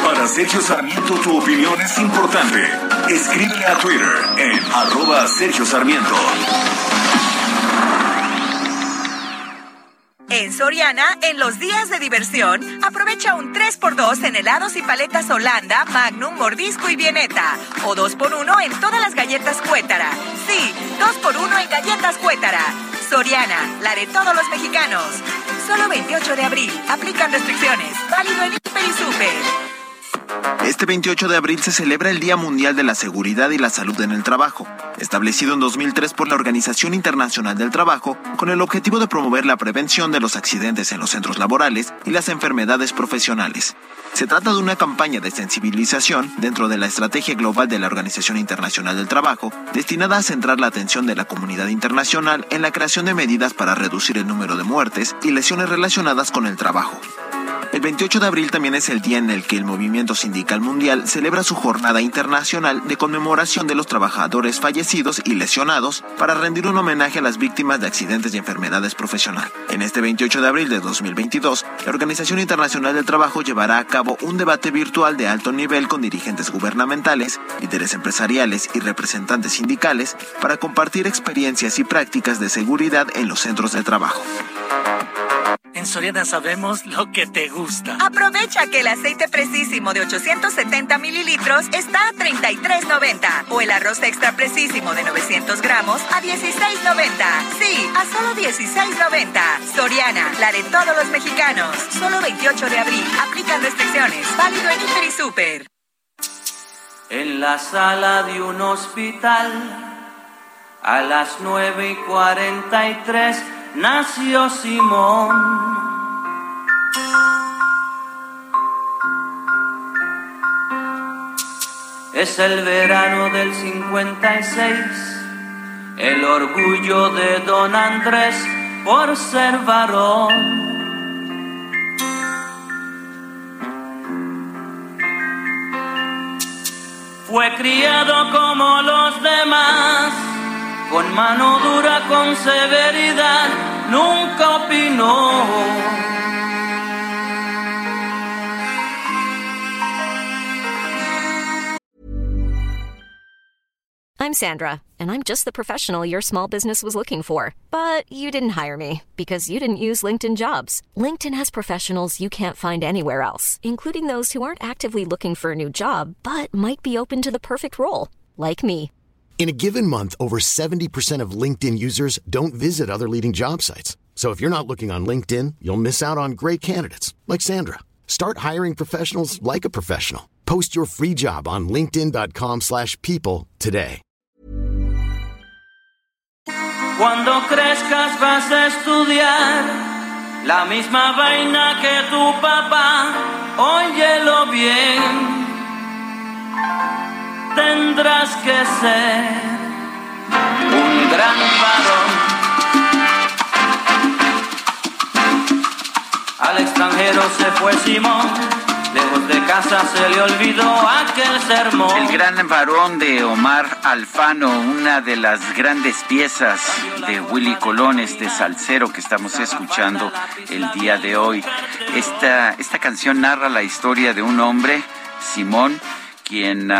Para Sergio Sarmiento tu opinión es importante. Escribe a Twitter en arroba Sergio Sarmiento. En Soriana, en los días de diversión, aprovecha un 3x2 en helados y paletas Holanda, Magnum, Mordisco y Vieneta. O 2x1 en todas las galletas Cuétara. Sí, 2x1 en galletas Cuétara. Soriana, la de todos los mexicanos. Solo 28 de abril. Aplican restricciones. Válido en Hiper y Super. Este 28 de abril se celebra el Día Mundial de la Seguridad y la Salud en el Trabajo, establecido en 2003 por la Organización Internacional del Trabajo con el objetivo de promover la prevención de los accidentes en los centros laborales y las enfermedades profesionales. Se trata de una campaña de sensibilización dentro de la estrategia global de la Organización Internacional del Trabajo, destinada a centrar la atención de la comunidad internacional en la creación de medidas para reducir el número de muertes y lesiones relacionadas con el trabajo. El 28 de abril también es el día en el que el Movimiento Sindical Mundial celebra su jornada internacional de conmemoración de los trabajadores fallecidos y lesionados para rendir un homenaje a las víctimas de accidentes y enfermedades profesionales. En este 28 de abril de 2022, la Organización Internacional del Trabajo llevará a cabo un debate virtual de alto nivel con dirigentes gubernamentales, líderes empresariales y representantes sindicales para compartir experiencias y prácticas de seguridad en los centros de trabajo. En Soriana sabemos lo que te gusta. Aprovecha que el aceite precisísimo de 870 mililitros está a 33.90 o el arroz extra precisísimo de 900 gramos a 16.90. Sí, a solo 16.90. Soriana, la de todos los mexicanos. Solo 28 de abril. Aplican restricciones. Válido en Inter y Super. En la sala de un hospital, a las 9 y 43 nació Simón. Es el verano del 56, el orgullo de don Andrés por ser varón. Fue criado como los demás con mano dura, con severidad, nunca opinó. I'm Sandra, and I'm just the professional your small business was looking for. But you didn't hire me because you didn't use LinkedIn jobs. LinkedIn has professionals you can't find anywhere else, including those who aren't actively looking for a new job but might be open to the perfect role, like me. In a given month, over 70% of LinkedIn users don't visit other leading job sites. So if you're not looking on LinkedIn, you'll miss out on great candidates like Sandra. Start hiring professionals like a professional. Post your free job on linkedin.com/people today. Cuando crezcas vas a estudiar la misma vaina que tu papá, óyelo bien. Tendrás que ser un gran varón. Al extranjero se fue Simón. Lejos de casa se le olvidó aquel sermón. El gran varón de Omar Alfano, una de las grandes piezas de Willy Colón, este salsero que estamos escuchando el día de hoy. Esta, esta canción narra la historia de un hombre, Simón, quien,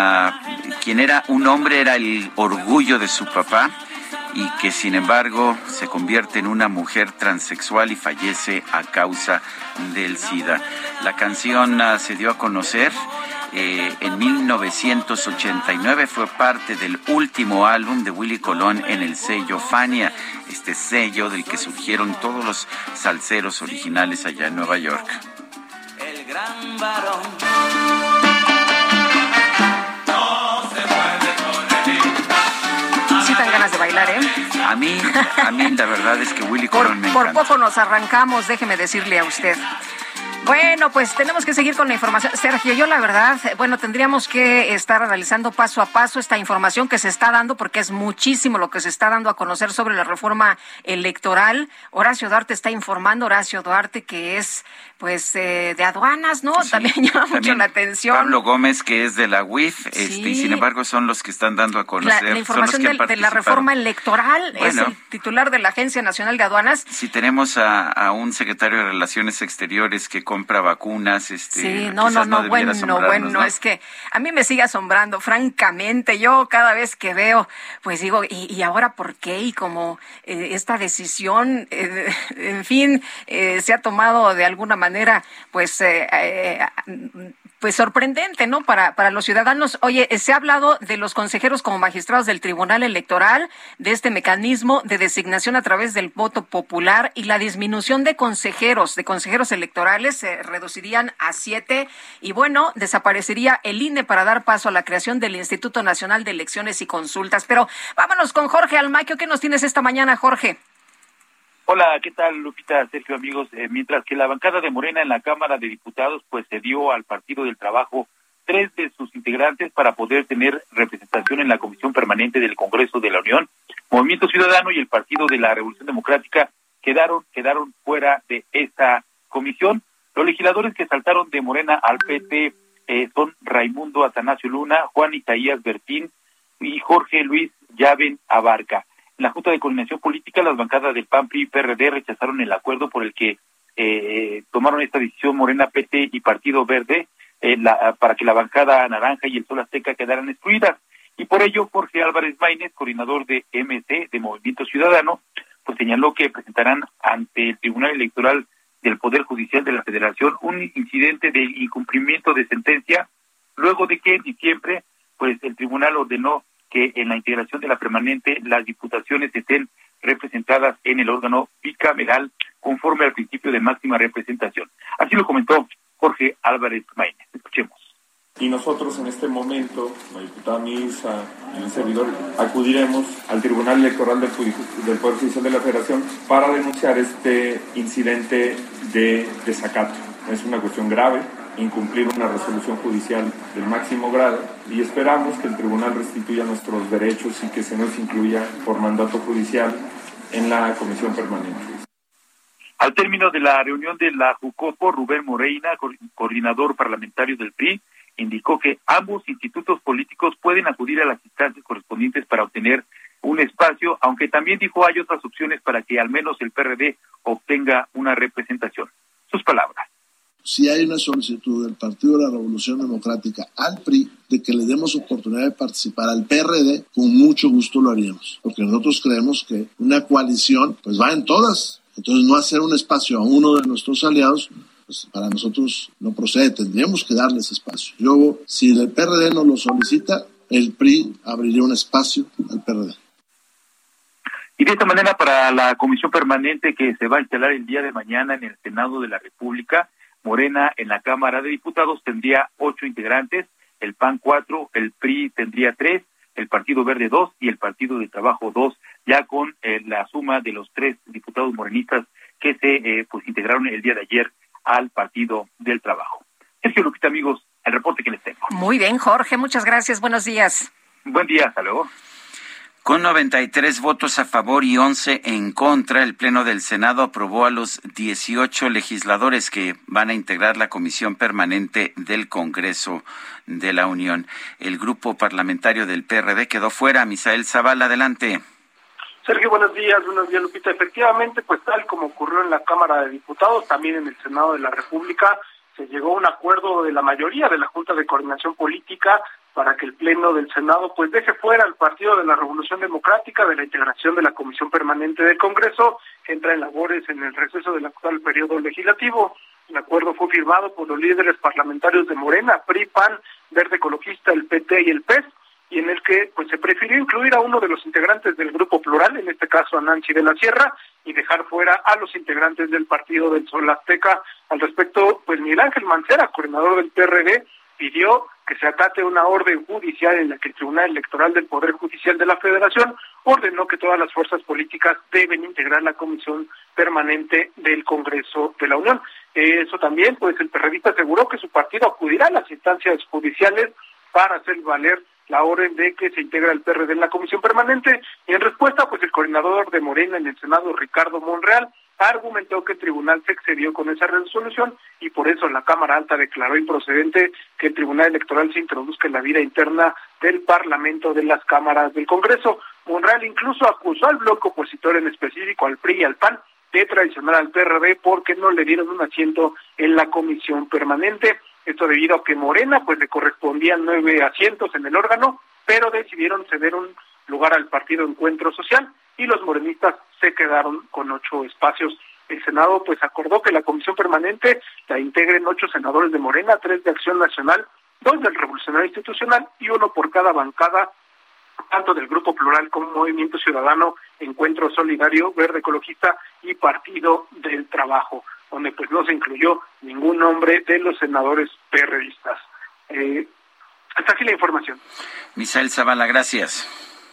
quien era un hombre, era el orgullo de su papá y que sin embargo se convierte en una mujer transexual y fallece a causa del SIDA. La canción ah, se dio a conocer eh, en 1989, fue parte del último álbum de Willy Colón en el sello Fania, este sello del que surgieron todos los salseros originales allá en Nueva York. ¿Eh? A mí, a mí la verdad es que Willy Por, Colón me por encanta. poco nos arrancamos, déjeme decirle a usted. Bueno, pues tenemos que seguir con la información. Sergio, yo la verdad, bueno, tendríamos que estar analizando paso a paso esta información que se está dando, porque es muchísimo lo que se está dando a conocer sobre la reforma electoral. Horacio Duarte está informando, Horacio Duarte, que es, pues, eh, de aduanas, ¿no? También llama mucho También la atención. Pablo Gómez, que es de la UIF, este, y Sí. sin embargo son los que están dando a conocer. la información del- de la reforma electoral es Bueno. el titular de la Agencia Nacional de Aduanas. Si tenemos a, a un secretario de Relaciones Exteriores que compra vacunas, este, Sí, no, no, no, debiera bueno, bueno, ¿no? es que a mí me sigue asombrando, francamente, yo cada vez que veo, pues digo, ¿y, y ahora por qué? Y como eh, esta decisión, eh, en fin, eh, se ha tomado de alguna manera, pues, eh, eh, pues sorprendente, ¿no? Para, para los ciudadanos. Oye, se ha hablado de los consejeros como magistrados del Tribunal Electoral, de este mecanismo de designación a través del voto popular y la disminución de consejeros, de consejeros electorales se reducirían a siete y bueno, desaparecería el INE para dar paso a la creación del Instituto Nacional de Elecciones y Consultas. Pero vámonos con Jorge Almaquio. ¿Qué nos tienes esta mañana, Jorge? Hola, ¿qué tal Lupita, Sergio, amigos? Eh, mientras que la bancada de Morena en la Cámara de Diputados pues se dio al Partido del Trabajo tres de sus integrantes para poder tener representación en la Comisión Permanente del Congreso de la Unión, Movimiento Ciudadano y el Partido de la Revolución Democrática quedaron quedaron fuera de esta comisión. Los legisladores que saltaron de Morena al PT eh, son Raimundo Atanasio Luna, Juan Isaías Bertín y Jorge Luis Llaven Abarca. En la Junta de Coordinación Política, las bancadas del PAN, y PRD rechazaron el acuerdo por el que eh, tomaron esta decisión Morena, PT y Partido Verde eh, para que la bancada naranja y el Sol Azteca quedaran excluidas. Y por ello, Jorge Álvarez Maínez, coordinador de MC, de Movimiento Ciudadano, pues señaló que presentarán ante el Tribunal Electoral del Poder Judicial de la Federación un incidente de incumplimiento de sentencia, luego de que en diciembre, pues el tribunal ordenó que en la integración de la permanente las diputaciones estén representadas en el órgano bicameral conforme al principio de máxima representación. Así lo comentó Jorge Álvarez Maínez. Escuchemos. Y nosotros en este momento, la diputada Misa y el servidor, acudiremos al Tribunal Electoral del, del Poder Judicial de la Federación para denunciar este incidente de desacato. Es una cuestión grave, incumplir una resolución judicial del máximo grado y esperamos que el tribunal restituya nuestros derechos y que se nos incluya por mandato judicial en la comisión permanente. Al término de la reunión de la JUCOPO, Rubén Moreina, coordinador parlamentario del PRI, indicó que ambos institutos políticos pueden acudir a las instancias correspondientes para obtener un espacio, aunque también dijo hay otras opciones para que al menos el PRD obtenga una representación. Sus palabras si hay una solicitud del Partido de la Revolución Democrática al PRI de que le demos oportunidad de participar al PRD, con mucho gusto lo haríamos, porque nosotros creemos que una coalición pues va en todas. Entonces no hacer un espacio a uno de nuestros aliados pues para nosotros no procede, tendríamos que darles espacio. Yo, si el PRD no lo solicita, el PRI abriría un espacio al PRD. Y de esta manera, para la comisión permanente que se va a instalar el día de mañana en el Senado de la República, Morena en la Cámara de Diputados tendría ocho integrantes, el PAN cuatro, el PRI tendría tres, el Partido Verde dos y el Partido de Trabajo dos, ya con eh, la suma de los tres diputados morenistas que se eh, pues integraron el día de ayer al Partido del Trabajo. Sergio Lupita, amigos, el reporte que les tengo. Muy bien, Jorge, muchas gracias, buenos días. Buen día, hasta luego. Con 93 votos a favor y 11 en contra, el Pleno del Senado aprobó a los 18 legisladores que van a integrar la Comisión Permanente del Congreso de la Unión. El grupo parlamentario del PRD quedó fuera. Misael Zavala, adelante. Sergio, buenos días, buenos días, Lupita. Efectivamente, pues tal como ocurrió en la Cámara de Diputados, también en el Senado de la República, se llegó a un acuerdo de la mayoría de la Junta de Coordinación Política para que el Pleno del Senado pues deje fuera al Partido de la Revolución Democrática de la integración de la Comisión Permanente del Congreso, que entra en labores en el receso del actual periodo legislativo. El acuerdo fue firmado por los líderes parlamentarios de Morena, PRI, PAN, Verde Ecologista, el PT y el PES, y en el que pues se prefirió incluir a uno de los integrantes del grupo plural, en este caso a Nancy de la Sierra, y dejar fuera a los integrantes del Partido del Sol Azteca. Al respecto, pues Miguel Ángel Mancera, coordinador del PRD, pidió que se acate una orden judicial en la que el Tribunal Electoral del Poder Judicial de la Federación ordenó que todas las fuerzas políticas deben integrar la comisión permanente del Congreso de la Unión. Eso también, pues el periodista aseguró que su partido acudirá a las instancias judiciales para hacer valer la orden de que se integra el PRD en la comisión permanente y en respuesta, pues el coordinador de Morena en el Senado, Ricardo Monreal, argumentó que el tribunal se excedió con esa resolución y por eso la Cámara Alta declaró improcedente que el Tribunal Electoral se introduzca en la vida interna del Parlamento de las cámaras del Congreso. Monreal incluso acusó al bloque opositor en específico, al PRI y al PAN, de traicionar al PRD porque no le dieron un asiento en la comisión permanente. Esto debido a que Morena pues le correspondían nueve asientos en el órgano, pero decidieron ceder un lugar al partido Encuentro Social y los morenistas se quedaron con ocho espacios. el Senado pues acordó que la comisión permanente la integren ocho senadores de Morena, tres de Acción Nacional, dos del Revolucionario Institucional y uno por cada bancada tanto del Grupo Plural como Movimiento Ciudadano, Encuentro Solidario, Verde Ecologista y Partido del Trabajo, donde pues no se incluyó ningún nombre de los senadores perredistas. Eh, hasta aquí la información. Misael Zavala, gracias.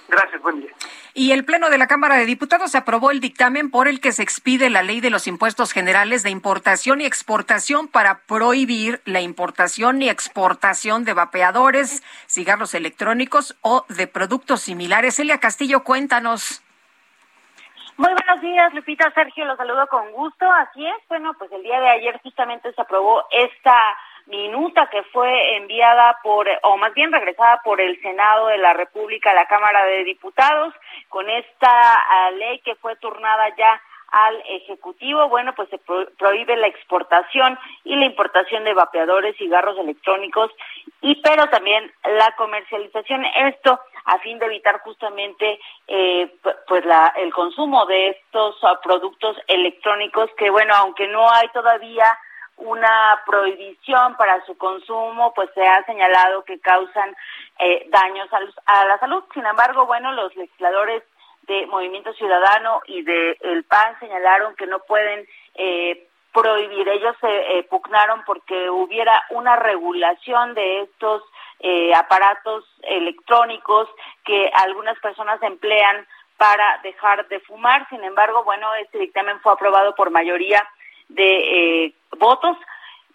Gracias, buen día. Y el Pleno de la Cámara de Diputados aprobó el dictamen por el que se expide la ley de los impuestos generales de importación y exportación para prohibir la importación y exportación de vapeadores, cigarros electrónicos o de productos similares. Elia Castillo, cuéntanos. Muy buenos días, Lupita. Sergio, los saludo con gusto. Así es, bueno, pues el día de ayer justamente se aprobó esta minuta que fue enviada por, o más bien regresada por el Senado de la República a la Cámara de Diputados, con esta ah, ley que fue turnada ya al Ejecutivo, bueno, pues se prohíbe la exportación y la importación de vapeadores, cigarros electrónicos, y pero también la comercialización. Esto a fin de evitar justamente eh, pues la, el consumo de estos ah, productos electrónicos que, bueno, aunque no hay todavía una prohibición para su consumo, pues se ha señalado que causan eh, daños a, la salud. Sin embargo, bueno, los legisladores de Movimiento Ciudadano y de el PAN señalaron que no pueden eh, prohibir. Ellos se eh, pugnaron porque hubiera una regulación de estos aparatos electrónicos que algunas personas emplean para dejar de fumar. Sin embargo, bueno, este dictamen fue aprobado por mayoría de eh, votos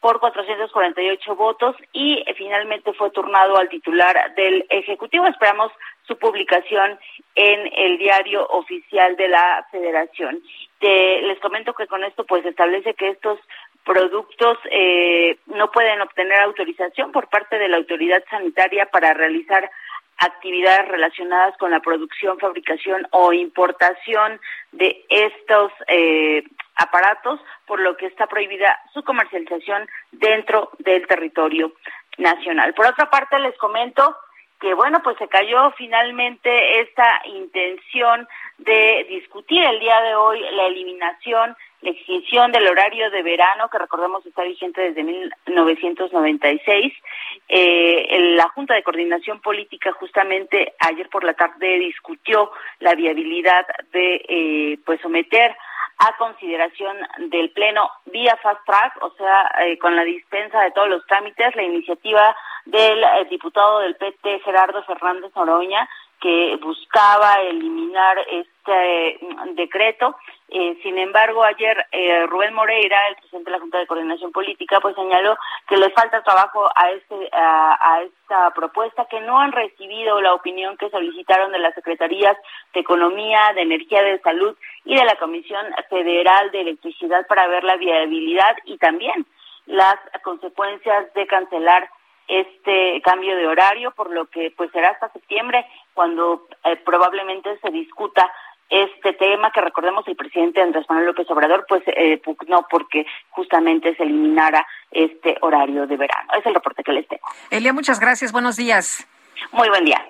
por 448 votos y eh, finalmente fue turnado al titular del Ejecutivo. Esperamos su publicación en el diario oficial de la Federación. les comento que con esto pues establece que estos productos eh, no pueden obtener autorización por parte de la autoridad sanitaria para realizar actividades relacionadas con la producción, fabricación o importación de estos eh, aparatos, por lo que está prohibida su comercialización dentro del territorio nacional. Por otra parte, les comento que, bueno, pues se cayó finalmente esta intención de discutir el día de hoy la eliminación la extinción del horario de verano, que recordemos está vigente desde 1996. Eh, la Junta de Coordinación Política justamente ayer por la tarde discutió la viabilidad de eh, pues someter a consideración del Pleno vía fast track, o sea, eh, con la dispensa de todos los trámites, la iniciativa del eh, diputado del PT Gerardo Fernández Noroña, que buscaba eliminar este mm, decreto. Eh, sin embargo, ayer eh, Rubén Moreira, el presidente de la Junta de Coordinación Política, pues señaló que le falta trabajo a, este, a, esta propuesta, que no han recibido la opinión que solicitaron de las Secretarías de Economía, de Energía, de Salud y de la Comisión Federal de Electricidad para ver la viabilidad y también las consecuencias de cancelar este cambio de horario, por lo que pues será hasta septiembre cuando eh, probablemente se discuta este tema que recordemos el presidente Andrés Manuel López Obrador pues eh, pugnó porque justamente se eliminara este horario de verano. Es el reporte que les tengo. Elia, muchas gracias. Buenos días. Muy buen día.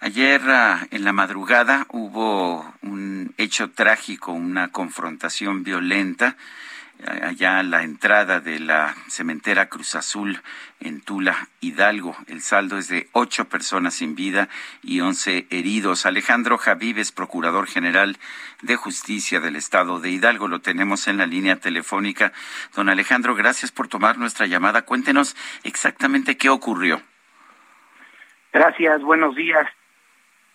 Ayer ah, en la madrugada hubo un hecho trágico, una confrontación violenta allá a la entrada de la cementera Cruz Azul en Tula, Hidalgo. El saldo es de ocho personas sin vida y once heridos. Alejandro Javives, procurador general de justicia del estado de Hidalgo, lo tenemos en la línea telefónica. Don Alejandro, gracias por tomar nuestra llamada. Cuéntenos exactamente qué ocurrió. Gracias, buenos días.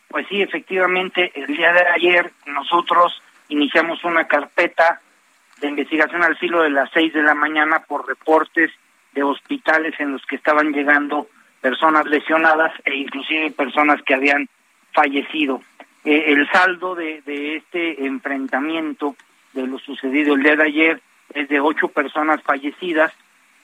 Pues sí, efectivamente, el día de ayer nosotros iniciamos una carpeta de investigación al filo de las seis de la mañana por reportes de hospitales en los que estaban llegando personas lesionadas e inclusive personas que habían fallecido. Eh, el saldo de, este enfrentamiento de lo sucedido el día de ayer es de ocho personas fallecidas,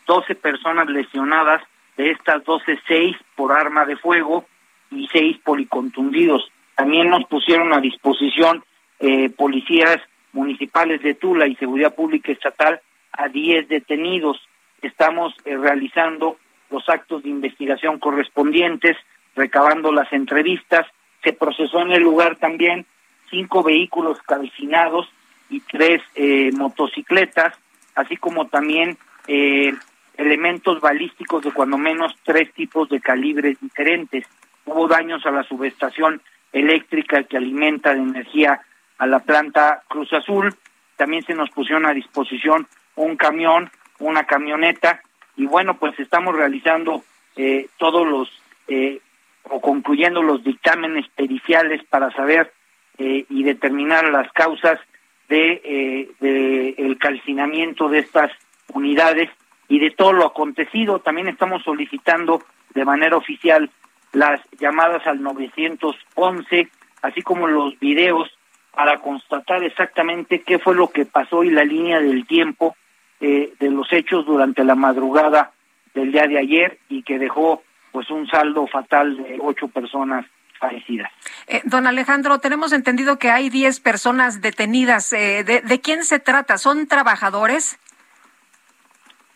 doce personas lesionadas, de estas doce, seis por arma de fuego y seis policontundidos. También nos pusieron a disposición eh, policías municipales de Tula y Seguridad Pública Estatal a 10 detenidos. Estamos eh, realizando los actos de investigación correspondientes, recabando las entrevistas. Se procesó en el lugar también cinco vehículos calcinados y tres eh, motocicletas, así como también eh, elementos balísticos de cuando menos tres tipos de calibres diferentes. Hubo daños a la subestación eléctrica que alimenta de energía a la planta Cruz Azul. También se nos pusieron a disposición un camión, una camioneta y bueno, pues estamos realizando eh, todos los eh, o concluyendo los dictámenes periciales para saber eh, y determinar las causas de, de el calcinamiento de estas unidades y de todo lo acontecido. También estamos solicitando de manera oficial las llamadas al 911, así como los videos para constatar exactamente qué fue lo que pasó y la línea del tiempo eh, de los hechos durante la madrugada del día de ayer y que dejó pues un saldo fatal de ocho personas fallecidas. Eh, don Alejandro, tenemos entendido que hay diez personas detenidas. Eh, de, de, quién se trata? ¿Son trabajadores?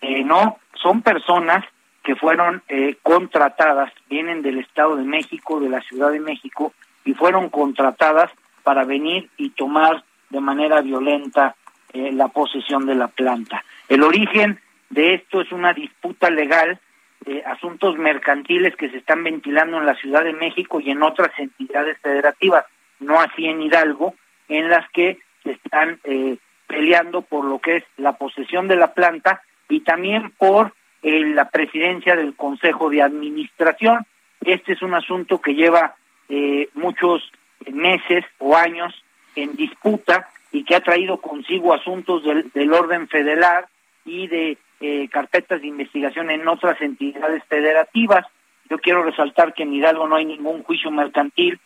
Eh, no, son personas que fueron eh, contratadas, vienen del Estado de México, de la Ciudad de México, y fueron contratadas para venir y tomar de manera violenta eh, la posesión de la planta. El origen de esto es una disputa legal, eh, asuntos mercantiles que se están ventilando en la Ciudad de México y en otras entidades federativas, no así en Hidalgo, en las que se están eh, peleando por lo que es la posesión de la planta y también por eh, la presidencia del Consejo de Administración. Este es un asunto que lleva eh, muchos meses o años en disputa y que ha traído consigo asuntos del, del orden federal y de eh, carpetas de investigación en otras entidades federativas. Yo quiero resaltar que en Hidalgo no hay ningún juicio mercantil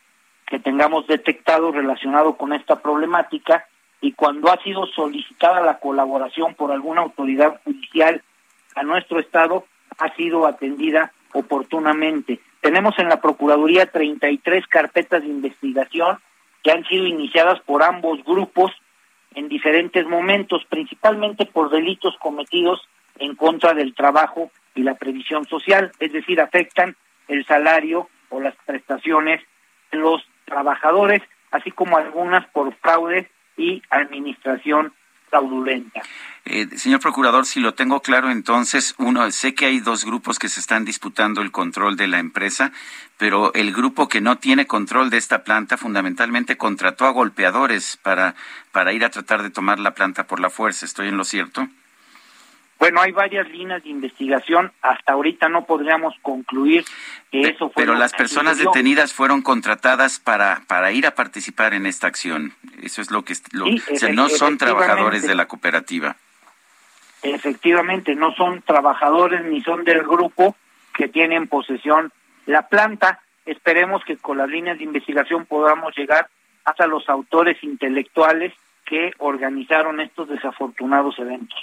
que tengamos detectado relacionado con esta problemática y cuando ha sido solicitada la colaboración por alguna autoridad judicial a nuestro Estado, ha sido atendida oportunamente. Tenemos en la Procuraduría 33 carpetas de investigación que han sido iniciadas por ambos grupos en diferentes momentos, principalmente por delitos cometidos en contra del trabajo y la previsión social, es decir, afectan el salario o las prestaciones de los trabajadores, así como algunas por fraude y administración fraudulenta. Eh, señor procurador, si lo tengo claro, entonces, uno, sé que hay dos grupos que se están disputando el control de la empresa, pero el grupo que no tiene control de esta planta fundamentalmente contrató a golpeadores para, para ir a tratar de tomar la planta por la fuerza. ¿Estoy en lo cierto? Bueno, hay varias líneas de investigación. Hasta ahorita no podríamos concluir que eso fue. Pero las personas detenidas fueron contratadas para para ir a participar en esta acción. Eso es lo que lo, sí, o sea, no son trabajadores de la cooperativa. Efectivamente, no son trabajadores ni son del grupo que tienen posesión la planta. Esperemos que con las líneas de investigación podamos llegar hasta los autores intelectuales que organizaron estos desafortunados eventos.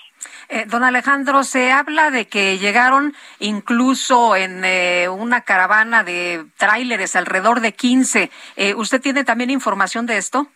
Eh, don Alejandro, se habla de que llegaron incluso en eh, una caravana de tráileres, alrededor de 15. Eh, ¿Usted tiene también información de esto?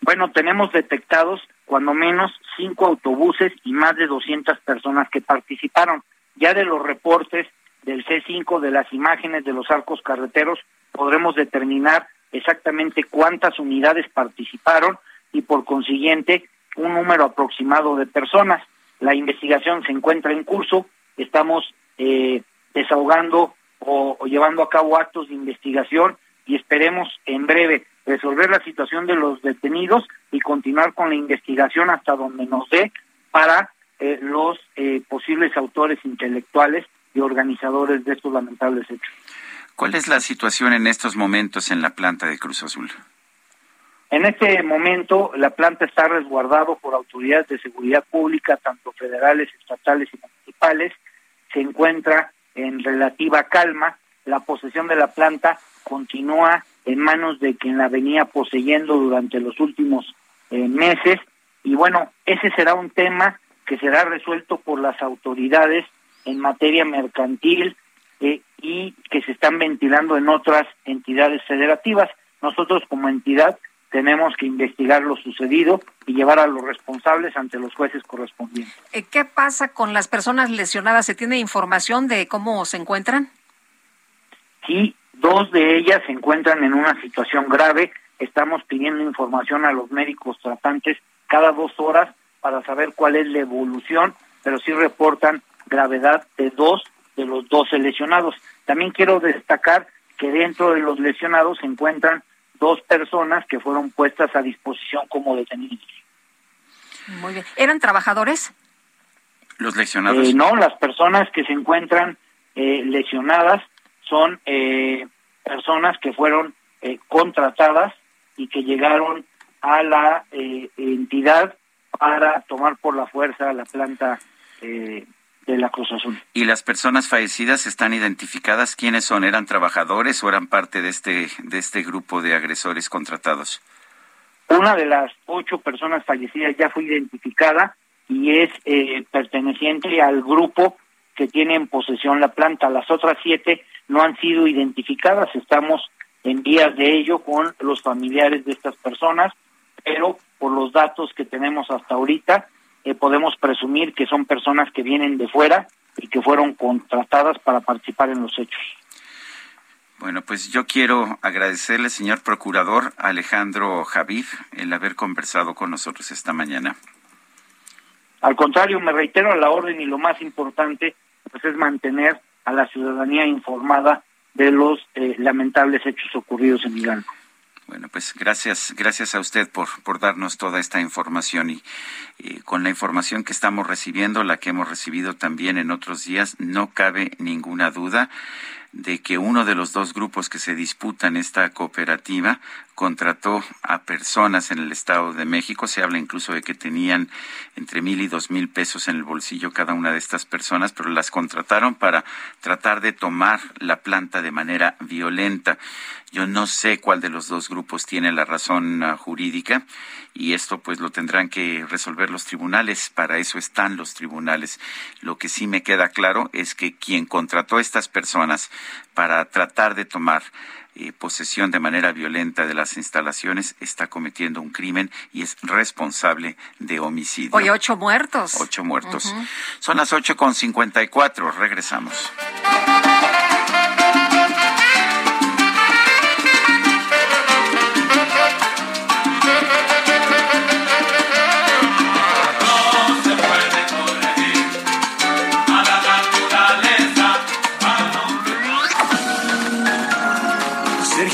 Bueno, tenemos detectados cuando menos cinco autobuses y más de 200 personas que participaron. Ya de los reportes del C5, de las imágenes de los arcos carreteros, podremos determinar exactamente cuántas unidades participaron y por consiguiente un número aproximado de personas. La investigación se encuentra en curso, estamos eh, desahogando o, o, llevando a cabo actos de investigación y esperemos en breve resolver la situación de los detenidos y continuar con la investigación hasta donde nos dé para eh, los eh, posibles autores intelectuales y organizadores de estos lamentables hechos. ¿Cuál es la situación en estos momentos en la planta de Cruz Azul? En este momento, la planta está resguardado por autoridades de seguridad pública, tanto federales, estatales y municipales. Se encuentra en relativa calma. La posesión de la planta continúa en manos de quien la venía poseyendo durante los últimos eh, meses. Y bueno, ese será un tema que será resuelto por las autoridades en materia mercantil eh, y que se están ventilando en otras entidades federativas. Nosotros como entidad tenemos que investigar lo sucedido y llevar a los responsables ante los jueces correspondientes. Eh, ¿Qué pasa con las personas lesionadas? ¿Se tiene información de cómo se encuentran? Sí, dos de ellas se encuentran en una situación grave. estamos pidiendo información a los médicos tratantes cada dos horas para saber cuál es la evolución, pero sí reportan gravedad de dos de los 12 lesionados. También quiero destacar que dentro de los lesionados se encuentran dos personas que fueron puestas a disposición como detenidos. Muy bien. ¿Eran trabajadores? Los lesionados. Eh, no, las personas que se encuentran eh, lesionadas son eh, personas que fueron contratadas y que llegaron a la entidad para tomar por la fuerza la planta de la Cruz Azul. ¿Y las personas fallecidas están identificadas? ¿Quiénes son? ¿Eran trabajadores o eran parte de este, de este grupo de agresores contratados? Una de las ocho personas fallecidas ya fue identificada y es eh, perteneciente al grupo que tiene en posesión la planta. Las otras siete no han sido identificadas. Estamos en vías de ello con los familiares de estas personas, pero por los datos que tenemos hasta ahorita, eh, podemos presumir que son personas que vienen de fuera y que fueron contratadas para participar en los hechos. Bueno, pues yo quiero agradecerle, señor procurador Alejandro Javid, el haber conversado con nosotros esta mañana. Al contrario, me reitero a la orden y lo más importante pues es mantener a la ciudadanía informada de los eh, lamentables hechos ocurridos en Hidalgo. Bueno, pues gracias, gracias a usted por, por darnos toda esta información y con la información que estamos recibiendo, la que hemos recibido también en otros días, no cabe ninguna duda de que uno de los dos grupos que se disputan esta cooperativa contrató a personas en el Estado de México. Se habla incluso de que tenían entre mil y dos mil pesos en el bolsillo cada una de estas personas, pero las contrataron para tratar de tomar la planta de manera violenta. Yo no sé cuál de los dos grupos tiene la razón uh, jurídica y esto pues lo tendrán que resolver los tribunales. Para eso están los tribunales. Lo que sí me queda claro es que quien contrató a estas personas para tratar de tomar eh, posesión de manera violenta de las instalaciones está cometiendo un crimen y es responsable de homicidio. Hoy ocho muertos. Ocho muertos. Son las ocho con cincuenta y cuatro. Regresamos.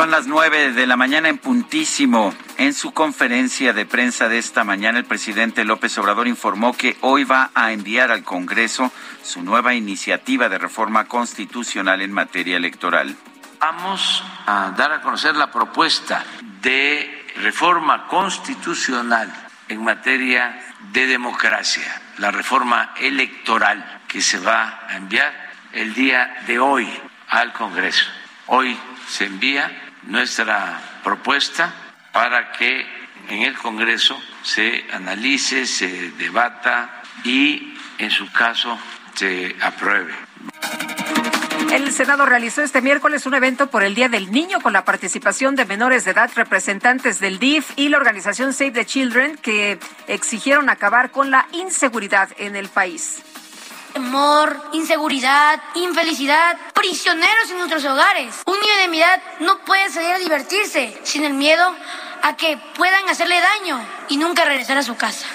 Son las nueve de la mañana en puntísimo. En su conferencia de prensa de esta mañana, el presidente López Obrador informó que hoy va a enviar al Congreso su nueva iniciativa de reforma constitucional en materia electoral. Vamos a dar a conocer la propuesta de reforma constitucional en materia de democracia, la reforma electoral que se va a enviar el día de hoy al Congreso. Hoy se envía nuestra propuesta para que en el Congreso se analice, se debata y, en su caso, se apruebe. El Senado realizó este miércoles un evento por el Día del Niño con la participación de menores de edad, representantes del DIF y la organización Save the Children que exigieron acabar con la inseguridad en el país temor, inseguridad, infelicidad, prisioneros en nuestros hogares. Un niño de mi edad no puede salir a divertirse sin el miedo a que puedan hacerle daño y nunca regresar a su casa.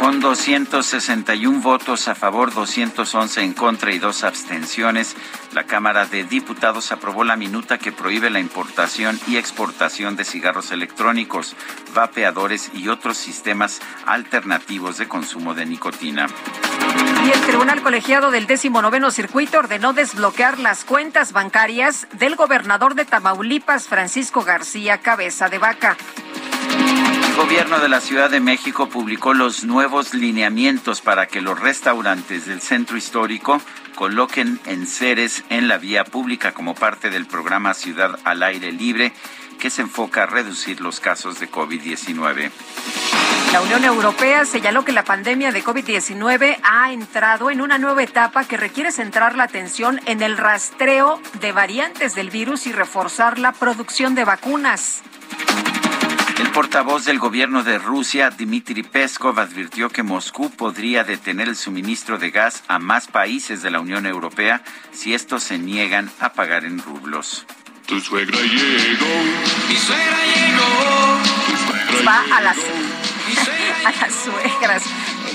Con 261 votos a favor, 211 en contra y dos abstenciones, la Cámara de Diputados aprobó la minuta que prohíbe la importación y exportación de cigarros electrónicos, vapeadores y otros sistemas alternativos de consumo de nicotina. Y el Tribunal Colegiado del 19 Circuito ordenó desbloquear las cuentas bancarias del gobernador de Tamaulipas, Francisco García Cabeza de Vaca. El gobierno de la Ciudad de México publicó los nuevos lineamientos para que los restaurantes del centro histórico coloquen enseres en la vía pública como parte del programa Ciudad al Aire Libre que se enfoca a reducir los casos de COVID-19. La Unión Europea señaló que la pandemia de COVID-19 ha entrado en una nueva etapa que requiere centrar la atención en el rastreo de variantes del virus y reforzar la producción de vacunas. El portavoz del gobierno de Rusia, Dmitry Peskov, advirtió que Moscú podría detener el suministro de gas a más países de la Unión Europea si estos se niegan a pagar en rublos. Tu suegra llegó. Mi suegra llegó. Va a las, [LAUGHS] a las suegras.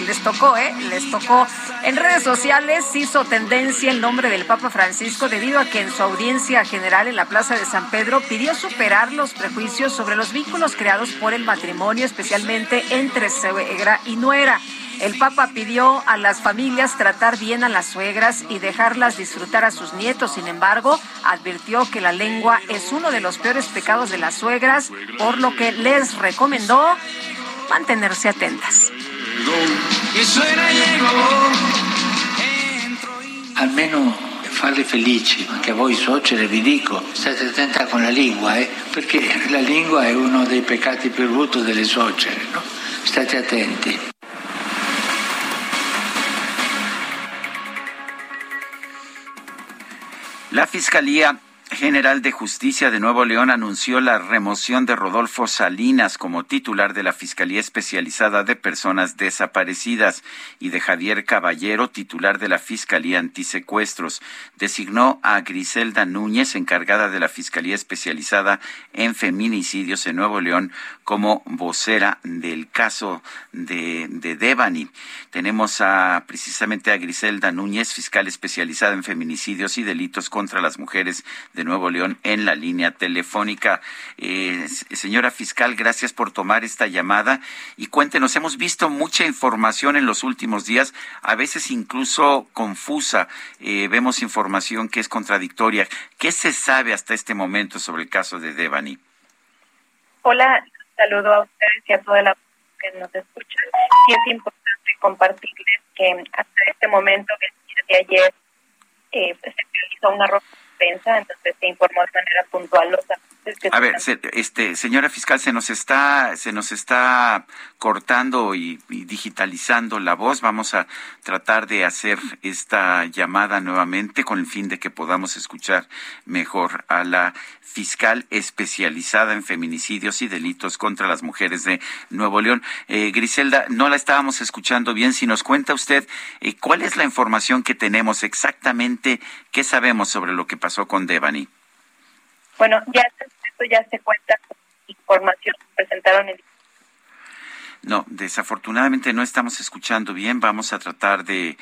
Les tocó, ¿eh? Les tocó. En redes sociales hizo tendencia el nombre del Papa Francisco debido a que en su audiencia general en la Plaza de San Pedro pidió superar los prejuicios sobre los vínculos creados por el matrimonio, especialmente entre suegra y nuera. El Papa pidió a las familias tratar bien a las suegras y dejarlas disfrutar a sus nietos. Sin embargo, advirtió que la lengua es uno de los peores pecados de las suegras, por lo que les recomendó mantenerse atentas. Almeno farli felici, anche a voi suocere vi dico, state attenta con la lingua, eh? perché la lingua è uno dei peccati più brutti delle suocere, no? state attenti. La Fiscalía General de Justicia de Nuevo León anunció la remoción de Rodolfo Salinas como titular de la Fiscalía Especializada de Personas Desaparecidas y de Javier Caballero, titular de la Fiscalía Antisecuestros. Designó a Griselda Núñez, encargada de la Fiscalía Especializada en Feminicidios en Nuevo León, como vocera del caso de, de Devani. Tenemos a precisamente a Griselda Núñez, fiscal especializada en feminicidios y delitos contra las mujeres de Nuevo León en la línea telefónica. Eh, señora fiscal, gracias por tomar esta llamada y cuéntenos, hemos visto mucha información en los últimos días, a veces incluso confusa. Eh, vemos información que es contradictoria. ¿Qué se sabe hasta este momento sobre el caso de Devani? Hola, saludo a ustedes y a toda la que nos escucha. Y es importante compartirles que hasta este momento, el día de ayer, eh, se realizó una ropa entonces se informó de manera puntual los que A ver, se- este, señora fiscal, se nos está, se nos está cortando y, y digitalizando la voz. Vamos a tratar de hacer esta llamada nuevamente con el fin de que podamos escuchar mejor a la fiscal especializada en feminicidios y delitos contra las mujeres de Nuevo León. Eh, Griselda, no la estábamos escuchando bien. Si nos cuenta usted eh, cuál es la información que tenemos exactamente, qué sabemos sobre lo que pasó con Devani. Bueno, ya esto ya se cuenta con información que presentaron el No, desafortunadamente no estamos escuchando bien. Vamos a tratar de,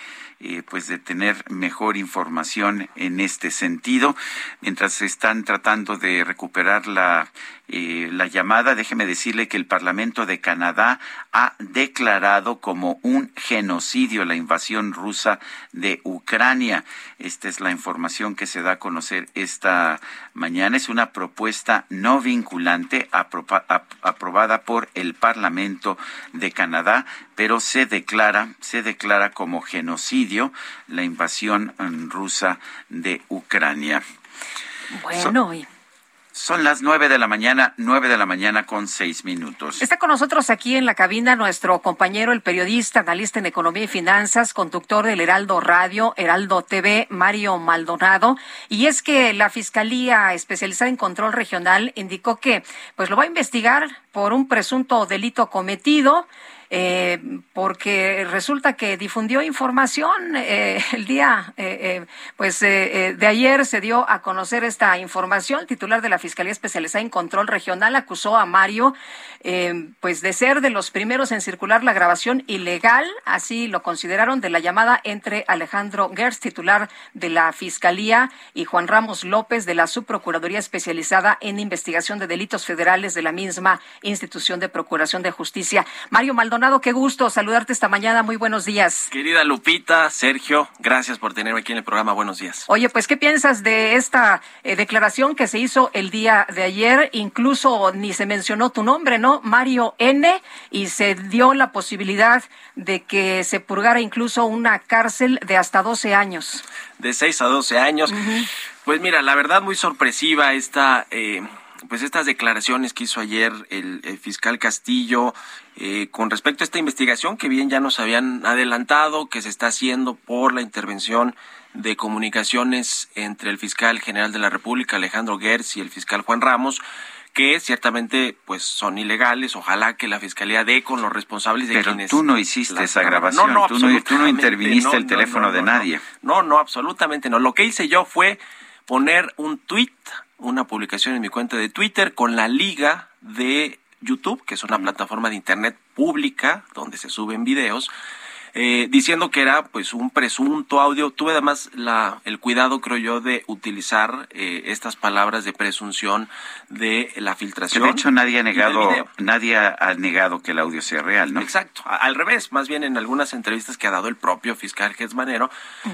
eh, pues, de tener mejor información en este sentido. Mientras están tratando de recuperar la, eh, la llamada, déjeme decirle que el Parlamento de Canadá ha declarado como un genocidio la invasión rusa de Ucrania. Esta es la información que se da a conocer esta mañana. Es una propuesta no vinculante aprobada por el Parlamento de Canadá, pero se declara, se declara como genocidio la invasión mm, rusa de Ucrania. Bueno, Son las nueve de la mañana, nueve de la mañana con seis minutos. Está con nosotros aquí en la cabina nuestro compañero, el periodista, analista en economía y finanzas, conductor del Heraldo Radio, Heraldo TV, Mario Maldonado. Y es que la Fiscalía Especializada en Control Regional indicó que pues lo va a investigar por un presunto delito cometido. Eh, porque resulta que difundió información eh, el día, eh, eh, pues de ayer se dio a conocer esta información. Titular de la Fiscalía Especializada en Control Regional acusó a Mario, pues de ser de los primeros en circular la grabación ilegal, así lo consideraron, de la llamada entre Alejandro Gertz, titular de la Fiscalía, y Juan Ramos López de la Subprocuraduría Especializada en Investigación de Delitos Federales de la misma institución de Procuración de Justicia. Mario Maldonado, Maldonado, qué gusto saludarte esta mañana. Muy buenos días. Querida Lupita, Sergio, gracias por tenerme aquí en el programa. Buenos días. Oye, pues, ¿qué piensas de esta eh, declaración que se hizo el día de ayer? Incluso ni se mencionó tu nombre, ¿no? Mario N. Y se dio la posibilidad de que se purgara incluso una cárcel de hasta 12 años. De 6 a 12 años. Pues mira, la verdad muy sorpresiva esta... Eh, pues estas declaraciones que hizo ayer el, fiscal Castillo eh, con respecto a esta investigación que bien ya nos habían adelantado que se está haciendo por la intervención de comunicaciones entre el fiscal general de la República Alejandro Gers y el fiscal Juan Ramos que ciertamente pues son ilegales. Ojalá que la fiscalía dé con los responsables de Pero quienes. tú no hiciste esa grabación. No, no, tú, no, tú no interviniste el teléfono de nadie. No, no, absolutamente no. Lo que hice yo fue poner un tweet una publicación en mi cuenta de Twitter con la liga de YouTube, que es una plataforma de internet pública donde se suben videos, eh, diciendo que era pues un presunto audio. Tuve además la, el cuidado, creo yo, de utilizar eh, estas palabras de presunción de la filtración. De hecho, nadie ha negado, nadie ha negado que el audio sea real, ¿no? Exacto. Al revés, más bien en algunas entrevistas que ha dado el propio fiscal Gesmanero,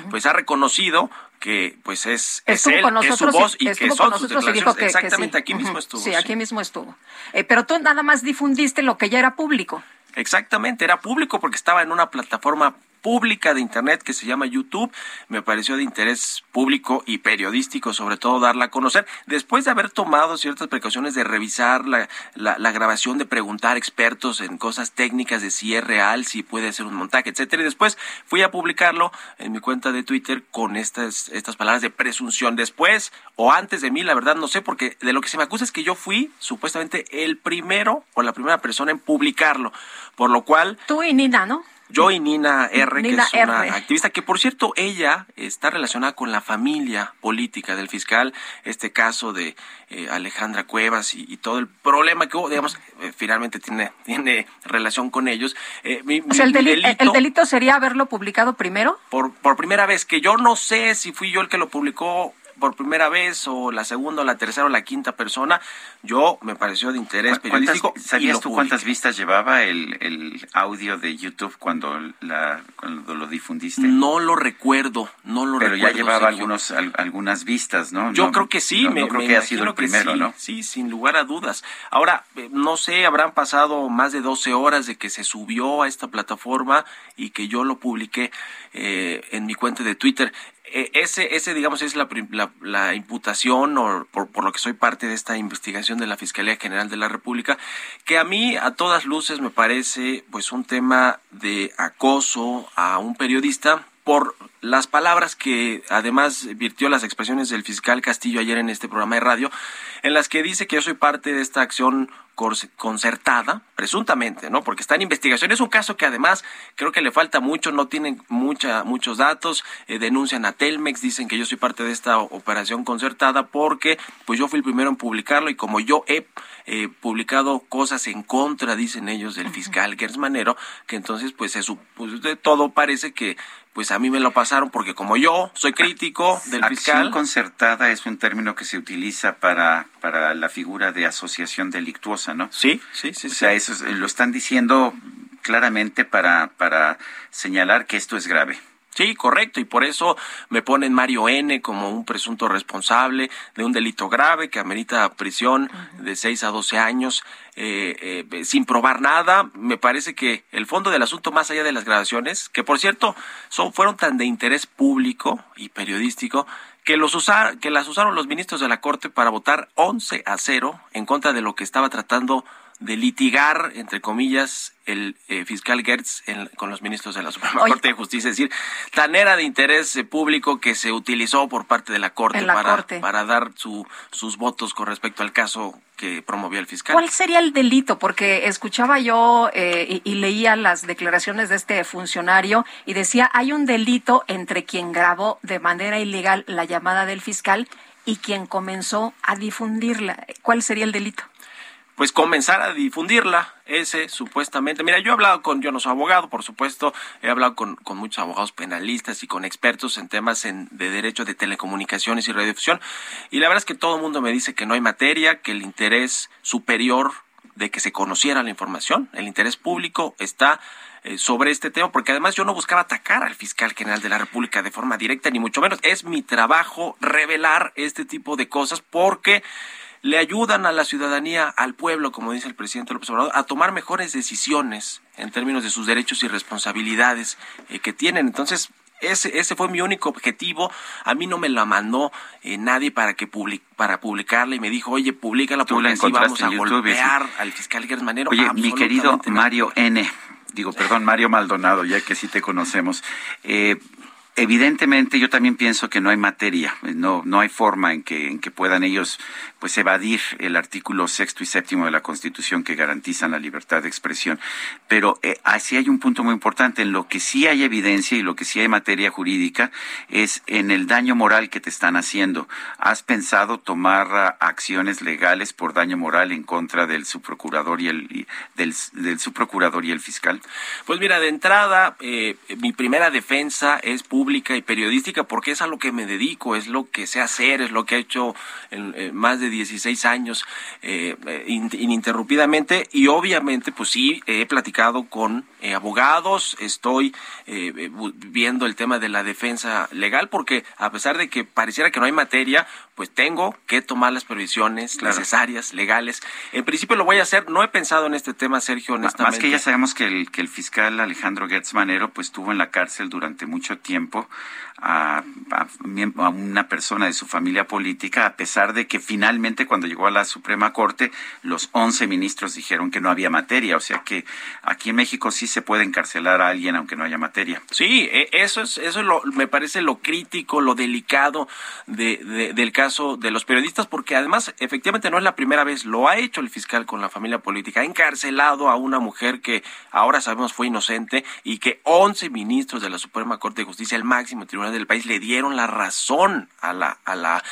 pues ha reconocido que pues es, es él, que es su voz y que son sus declaraciones. Que, Exactamente, aquí mismo estuvo. Sí, aquí mismo estuvo. Eh, pero tú nada más difundiste lo que ya era público. Exactamente, era público porque estaba en una plataforma pública de Internet que se llama YouTube. Me pareció de interés público y periodístico, sobre todo, darla a conocer. Después de haber tomado ciertas precauciones de revisar la, la, grabación, de preguntar expertos en cosas técnicas de si es real, si puede ser un montaje, etcétera. Y después fui a publicarlo en mi cuenta de Twitter con estas, estas palabras de presunción. Después o antes de mí, la verdad no sé, porque de lo que se me acusa es que yo fui supuestamente el primero o la primera persona en publicarlo. Por lo cual. Tú y Nina, ¿no? Yo y Nina R, que es una activista que, por cierto, ella está relacionada con la familia política del fiscal, este caso de eh, Alejandra Cuevas y, todo el problema que, digamos, eh, finalmente tiene, [LAUGHS] tiene relación con ellos. Eh, el, delito, el, delito, sería haberlo publicado primero? Por, por primera vez, que yo no sé si fui yo el que lo publicó por primera vez o la segunda o la tercera o la quinta persona, yo me pareció de interés periodístico. ¿Sabías tú cuántas vistas llevaba el, el audio de YouTube cuando, la, cuando lo difundiste? No lo recuerdo, no lo Pero recuerdo. Pero ya llevaba algunos, algunas vistas, ¿no? Yo creo que sí, me, creo que ha sido el primero, sí, ¿no? Sí, sin lugar a dudas. Ahora, eh, no sé, habrán pasado más de 12 horas de que se subió a esta plataforma y que yo lo publiqué eh, en mi cuenta de Twitter. Eh, ese, ese, digamos, es la, la, imputación, o por, lo que soy parte de esta investigación de la Fiscalía General de la República, que a mí, a todas luces, me parece, pues, un tema de acoso a un periodista por las palabras que además virtió las expresiones del fiscal Castillo ayer en este programa de radio, en las que dice que yo soy parte de esta acción concertada, presuntamente, ¿no? Porque está en investigación. Es un caso que además creo que le falta mucho, no tienen mucha, muchos datos, eh, denuncian a Telmex, dicen que yo soy parte de esta operación concertada porque pues yo fui el primero en publicarlo y como yo he eh, publicado cosas en contra, dicen ellos, del fiscal Gersmanero, que entonces pues, eso, pues de todo parece que pues a mí me lo pasaron porque como yo soy crítico del fiscal. Acción concertada es un término que se utiliza para, para la figura de asociación delictuosa, ¿no? Sí, sí, sí. O sea, eso lo están diciendo claramente para, para señalar que esto es grave. Sí, correcto, y por eso me ponen Mario N como un presunto responsable de un delito grave que amerita prisión de 6 a 12 años eh, eh, sin probar nada. Me parece que el fondo del asunto, más allá de las grabaciones, que por cierto son, fueron tan de interés público y periodístico, que, los usar, que las usaron los ministros de la Corte para votar 11 a 0 en contra de lo que estaba tratando de litigar, entre comillas, el eh, fiscal Gertz con los ministros de la Suprema Corte de Justicia. Es decir, tan era de interés eh, público que se utilizó por parte de la Corte, para, para dar su, sus votos con respecto al caso que promovía el fiscal. ¿Cuál sería el delito? Porque escuchaba yo eh, y, y, leía las declaraciones de este funcionario y decía, hay un delito entre quien grabó de manera ilegal la llamada del fiscal y quien comenzó a difundirla. ¿Cuál sería el delito? Pues comenzar a difundirla, ese supuestamente. Mira, yo he hablado con, yo no soy abogado, por supuesto, he hablado con, con muchos abogados penalistas y con expertos en temas en, de derecho de telecomunicaciones y radiodifusión, y la verdad es que todo el mundo me dice que no hay materia, que el interés superior de que se conociera la información. El interés público está eh, sobre este tema, porque además yo no buscaba atacar al fiscal general de la República de forma directa, ni mucho menos. Es mi trabajo revelar este tipo de cosas porque le ayudan a la ciudadanía, al pueblo, como dice el presidente López Obrador, a tomar mejores decisiones en términos de sus derechos y responsabilidades eh, que tienen. Entonces, ese, ese fue mi único objetivo. A mí no me la mandó eh, nadie para que public, para publicarla y me dijo, oye, públicala porque así vamos a golpear al fiscal Manero. Oye, mi querido Mario N., digo, perdón, Mario Maldonado, ya que sí te conocemos. Eh, evidentemente yo también pienso que no hay materia, no, no hay forma en que, en que puedan ellos pues evadir el artículo sexto y séptimo de la Constitución que garantizan la libertad de expresión. Pero eh, así hay un punto muy importante. En lo que sí hay evidencia y lo que sí hay materia jurídica es en el daño moral que te están haciendo. ¿Has pensado tomar ah, acciones legales por daño moral en contra del subprocurador y el del, subprocurador y el fiscal? Pues mira, de entrada, eh, mi primera defensa es pública y periodística porque es a lo que me dedico, es lo que sé hacer, es lo que he hecho en, eh, más de 16 años eh, eh, ininterrumpidamente. Y obviamente pues sí he platicado con eh, abogados, estoy viendo el tema de la defensa legal porque a pesar de que pareciera que no hay materia, pues tengo que tomar las previsiones necesarias, legales. En principio lo voy a hacer, no he pensado en este tema, Sergio, honestamente. Más que ya sabemos que el, que el fiscal Alejandro Gertz Manero pues estuvo en la cárcel durante mucho tiempo a, a, una persona de su familia política, a pesar de que finalmente cuando llegó a la Suprema Corte, los 11 ministros dijeron que no había materia. O sea que aquí en México sí se puede encarcelar a alguien aunque no haya materia. Sí, e, eso es, eso lo, me parece lo crítico, lo delicado de, del caso de los periodistas, porque además efectivamente no es la primera vez, lo ha hecho el fiscal con la familia política, ha encarcelado a una mujer que ahora sabemos fue inocente y que 11 ministros de la Suprema Corte de Justicia, el máximo tribunal del país le dieron la razón a la, a la,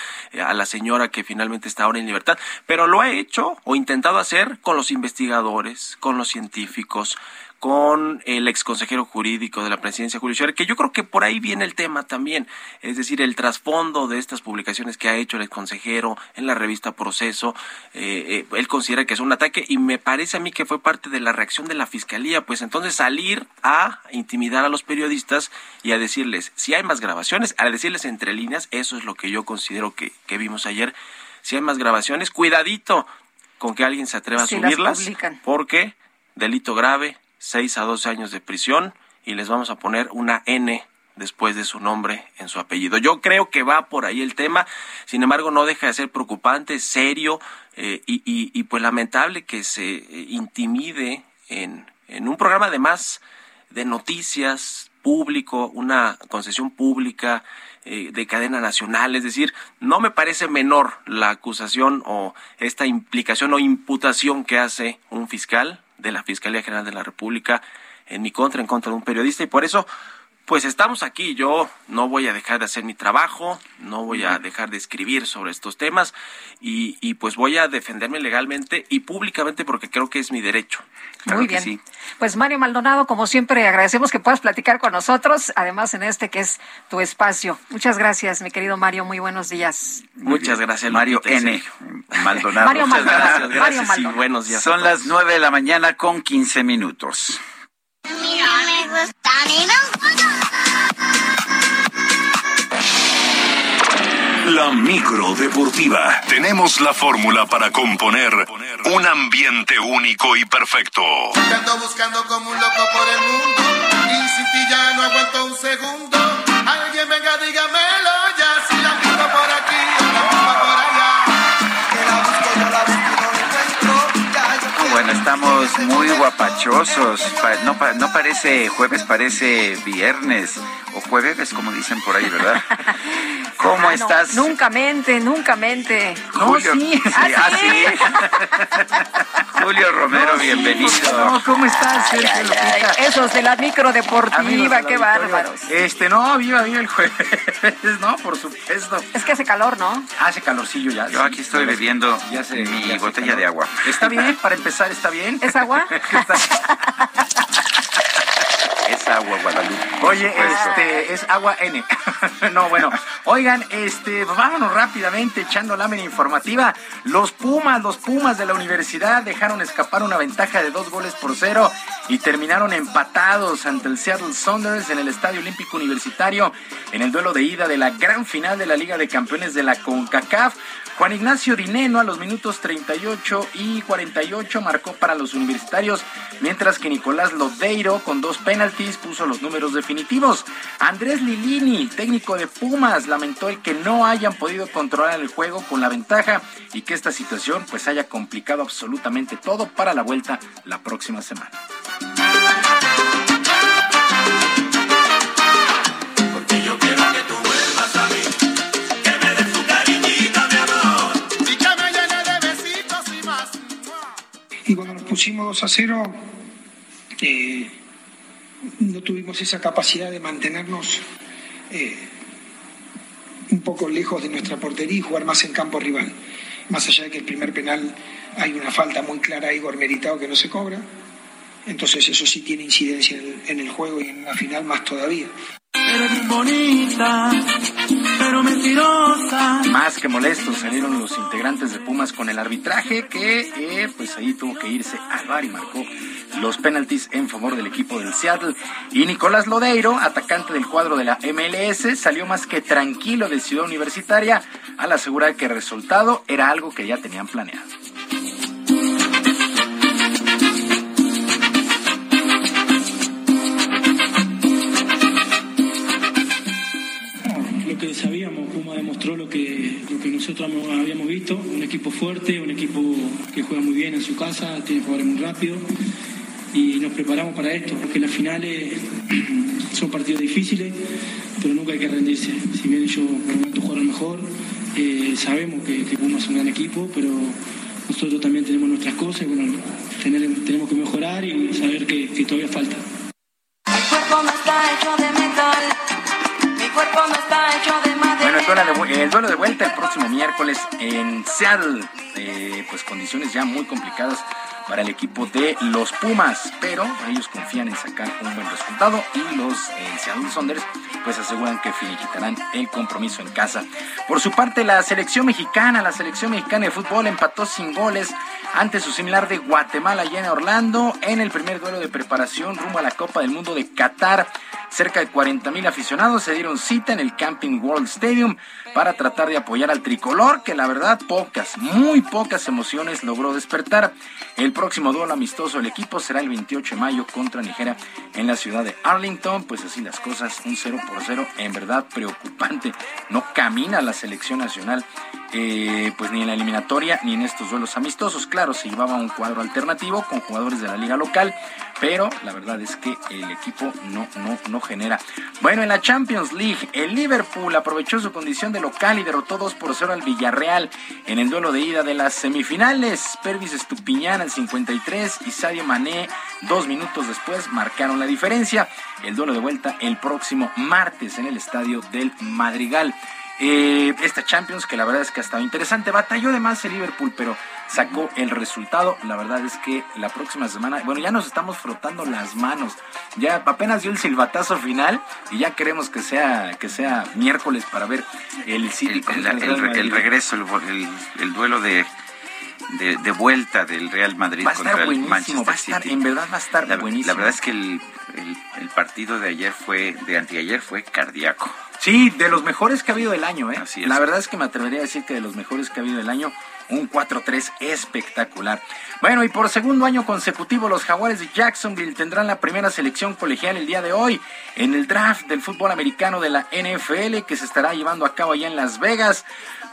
a la señora que finalmente está ahora en libertad, pero lo ha hecho o intentado hacer con los investigadores, con los científicos, con el ex consejero jurídico de la presidencia judicial, que yo creo que por ahí viene el tema también, es decir, el trasfondo de estas publicaciones que ha hecho el ex consejero en la revista Proceso, eh, eh, él considera que es un ataque y me parece a mí que fue parte de la reacción de la fiscalía, pues entonces salir a intimidar a los periodistas y a decirles, si hay más grabaciones, a decirles entre líneas, eso es lo que yo considero que, que vimos ayer, si hay más grabaciones, cuidadito con que alguien se atreva a subirlas, porque delito grave, 6 a 12 años de prisión y les vamos a poner una N después de su nombre en su apellido. Yo creo que va por ahí el tema, sin embargo no deja de ser preocupante, serio eh, y, pues lamentable que se eh, intimide en, en un programa además de noticias público, una concesión pública eh, de cadena nacional, es decir, no me parece menor la acusación o esta implicación o imputación que hace un fiscal de la Fiscalía General de la República en mi contra, en contra de un periodista, y por eso, pues estamos aquí. Yo no voy a dejar de hacer mi trabajo, no voy a dejar de escribir sobre estos temas, y, y pues voy a defenderme legalmente y públicamente porque creo que es mi derecho. Muy bien. Pues Mario Maldonado, como siempre, agradecemos que puedas platicar con nosotros, además en este que es tu espacio. Muchas gracias, mi querido Mario. Muy buenos días. Muchas gracias, Mario N. Maldonado. Mario Muchas Maldonado. gracias, Mario gracias y Maldonado. buenos días. a Son todos. las 9 de la mañana con 15 minutos. La micro deportiva. Tenemos la fórmula para componer un ambiente único y perfecto. Ando buscando como un loco por el mundo y sin ti ya no aguanto un segundo. Estamos muy guapachosos. Pa- no, no parece jueves, parece viernes. O jueves, como dicen por ahí, ¿verdad? [LAUGHS] ¿Cómo Ah, no, estás? Nunca mente, nunca mente. No, Julio. sí. Sí, Ah, ah, sí. [LAUGHS] Julio Romero, No, sí, bienvenido. No, ¿cómo estás, Ay, Lupita? esos de la micro deportiva, Amigos de la qué bárbaros. Este, no, viva, viva el jueves, no, por supuesto. Es que hace calor, ¿no? Hace calorcillo ya. Yo aquí estoy bebiendo Ya se- mi ya botella calor. de agua. Está bien, para empezar, está bien. ¿Es agua? [LAUGHS] Es agua, Guadalupe. Oye, este, es agua N. [LAUGHS] no, bueno. Oigan, este, vámonos rápidamente echando lámina informativa. Los Pumas, los Pumas de la universidad dejaron escapar una ventaja de dos goles por cero y terminaron empatados ante el Seattle Saunders en el Estadio Olímpico Universitario en el duelo de ida de la gran final de la Liga de Campeones de la CONCACAF. Juan Ignacio Dineno a los minutos 38 y 48 marcó para los universitarios, mientras que Nicolás Lodeiro con dos penaltis puso los números definitivos. Andrés Lilini, técnico de Pumas, lamentó el que no hayan podido controlar el juego con la ventaja y que esta situación pues haya complicado absolutamente todo para la vuelta la próxima semana. Pusimos 2 a 0, eh, no tuvimos esa capacidad de mantenernos eh, un poco lejos de nuestra portería y jugar más en campo rival. Más allá de que el primer penal hay una falta muy clara a Igor Meritado que no se cobra. Entonces eso sí tiene incidencia en el, juego y en la final más todavía. Más que molestos salieron los integrantes de Pumas con el arbitraje que eh, pues ahí tuvo que irse al bar y marcó los penaltis en favor del equipo del Seattle. Y Nicolás Lodeiro, atacante del cuadro de la MLS, salió más que tranquilo de Ciudad Universitaria al asegurar que el resultado era algo que ya tenían planeado. Demostró lo que, lo que nosotros habíamos visto, un equipo fuerte, un equipo que juega muy bien en su casa, tiene jugadores muy rápidos y nos preparamos para esto, porque las finales [CLEARS THROAT] son partidos difíciles, pero nunca hay que rendirse. Si bien ellos por el momento jugaron mejor, eh, sabemos que, que Puma es un gran equipo, pero nosotros también tenemos nuestras cosas bueno, tener- tenemos que mejorar y saber que, todavía falta. Bueno, el duelo duelo de vuelta el próximo miércoles en Seattle. Eh, pues condiciones ya muy complicadas para el equipo de los Pumas, pero ellos confían en sacar un buen resultado y los eh, Seattle Sounders pues aseguran que finiquitarán el compromiso en casa. Por su parte, la selección mexicana, la selección mexicana de fútbol empató sin goles ante su similar de Guatemala allá en Orlando en el primer duelo de preparación rumbo a la Copa del Mundo de Qatar. Cerca de 40 mil aficionados se dieron cita en el Camping World Stadium para tratar de apoyar al tricolor, que la verdad pocas, muy pocas emociones logró despertar. El próximo duelo amistoso del equipo será el 28 de mayo contra Nigeria en la ciudad de Arlington. Pues así las cosas, un 0 por 0, en verdad preocupante. No camina la selección nacional, eh, pues ni en la eliminatoria ni en estos duelos amistosos. Claro, se llevaba un cuadro alternativo con jugadores de la liga local, pero la verdad es que el equipo no, no, no genera. Bueno, en la Champions League, el Liverpool aprovechó su condición de local y derrotó 2 por 0 al Villarreal en el duelo de ida de las semifinales. Pervis Estupiñán al 53 y Sadio Mané dos minutos después marcaron la diferencia. El duelo de vuelta el próximo martes en el estadio del Madrigal. Eh, esta Champions que la verdad es que ha estado interesante. Batalló de más el Liverpool, pero sacó el resultado. La verdad es que la próxima semana, bueno, ya nos estamos frotando las manos. Ya apenas dio el silbatazo final y ya queremos que sea que sea miércoles para ver el City El, regreso, el, el- el duelo de, de, de vuelta del Real Madrid Va a contra el Manchester va a estar, City. en verdad va a estar La, buenísimo. la verdad es que el, el- el partido de ayer fue, de anteayer fue cardíaco. Sí, de los mejores que ha habido del año, ¿eh? Así es. La verdad es que me atrevería a decir que de los mejores que ha habido del año, un 4-3 espectacular. Bueno, y por segundo año consecutivo, los Jaguares de Jacksonville tendrán la primera selección colegial el día de hoy en el draft del fútbol americano de la NFL que se estará llevando a cabo allá en Las Vegas.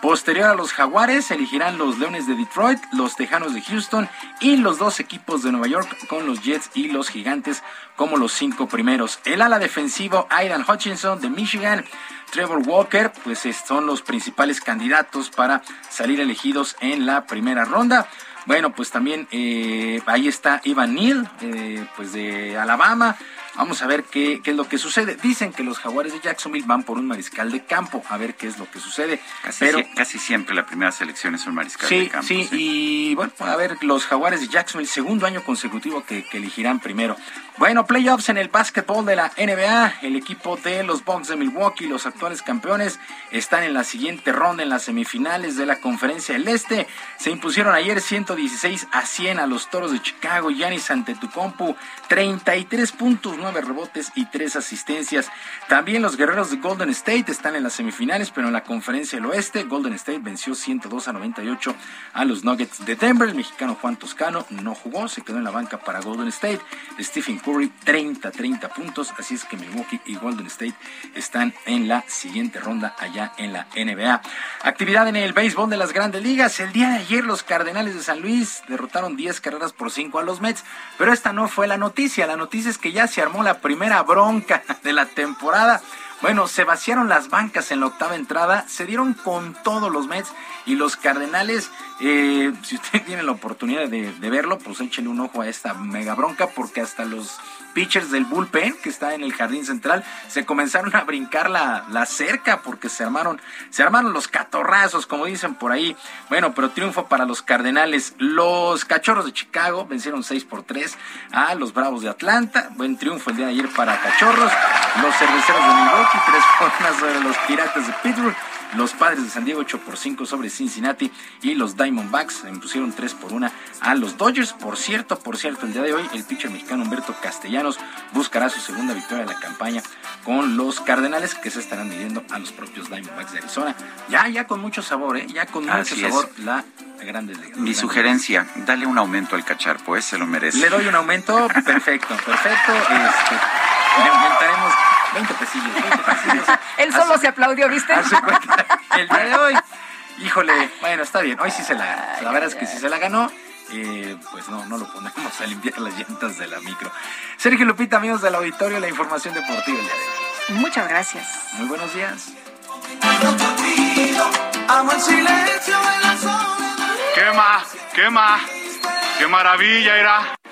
Posterior a los Jaguares, elegirán los Leones de Detroit, los Tejanos de Houston y los dos equipos de Nueva York con los Jets y los Gigantes como los cinco primeros. El ala defensivo Aidan Hutchinson de Michigan, Trevor Walker, pues es- son los principales candidatos para salir elegidos en la primera ronda. Bueno, pues también eh, ahí está Evan Neal, eh, pues de Alabama. Vamos a ver qué, qué es lo que sucede. Dicen que los jaguares de Jacksonville van por un mariscal de campo, a ver qué es lo que sucede. Casi, Pero casi siempre la primera selección es un mariscal Sí, de campo. sí, y bueno, a ver, los jaguares de Jacksonville, segundo año consecutivo que, que elegirán primero. Bueno, playoffs en el básquetbol de la NBA. El equipo de los Bucks de Milwaukee, los actuales campeones, están en la siguiente ronda en las semifinales de la Conferencia del Este. Se impusieron ayer 116 a 100 a los Toros de Chicago. Giannis Antetokounmpo, 33 puntos, 9 rebotes y 3 asistencias. También los guerreros de Golden State están en las semifinales, pero en la Conferencia del Oeste, Golden State venció 102 a 98 a los Nuggets de Denver. El mexicano Juan Toscano no jugó, se quedó en la banca para Golden State. Stephen Curry, 30, 30 puntos. Así es que Milwaukee y Golden State están en la siguiente ronda allá en la NBA. Actividad en el béisbol de las grandes ligas. El día de ayer los Cardenales de San Luis derrotaron 10 carreras por 5 a los Mets, pero esta no fue la noticia. La noticia es que ya se armó la primera bronca de la temporada. Bueno, se vaciaron las bancas en la octava entrada, se dieron con todos los Mets y los Cardenales, eh, si usted [LAUGHS] tiene la oportunidad de, verlo, pues échele un ojo a esta mega bronca porque hasta los pitchers del bullpen que está en el jardín central se comenzaron a brincar la, la cerca porque se armaron, se armaron los catorrazos, como dicen por ahí. Bueno, pero triunfo para los Cardenales. Los Cachorros de Chicago vencieron 6 por 3 a los Bravos de Atlanta. Buen triunfo el día de ayer para Cachorros. Los Cerveceros de Milwaukee, 3 por 1 sobre los Piratas de Pittsburgh. Los Padres de San Diego 8 por 5 sobre Cincinnati y los Diamondbacks impusieron 3 por 1 a los Dodgers. Por cierto, por cierto, el día de hoy el pitcher mexicano Humberto Castellanos buscará su segunda victoria de la campaña con los Cardenales que se estarán midiendo a los propios Diamondbacks de Arizona. Ya, ya con mucho sabor, ¿eh? ya con mucho es. sabor la Grandes Ligas. Mi sugerencia, dale un aumento al cacharpo, ¿eh? se lo merece. Le doy un aumento, perfecto, perfecto. Este, le aumentaremos 20 pesillos, 20 [LAUGHS] pesillos. Él solo se aplaudió, ¿viste? Hace cuenta, [LAUGHS] el día de hoy. Híjole, bueno, está bien. Hoy sí se la, la verdad es que sí se la ganó. Eh, pues no, no lo ponemos a limpiar las llantas de la micro. Sergio Lupita, amigos del auditorio, la información deportiva el día de hoy. Muchas gracias. Muy buenos días. ¿Qué más? ¿Qué más? ¡Qué maravilla era!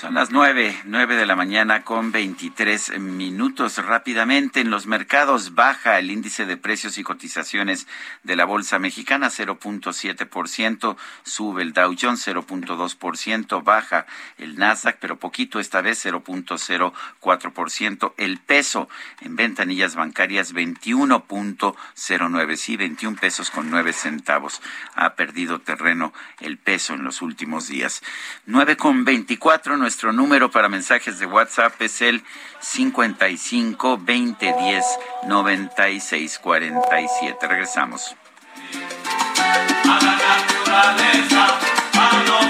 Son las nueve, nueve de la mañana con 23 minutos. Rápidamente en los mercados baja el índice de precios y cotizaciones de la Bolsa Mexicana 0.7%, sube el Dow Jones 0.2%, baja el Nasdaq, pero poquito esta vez 0.04%. El peso en ventanillas bancarias 21.09, sí, 21 pesos con 9 centavos. Ha perdido terreno el peso en los últimos días. 9 con 24, nuestro número para mensajes de WhatsApp es el 55 20 10 96 47. Regresamos. A la naturaleza, a lo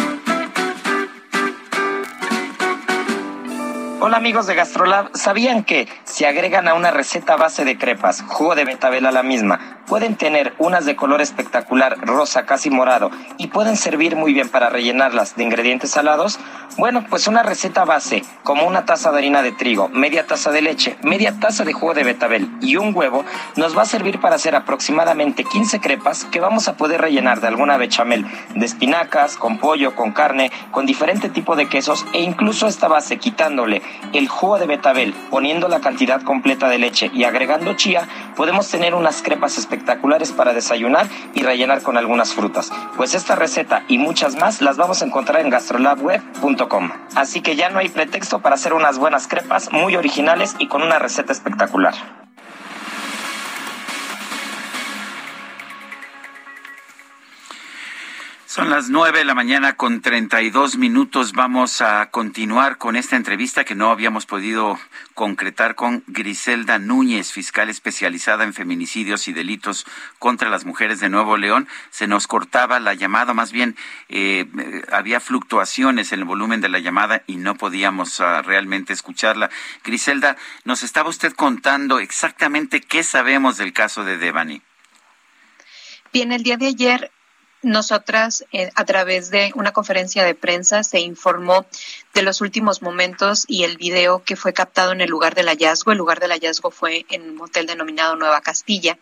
Hola amigos de Gastrolab, ¿sabían que si agregan a una receta base de crepas jugo de betabel a la misma, pueden tener unas de color espectacular, rosa, casi morado, y pueden servir muy bien para rellenarlas de ingredientes salados? Bueno, pues una receta base, como una taza de harina de trigo, media taza de leche, media taza de jugo de betabel y un huevo, nos va a servir para hacer aproximadamente 15 crepas que vamos a poder rellenar de alguna bechamel, de espinacas, con pollo, con carne, con diferente tipo de quesos e incluso esta base quitándole el jugo de betabel, poniendo la cantidad completa de leche y agregando chía, podemos tener unas crepas espectaculares para desayunar y rellenar con algunas frutas. Pues esta receta y muchas más las vamos a encontrar en gastrolabweb.com. Así que ya no hay pretexto para hacer unas buenas crepas muy originales y con una receta espectacular. Son las nueve de la mañana con treinta y dos minutos. Vamos a continuar con esta entrevista que no habíamos podido concretar con Griselda Núñez, fiscal especializada en feminicidios y delitos contra las mujeres de Nuevo León. Se nos cortaba la llamada, más bien eh, había fluctuaciones en el volumen de la llamada y no podíamos uh, realmente escucharla. Griselda, nos estaba usted contando exactamente qué sabemos del caso de Devani. Bien, el día de ayer nosotras, eh, a través de una conferencia de prensa, se informó de los últimos momentos y el video que fue captado en el lugar del hallazgo. El lugar del hallazgo fue en un hotel denominado Nueva Castilla,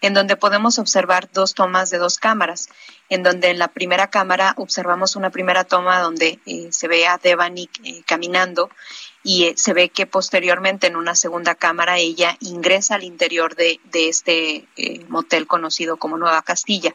en donde podemos observar dos tomas de dos cámaras, en donde en la primera cámara observamos una primera toma donde eh, se ve a Devani eh, caminando y se ve que posteriormente en una segunda cámara ella ingresa al interior de, de este motel conocido como Nueva Castilla.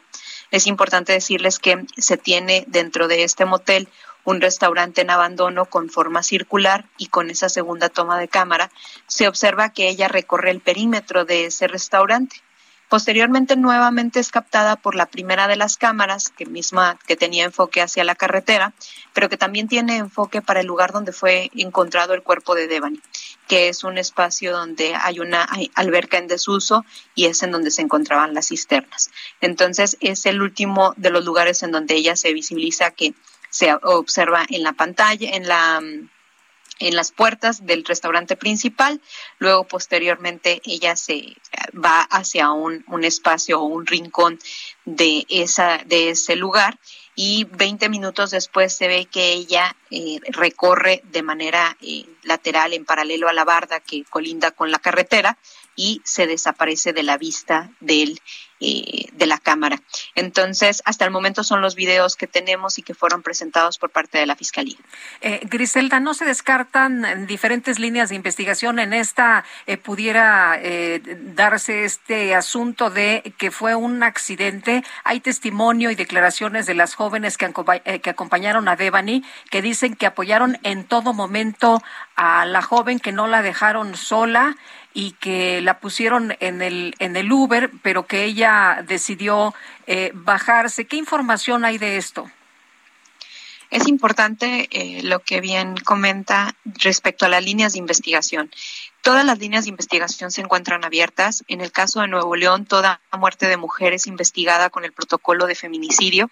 Es importante decirles que se tiene dentro de este motel un restaurante en abandono con forma circular y con esa segunda toma de cámara se observa que ella recorre el perímetro de ese restaurante. Posteriormente nuevamente es captada por la primera de las cámaras, que misma que tenía enfoque hacia la carretera, pero que también tiene enfoque para el lugar donde fue encontrado el cuerpo de Devani, que es un espacio donde hay una alberca en desuso y es en donde se encontraban las cisternas. Entonces es el último de los lugares en donde ella se visibiliza que se observa en la pantalla, en la en las puertas del restaurante principal. Luego, posteriormente, ella se va hacia un, un espacio o un rincón de, esa, de ese lugar y 20 minutos después se ve que ella eh, recorre de manera eh, lateral en paralelo a la barda que colinda con la carretera y se desaparece de la vista del eh, de la Cámara. Entonces, hasta el momento son los videos que tenemos y que fueron presentados por parte de la Fiscalía. Eh, Griselda, ¿no se descartan diferentes líneas de investigación en esta? Eh, ¿Pudiera eh, darse este asunto de que fue un accidente? Hay testimonio y declaraciones de las jóvenes que, que acompañaron a Devani que dicen que apoyaron en todo momento a la joven, que no la dejaron sola y que la pusieron en el en el Uber, pero que ella decidió eh, bajarse. ¿Qué información hay de esto? Es importante eh, lo que bien comenta respecto a las líneas de investigación. Todas las líneas de investigación se encuentran abiertas. En el caso de Nuevo León, toda muerte de mujer es investigada con el protocolo de feminicidio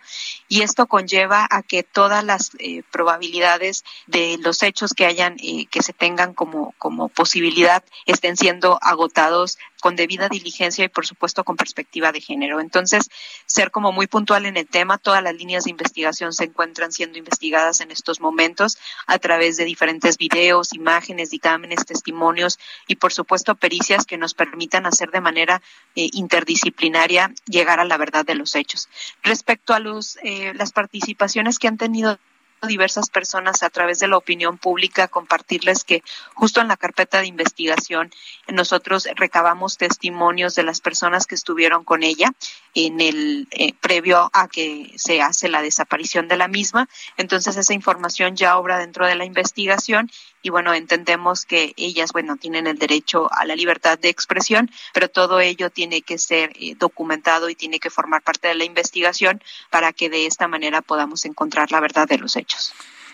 y esto conlleva a que todas las eh, probabilidades de los hechos que hayan, eh, que se tengan como, como posibilidad estén siendo agotados con debida diligencia y por supuesto con perspectiva de género. Entonces, ser como muy puntual en el tema, todas las líneas de investigación se encuentran siendo investigadas en estos momentos a través de diferentes videos, imágenes, dictámenes, testimonios y por supuesto pericias que nos permitan hacer de manera eh, interdisciplinaria llegar a la verdad de los hechos. Respecto a los, las participaciones que han tenido diversas personas a través de la opinión pública compartirles que justo en la carpeta de investigación nosotros recabamos testimonios de las personas que estuvieron con ella en el eh, previo a que se hace la desaparición de la misma. Entonces esa información ya obra dentro de la investigación y bueno, entendemos que ellas, bueno, tienen el derecho a la libertad de expresión, pero todo ello tiene que ser eh, documentado y tiene que formar parte de la investigación para que de esta manera podamos encontrar la verdad de los hechos.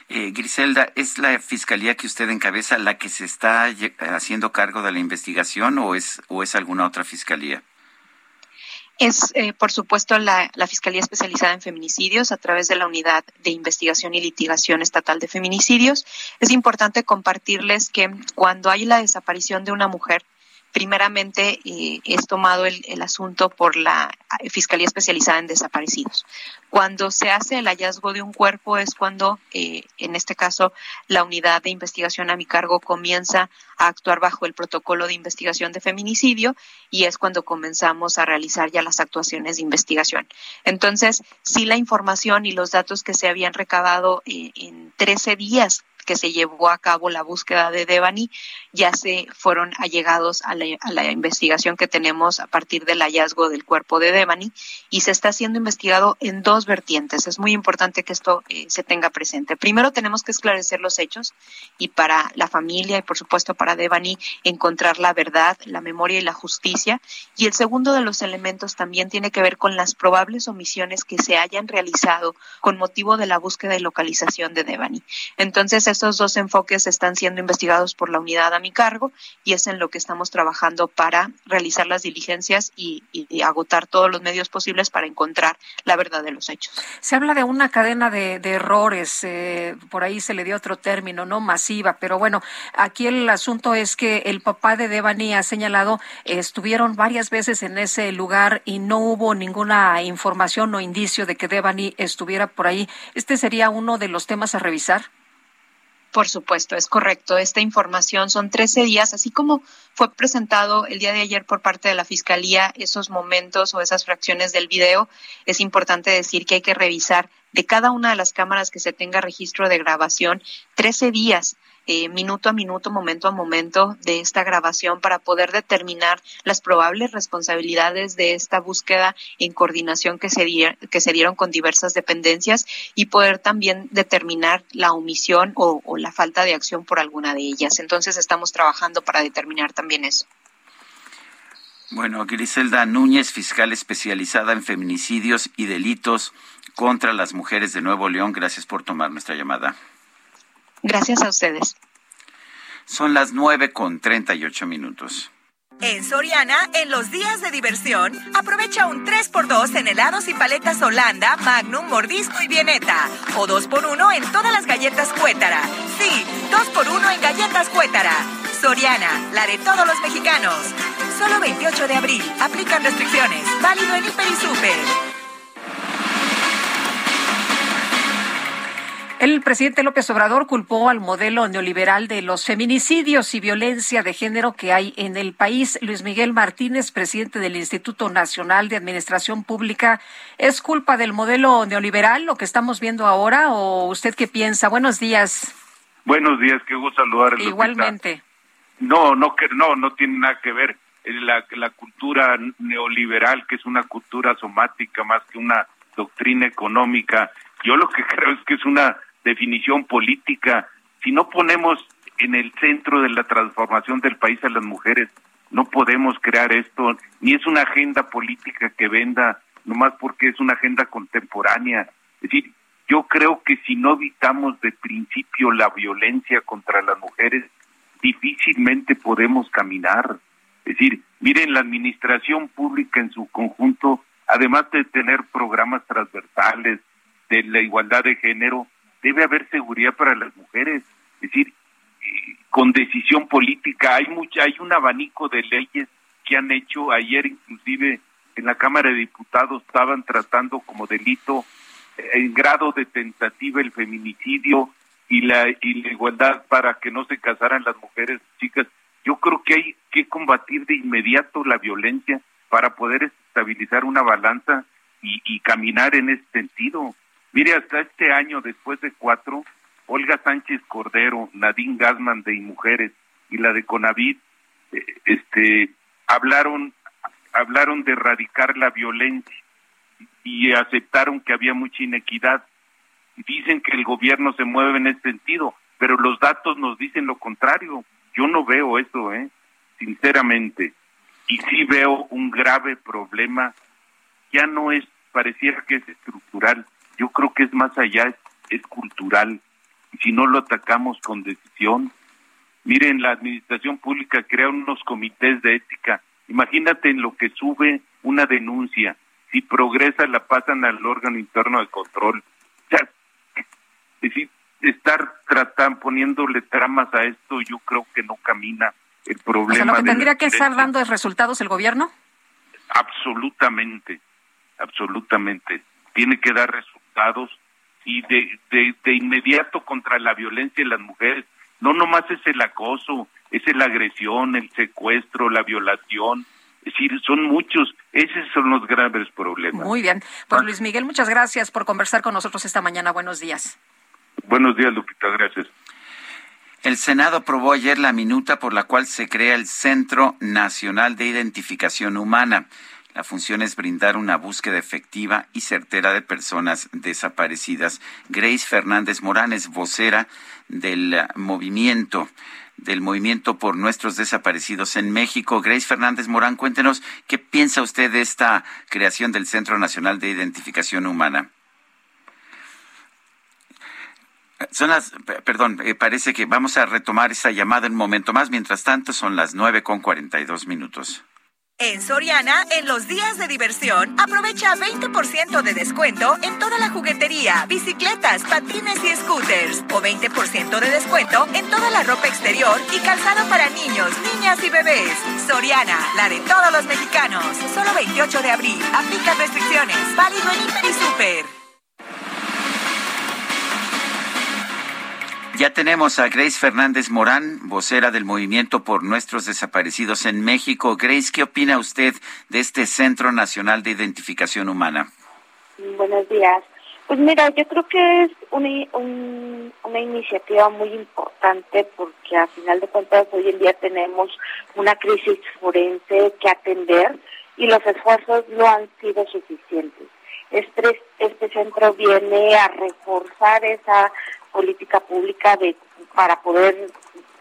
Eh, Griselda, ¿es la fiscalía que usted encabeza la que se está haciendo cargo de la investigación o es, o es alguna otra fiscalía? es, eh, por supuesto, la, la, Fiscalía Especializada en Feminicidios a través de la Unidad de Investigación y Litigación Estatal de Feminicidios. Es importante compartirles que cuando hay la desaparición de una mujer, primeramente eh, es tomado el, el, asunto por la Fiscalía Especializada en Desaparecidos. Cuando se hace el hallazgo de un cuerpo es cuando, eh, en este caso, la unidad de investigación a mi cargo comienza a actuar bajo el protocolo de investigación de feminicidio y es cuando comenzamos a realizar ya las actuaciones de investigación. Entonces, si la información y los datos que se habían recabado eh, en 13 días que se llevó a cabo la búsqueda de Devani ya se fueron allegados a la, a la investigación que tenemos a partir del hallazgo del cuerpo de Devani y se está siendo investigado en dos vertientes. Es muy importante que esto eh, se tenga presente. Primero tenemos que esclarecer los hechos y para la familia y por supuesto para Devani encontrar la verdad, la memoria y la justicia. Y el segundo de los elementos también tiene que ver con las probables omisiones que se hayan realizado con motivo de la búsqueda y localización de Devani. Entonces, estos dos enfoques están siendo investigados por la unidad a mi cargo y es en lo que estamos trabajando para realizar las diligencias y, agotar todos los medios posibles para encontrar la verdad de los hechos. Se habla de una cadena de, de errores, eh, por ahí se le dio otro término, ¿no? Masiva, pero bueno, aquí el asunto es que el papá de Devani ha señalado, eh, estuvieron varias veces en ese lugar y no hubo ninguna información o indicio de que Devani estuviera por ahí. ¿Este sería uno de los temas a revisar? Por supuesto, es correcto. Esta información son 13 días, así como fue presentado el día de ayer por parte de la Fiscalía esos momentos o esas fracciones del video. Es importante decir que hay que revisar de cada una de las cámaras que se tenga registro de grabación 13 días eh, minuto a minuto, momento a momento de esta grabación para poder determinar las probables responsabilidades de esta búsqueda en coordinación que se, que se dieron con diversas dependencias y poder también determinar la omisión o, o la falta de acción por alguna de ellas. Entonces estamos trabajando para determinar también eso. Bueno, Griselda Núñez, fiscal especializada en feminicidios y delitos contra las mujeres de Nuevo León, gracias por tomar nuestra llamada. Gracias a ustedes. Son las nueve con treinta y ocho minutos. En Soriana, en los días de diversión, aprovecha un 3x2 en helados y paletas Holanda, Magnum, Mordisco y Vieneta. O 2x1 en todas las galletas Cuétara. Sí, 2x1 en galletas Cuétara. Soriana, la de todos los mexicanos. Solo 28 de abril. Aplican restricciones. Válido en Hiper y Super. El presidente López Obrador culpó al modelo neoliberal de los feminicidios y violencia de género que hay en el país. Luis Miguel Martínez, presidente del Instituto Nacional de Administración Pública, ¿es culpa del modelo neoliberal lo que estamos viendo ahora o usted qué piensa? Buenos días. Buenos días, qué gusto saludarle. Igualmente. No, no, no, no tiene nada que ver. La, la cultura neoliberal, que es una cultura somática más que una doctrina económica, yo lo que [LAUGHS] creo es que es una definición política. Si no ponemos en el centro de la transformación del país a las mujeres, no podemos crear esto, ni es una agenda política que venda, nomás porque es una agenda contemporánea. Es decir, yo creo que si no evitamos de principio la violencia contra las mujeres, difícilmente podemos caminar. Es decir, miren, la administración pública en su conjunto, además de tener programas transversales de la igualdad de género, debe haber seguridad para las mujeres, es decir, con decisión política. Hay mucha, hay un abanico de leyes que han hecho ayer, inclusive en la Cámara de Diputados estaban tratando como delito en grado de tentativa el feminicidio y la, y la igualdad para que no se casaran las mujeres chicas. Yo creo que hay que combatir de inmediato la violencia para poder estabilizar una balanza y caminar en ese sentido. Mire, hasta este año, después de cuatro, Olga Sánchez Cordero, Nadine Gasman de Mujeres y la de Conavit, eh, este, hablaron, hablaron de erradicar la violencia y aceptaron que había mucha inequidad. Dicen que el gobierno se mueve en ese sentido, pero los datos nos dicen lo contrario. Yo no veo eso, ¿eh? sinceramente. Y sí veo un grave problema. Ya no es, pareciera que es estructural, yo creo que es más allá, es, cultural. Y si no lo atacamos con decisión, miren, la administración pública crea unos comités de ética. Imagínate en lo que sube una denuncia. Si progresa, la pasan al órgano interno de control. O sea, es decir, estar tratando, poniéndole tramas a esto, yo creo que no camina el problema. O sea, lo que tendría que estar dando resultados el gobierno. Absolutamente, absolutamente. Tiene que dar resultados y de, de, de inmediato contra la violencia en las mujeres. No nomás es el acoso, es la agresión, el secuestro, la violación. Es decir, son muchos. Esos son los graves problemas. Muy bien. Pues Luis Miguel, muchas gracias por conversar con nosotros esta mañana. Buenos días. Buenos días, Lupita. Gracias. El Senado aprobó ayer la minuta por la cual se crea el Centro Nacional de Identificación Humana. La función es brindar una búsqueda efectiva y certera de personas desaparecidas. Grace Fernández Morán es vocera del movimiento del movimiento por nuestros desaparecidos en México. Grace Fernández Morán, cuéntenos qué piensa usted de esta creación del Centro Nacional de Identificación Humana. Son las, perdón, eh, parece que vamos a retomar esa llamada en un momento más. Mientras tanto, son las nueve con cuarenta y dos minutos. En Soriana, en los días de diversión, aprovecha 20% de descuento en toda la juguetería, bicicletas, patines y scooters. O 20% de descuento en toda la ropa exterior y calzado para niños, niñas y bebés. Soriana, la de todos los mexicanos. Solo 28 de abril. Aplica restricciones. Válido en Hiper y Super. Ya tenemos a Grace Fernández Morán, vocera del Movimiento por Nuestros Desaparecidos en México. Grace, ¿qué opina usted de este Centro Nacional de Identificación Humana? Buenos días. Pues mira, yo creo que es una, una iniciativa muy importante porque a final de cuentas hoy en día tenemos una crisis forense que atender y los esfuerzos no han sido suficientes. Este, este centro viene a reforzar esa política pública de para poder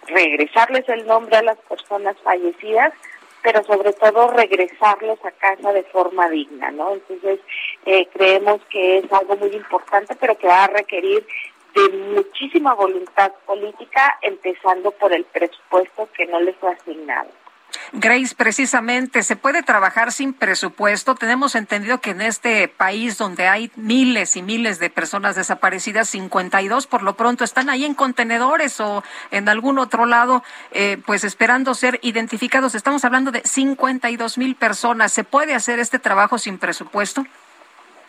regresarles el nombre a las personas fallecidas, pero sobre todo regresarlos a casa de forma digna, ¿no? Entonces, eh, creemos que es algo muy importante, pero que va a requerir de muchísima voluntad política, empezando por el presupuesto que no les fue asignado. Grace, precisamente, ¿se puede trabajar sin presupuesto? Tenemos entendido que en este país donde hay miles y miles de personas desaparecidas, 52 por lo pronto están ahí en contenedores o en algún otro lado, eh, pues esperando ser identificados. Estamos hablando de 52 mil personas. ¿Se puede hacer este trabajo sin presupuesto?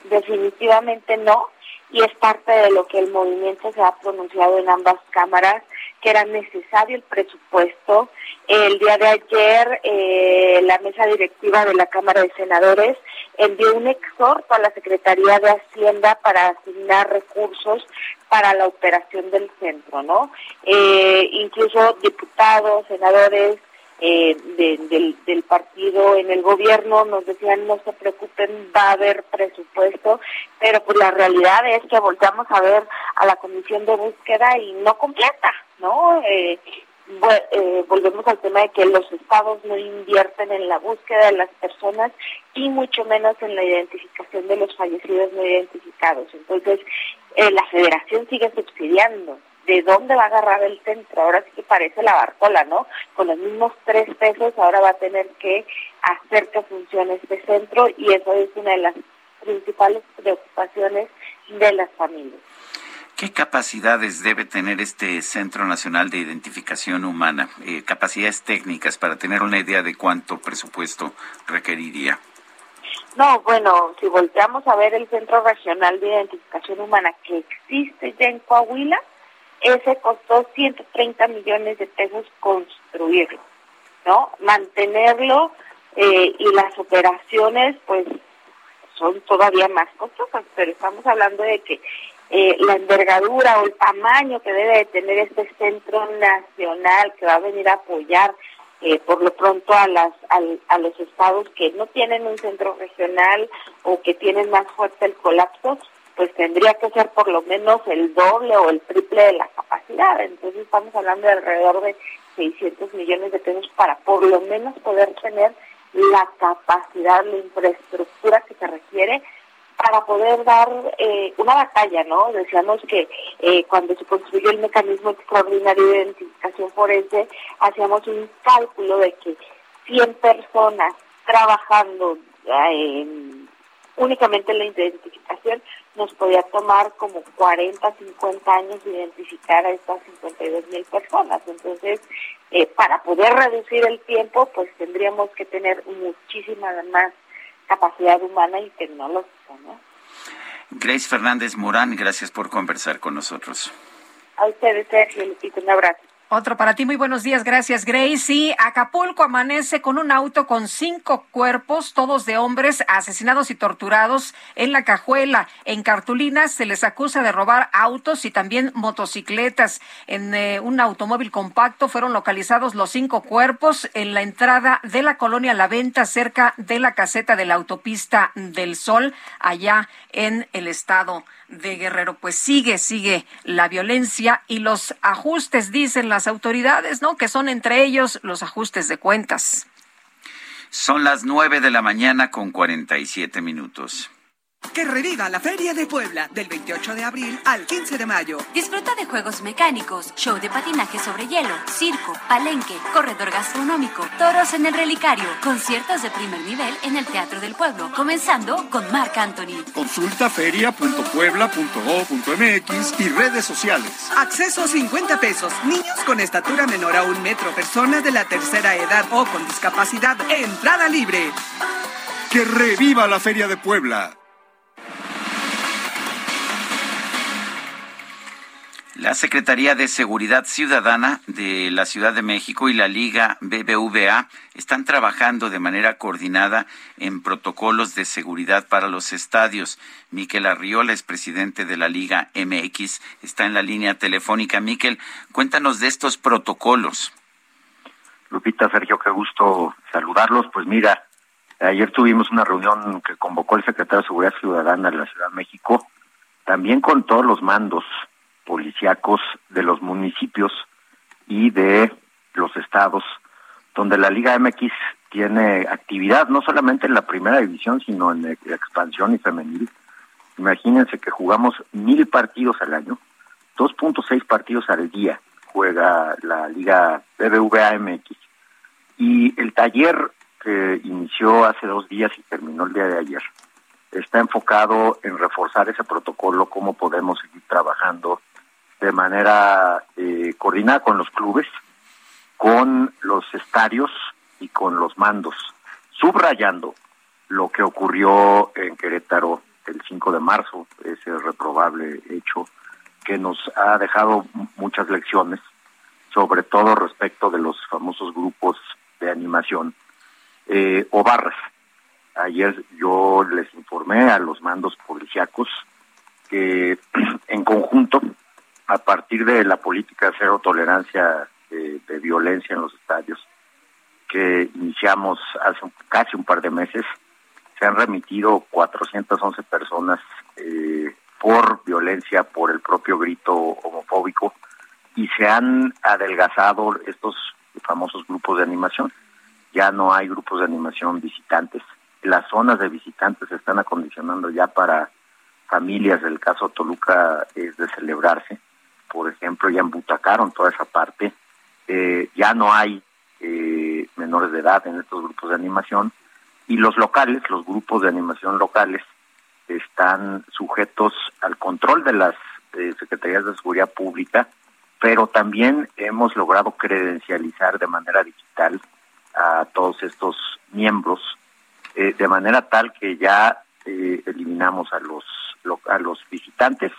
Definitivamente no y es parte de lo que el movimiento se ha pronunciado en ambas cámaras, que era necesario el presupuesto. El día de ayer, eh, la mesa directiva de la Cámara de Senadores envió un exhorto a la Secretaría de Hacienda para asignar recursos para la operación del centro, ¿no? Eh, incluso diputados, senadores, eh, del, del partido en el gobierno nos decían no se preocupen va a haber presupuesto pero pues la realidad es que volteamos a ver a la comisión de búsqueda y no completa no eh, eh, volvemos al tema de que los estados no invierten en la búsqueda de las personas y mucho menos en la identificación de los fallecidos no identificados entonces eh, la federación sigue subsidiando de dónde va a agarrar el centro. Ahora sí que parece la barcola, ¿no? Con los mismos tres pesos ahora va a tener que hacer que funcione este centro y eso es una de las principales preocupaciones de las familias. ¿Qué capacidades debe tener este Centro Nacional de Identificación Humana? Eh, capacidades técnicas para tener una idea de cuánto presupuesto requeriría. No, bueno, si volteamos a ver el Centro Regional de Identificación Humana que existe ya en Coahuila, ese costó 130 millones de pesos construirlo, ¿no? Mantenerlo eh, y las operaciones, pues, son todavía más costosas, pero estamos hablando de que eh, la envergadura o el tamaño que debe de tener este centro nacional que va a venir a apoyar eh, por lo pronto a las a los estados que no tienen un centro regional o que tienen más fuerte el colapso pues tendría que ser por lo menos el doble o el triple de la capacidad. Entonces estamos hablando de alrededor de 600 millones de pesos para por lo menos poder tener la capacidad, la infraestructura que se requiere para poder dar eh, una batalla, ¿no? Decíamos que eh, cuando se construyó el mecanismo extraordinario de identificación forense, hacíamos un cálculo de que 100 personas trabajando eh, únicamente en la identificación nos podía tomar como 40, 50 años identificar a estas 52 mil personas. Entonces, eh, para poder reducir el tiempo, pues tendríamos que tener muchísima más capacidad humana y tecnológica, ¿no? Grace Fernández Morán, gracias por conversar con nosotros. A ustedes, Sergio, un abrazo. Otro para ti, muy buenos días, gracias Grace. Sí, Acapulco amanece con un auto con cinco cuerpos, todos de hombres asesinados y torturados en la cajuela. En cartulinas se les acusa de robar autos y también motocicletas. En eh, un automóvil compacto fueron localizados los cinco cuerpos en la entrada de la colonia La Venta, cerca de la caseta de la autopista del Sol, allá en el estado de Guerrero. Pues sigue, sigue la violencia y los ajustes, dicen las autoridades, ¿no? Que son entre ellos los ajustes de cuentas. Son las nueve de la mañana con cuarenta y siete minutos. Que reviva la Feria de Puebla del 28 de abril al 15 de mayo. Disfruta de juegos mecánicos, show de patinaje sobre hielo, circo, palenque, corredor gastronómico, toros en el relicario, conciertos de primer nivel en el Teatro del Pueblo, comenzando con Marc Anthony. Consulta feria.puebla.go.mx y redes sociales. Acceso 50 pesos. Niños con estatura menor a un metro, personas de la tercera edad o con discapacidad, entrada libre. Que reviva la Feria de Puebla. La Secretaría de Seguridad Ciudadana de la Ciudad de México y la Liga BBVA están trabajando de manera coordinada en protocolos de seguridad para los estadios. Miquel Arriola es presidente de la Liga MX, está en la línea telefónica. Miquel, cuéntanos de estos protocolos. Lupita, Sergio, qué gusto saludarlos. Pues mira, ayer tuvimos una reunión que convocó el secretario de Seguridad Ciudadana de la Ciudad de México, también con todos los mandos policíacos de los municipios y de los estados, donde la Liga MX tiene actividad no solamente en la primera división, sino en expansión y femenil. Imagínense que jugamos mil partidos al año, 2.6 partidos al día juega la Liga BBVA MX. Y el taller que inició hace dos días y terminó el día de ayer está enfocado en reforzar ese protocolo, cómo podemos seguir trabajando de manera eh, coordinada con los clubes, con los estadios y con los mandos, subrayando lo que ocurrió en Querétaro el 5 de marzo, ese reprobable hecho que nos ha dejado muchas lecciones, sobre todo respecto de los famosos grupos de animación eh, o barras. Ayer yo les informé a los mandos policíacos que [CLEARS THROAT] en conjunto a partir de la política cero tolerancia de, de violencia en los estadios que iniciamos hace casi un par de meses, se han remitido 411 personas eh, por violencia, por el propio grito homofóbico, y se han adelgazado estos famosos grupos de animación. Ya no hay grupos de animación visitantes. Las zonas de visitantes se están acondicionando ya para familias, el caso Toluca es de celebrarse por ejemplo, ya embutacaron toda esa parte. Eh, ya no hay eh, menores de edad en estos grupos de animación y los locales, los grupos de animación locales, están sujetos al control de las eh, Secretarías de Seguridad Pública, pero también hemos logrado credencializar de manera digital a todos estos miembros, de manera tal que ya eliminamos a los, a los visitantes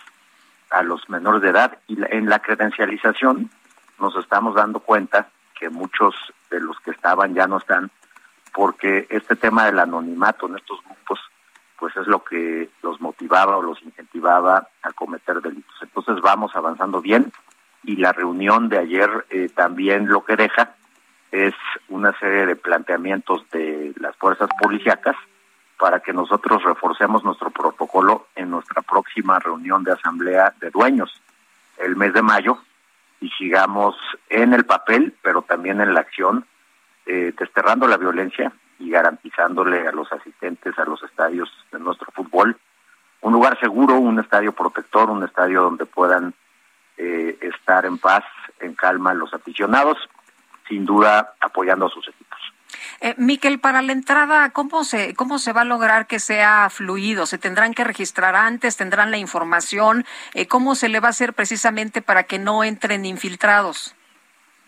a los menores de edad y en la credencialización nos estamos dando cuenta que muchos de los que estaban ya no están porque este tema del anonimato en estos grupos pues es lo que los motivaba o los incentivaba a cometer delitos. Entonces vamos avanzando bien y la reunión de ayer eh, también lo que deja es una serie de planteamientos de las fuerzas policíacas para que nosotros reforcemos nuestro protocolo en nuestra próxima reunión de asamblea de dueños el mes de mayo y sigamos en el papel, pero también en la acción, eh, desterrando la violencia y garantizándole a los asistentes a los estadios de nuestro fútbol un lugar seguro, un estadio protector, un estadio donde puedan eh, estar en paz, en calma los aficionados, sin duda apoyando a sus equipos. Eh, Miquel, para la entrada, ¿cómo se, ¿cómo se va a lograr que sea fluido? ¿Se tendrán que registrar antes? ¿Tendrán la información? Eh, ¿Cómo se le va a hacer precisamente para que no entren infiltrados?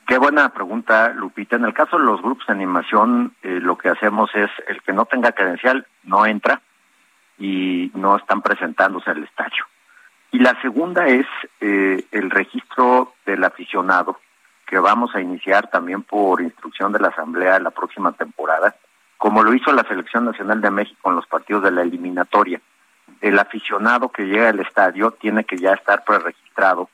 Qué buena pregunta, Lupita. En el caso de los grupos de animación, eh, lo que hacemos es el que no tenga credencial no entra y no están presentándose al estadio. Y la segunda es eh, el registro del aficionado que vamos a iniciar también por instrucción de la Asamblea la próxima temporada, como lo hizo la Selección Nacional de México en los partidos de la eliminatoria. El aficionado que llega al estadio tiene que ya estar preregistrado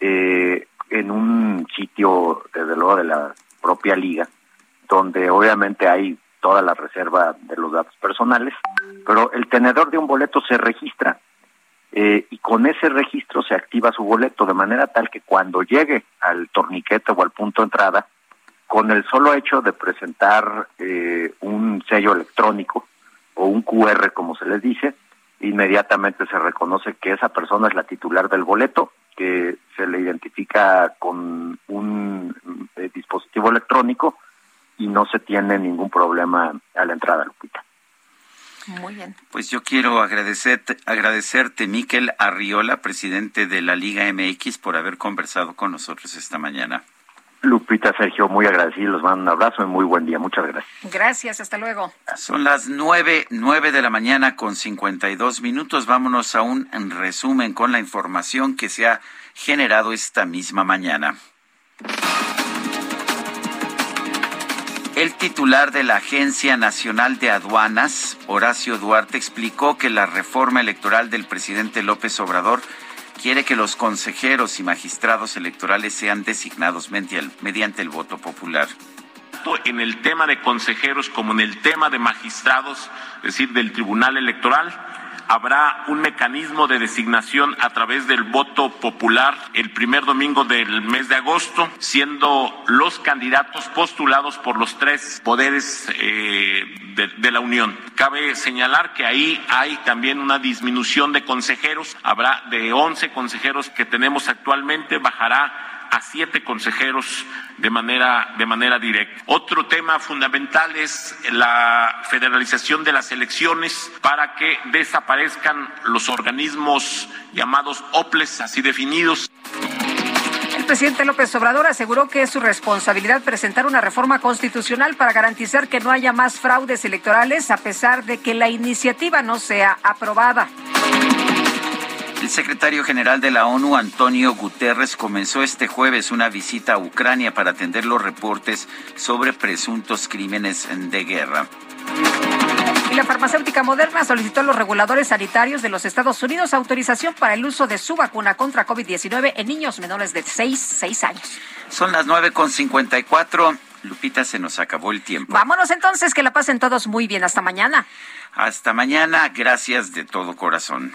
eh, en un sitio, desde luego, de la propia liga, donde obviamente hay toda la reserva de los datos personales, pero el tenedor de un boleto se registra eh, y con ese registro se activa su boleto de manera tal que cuando llegue al torniquete o al punto de entrada, con el solo hecho de presentar eh, un sello electrónico o un QR como se les dice, inmediatamente se reconoce que esa persona es la titular del boleto, que se le identifica con un eh, dispositivo electrónico y no se tiene ningún problema a la entrada, Lupita. Muy bien. Pues yo quiero agradecerte, agradecerte, Miquel Arriola, presidente de la Liga MX, por haber conversado con nosotros esta mañana. Lupita, Sergio, muy agradecido, los mando un abrazo y muy buen día. Muchas gracias. Gracias, hasta luego. Son las nueve, nueve de la mañana con cincuenta y dos minutos. Vámonos a un resumen con la información que se ha generado esta misma mañana. El titular de la Agencia Nacional de Aduanas, Horacio Duarte, explicó que la reforma electoral del presidente López Obrador quiere que los consejeros y magistrados electorales sean designados mediante el voto popular. En el tema de consejeros como en el tema de magistrados, es decir, del Tribunal Electoral, habrá un mecanismo de designación a través del voto popular el primer domingo del mes de agosto, siendo los candidatos postulados por los tres poderes eh, de, de, la Unión. Cabe señalar que ahí hay también una disminución de consejeros. Habrá de 11 consejeros que tenemos actualmente, bajará a siete consejeros de manera, de manera directa. Otro tema fundamental es la federalización de las elecciones para que desaparezcan los organismos llamados OPLES, así definidos. El presidente López Obrador aseguró que es su responsabilidad presentar una reforma constitucional para garantizar que no haya más fraudes electorales a pesar de que la iniciativa no sea aprobada. El secretario general de la ONU, Antonio Guterres, comenzó este jueves una visita a Ucrania para atender los reportes sobre presuntos crímenes de guerra. Y la farmacéutica Moderna solicitó a los reguladores sanitarios de los Estados Unidos autorización para el uso de su vacuna contra COVID-19 en niños menores de 6, 6 años. Son las 9.54. Lupita, se nos acabó el tiempo. Vámonos entonces, que la pasen todos muy bien. Hasta mañana. Hasta mañana. Gracias de todo corazón.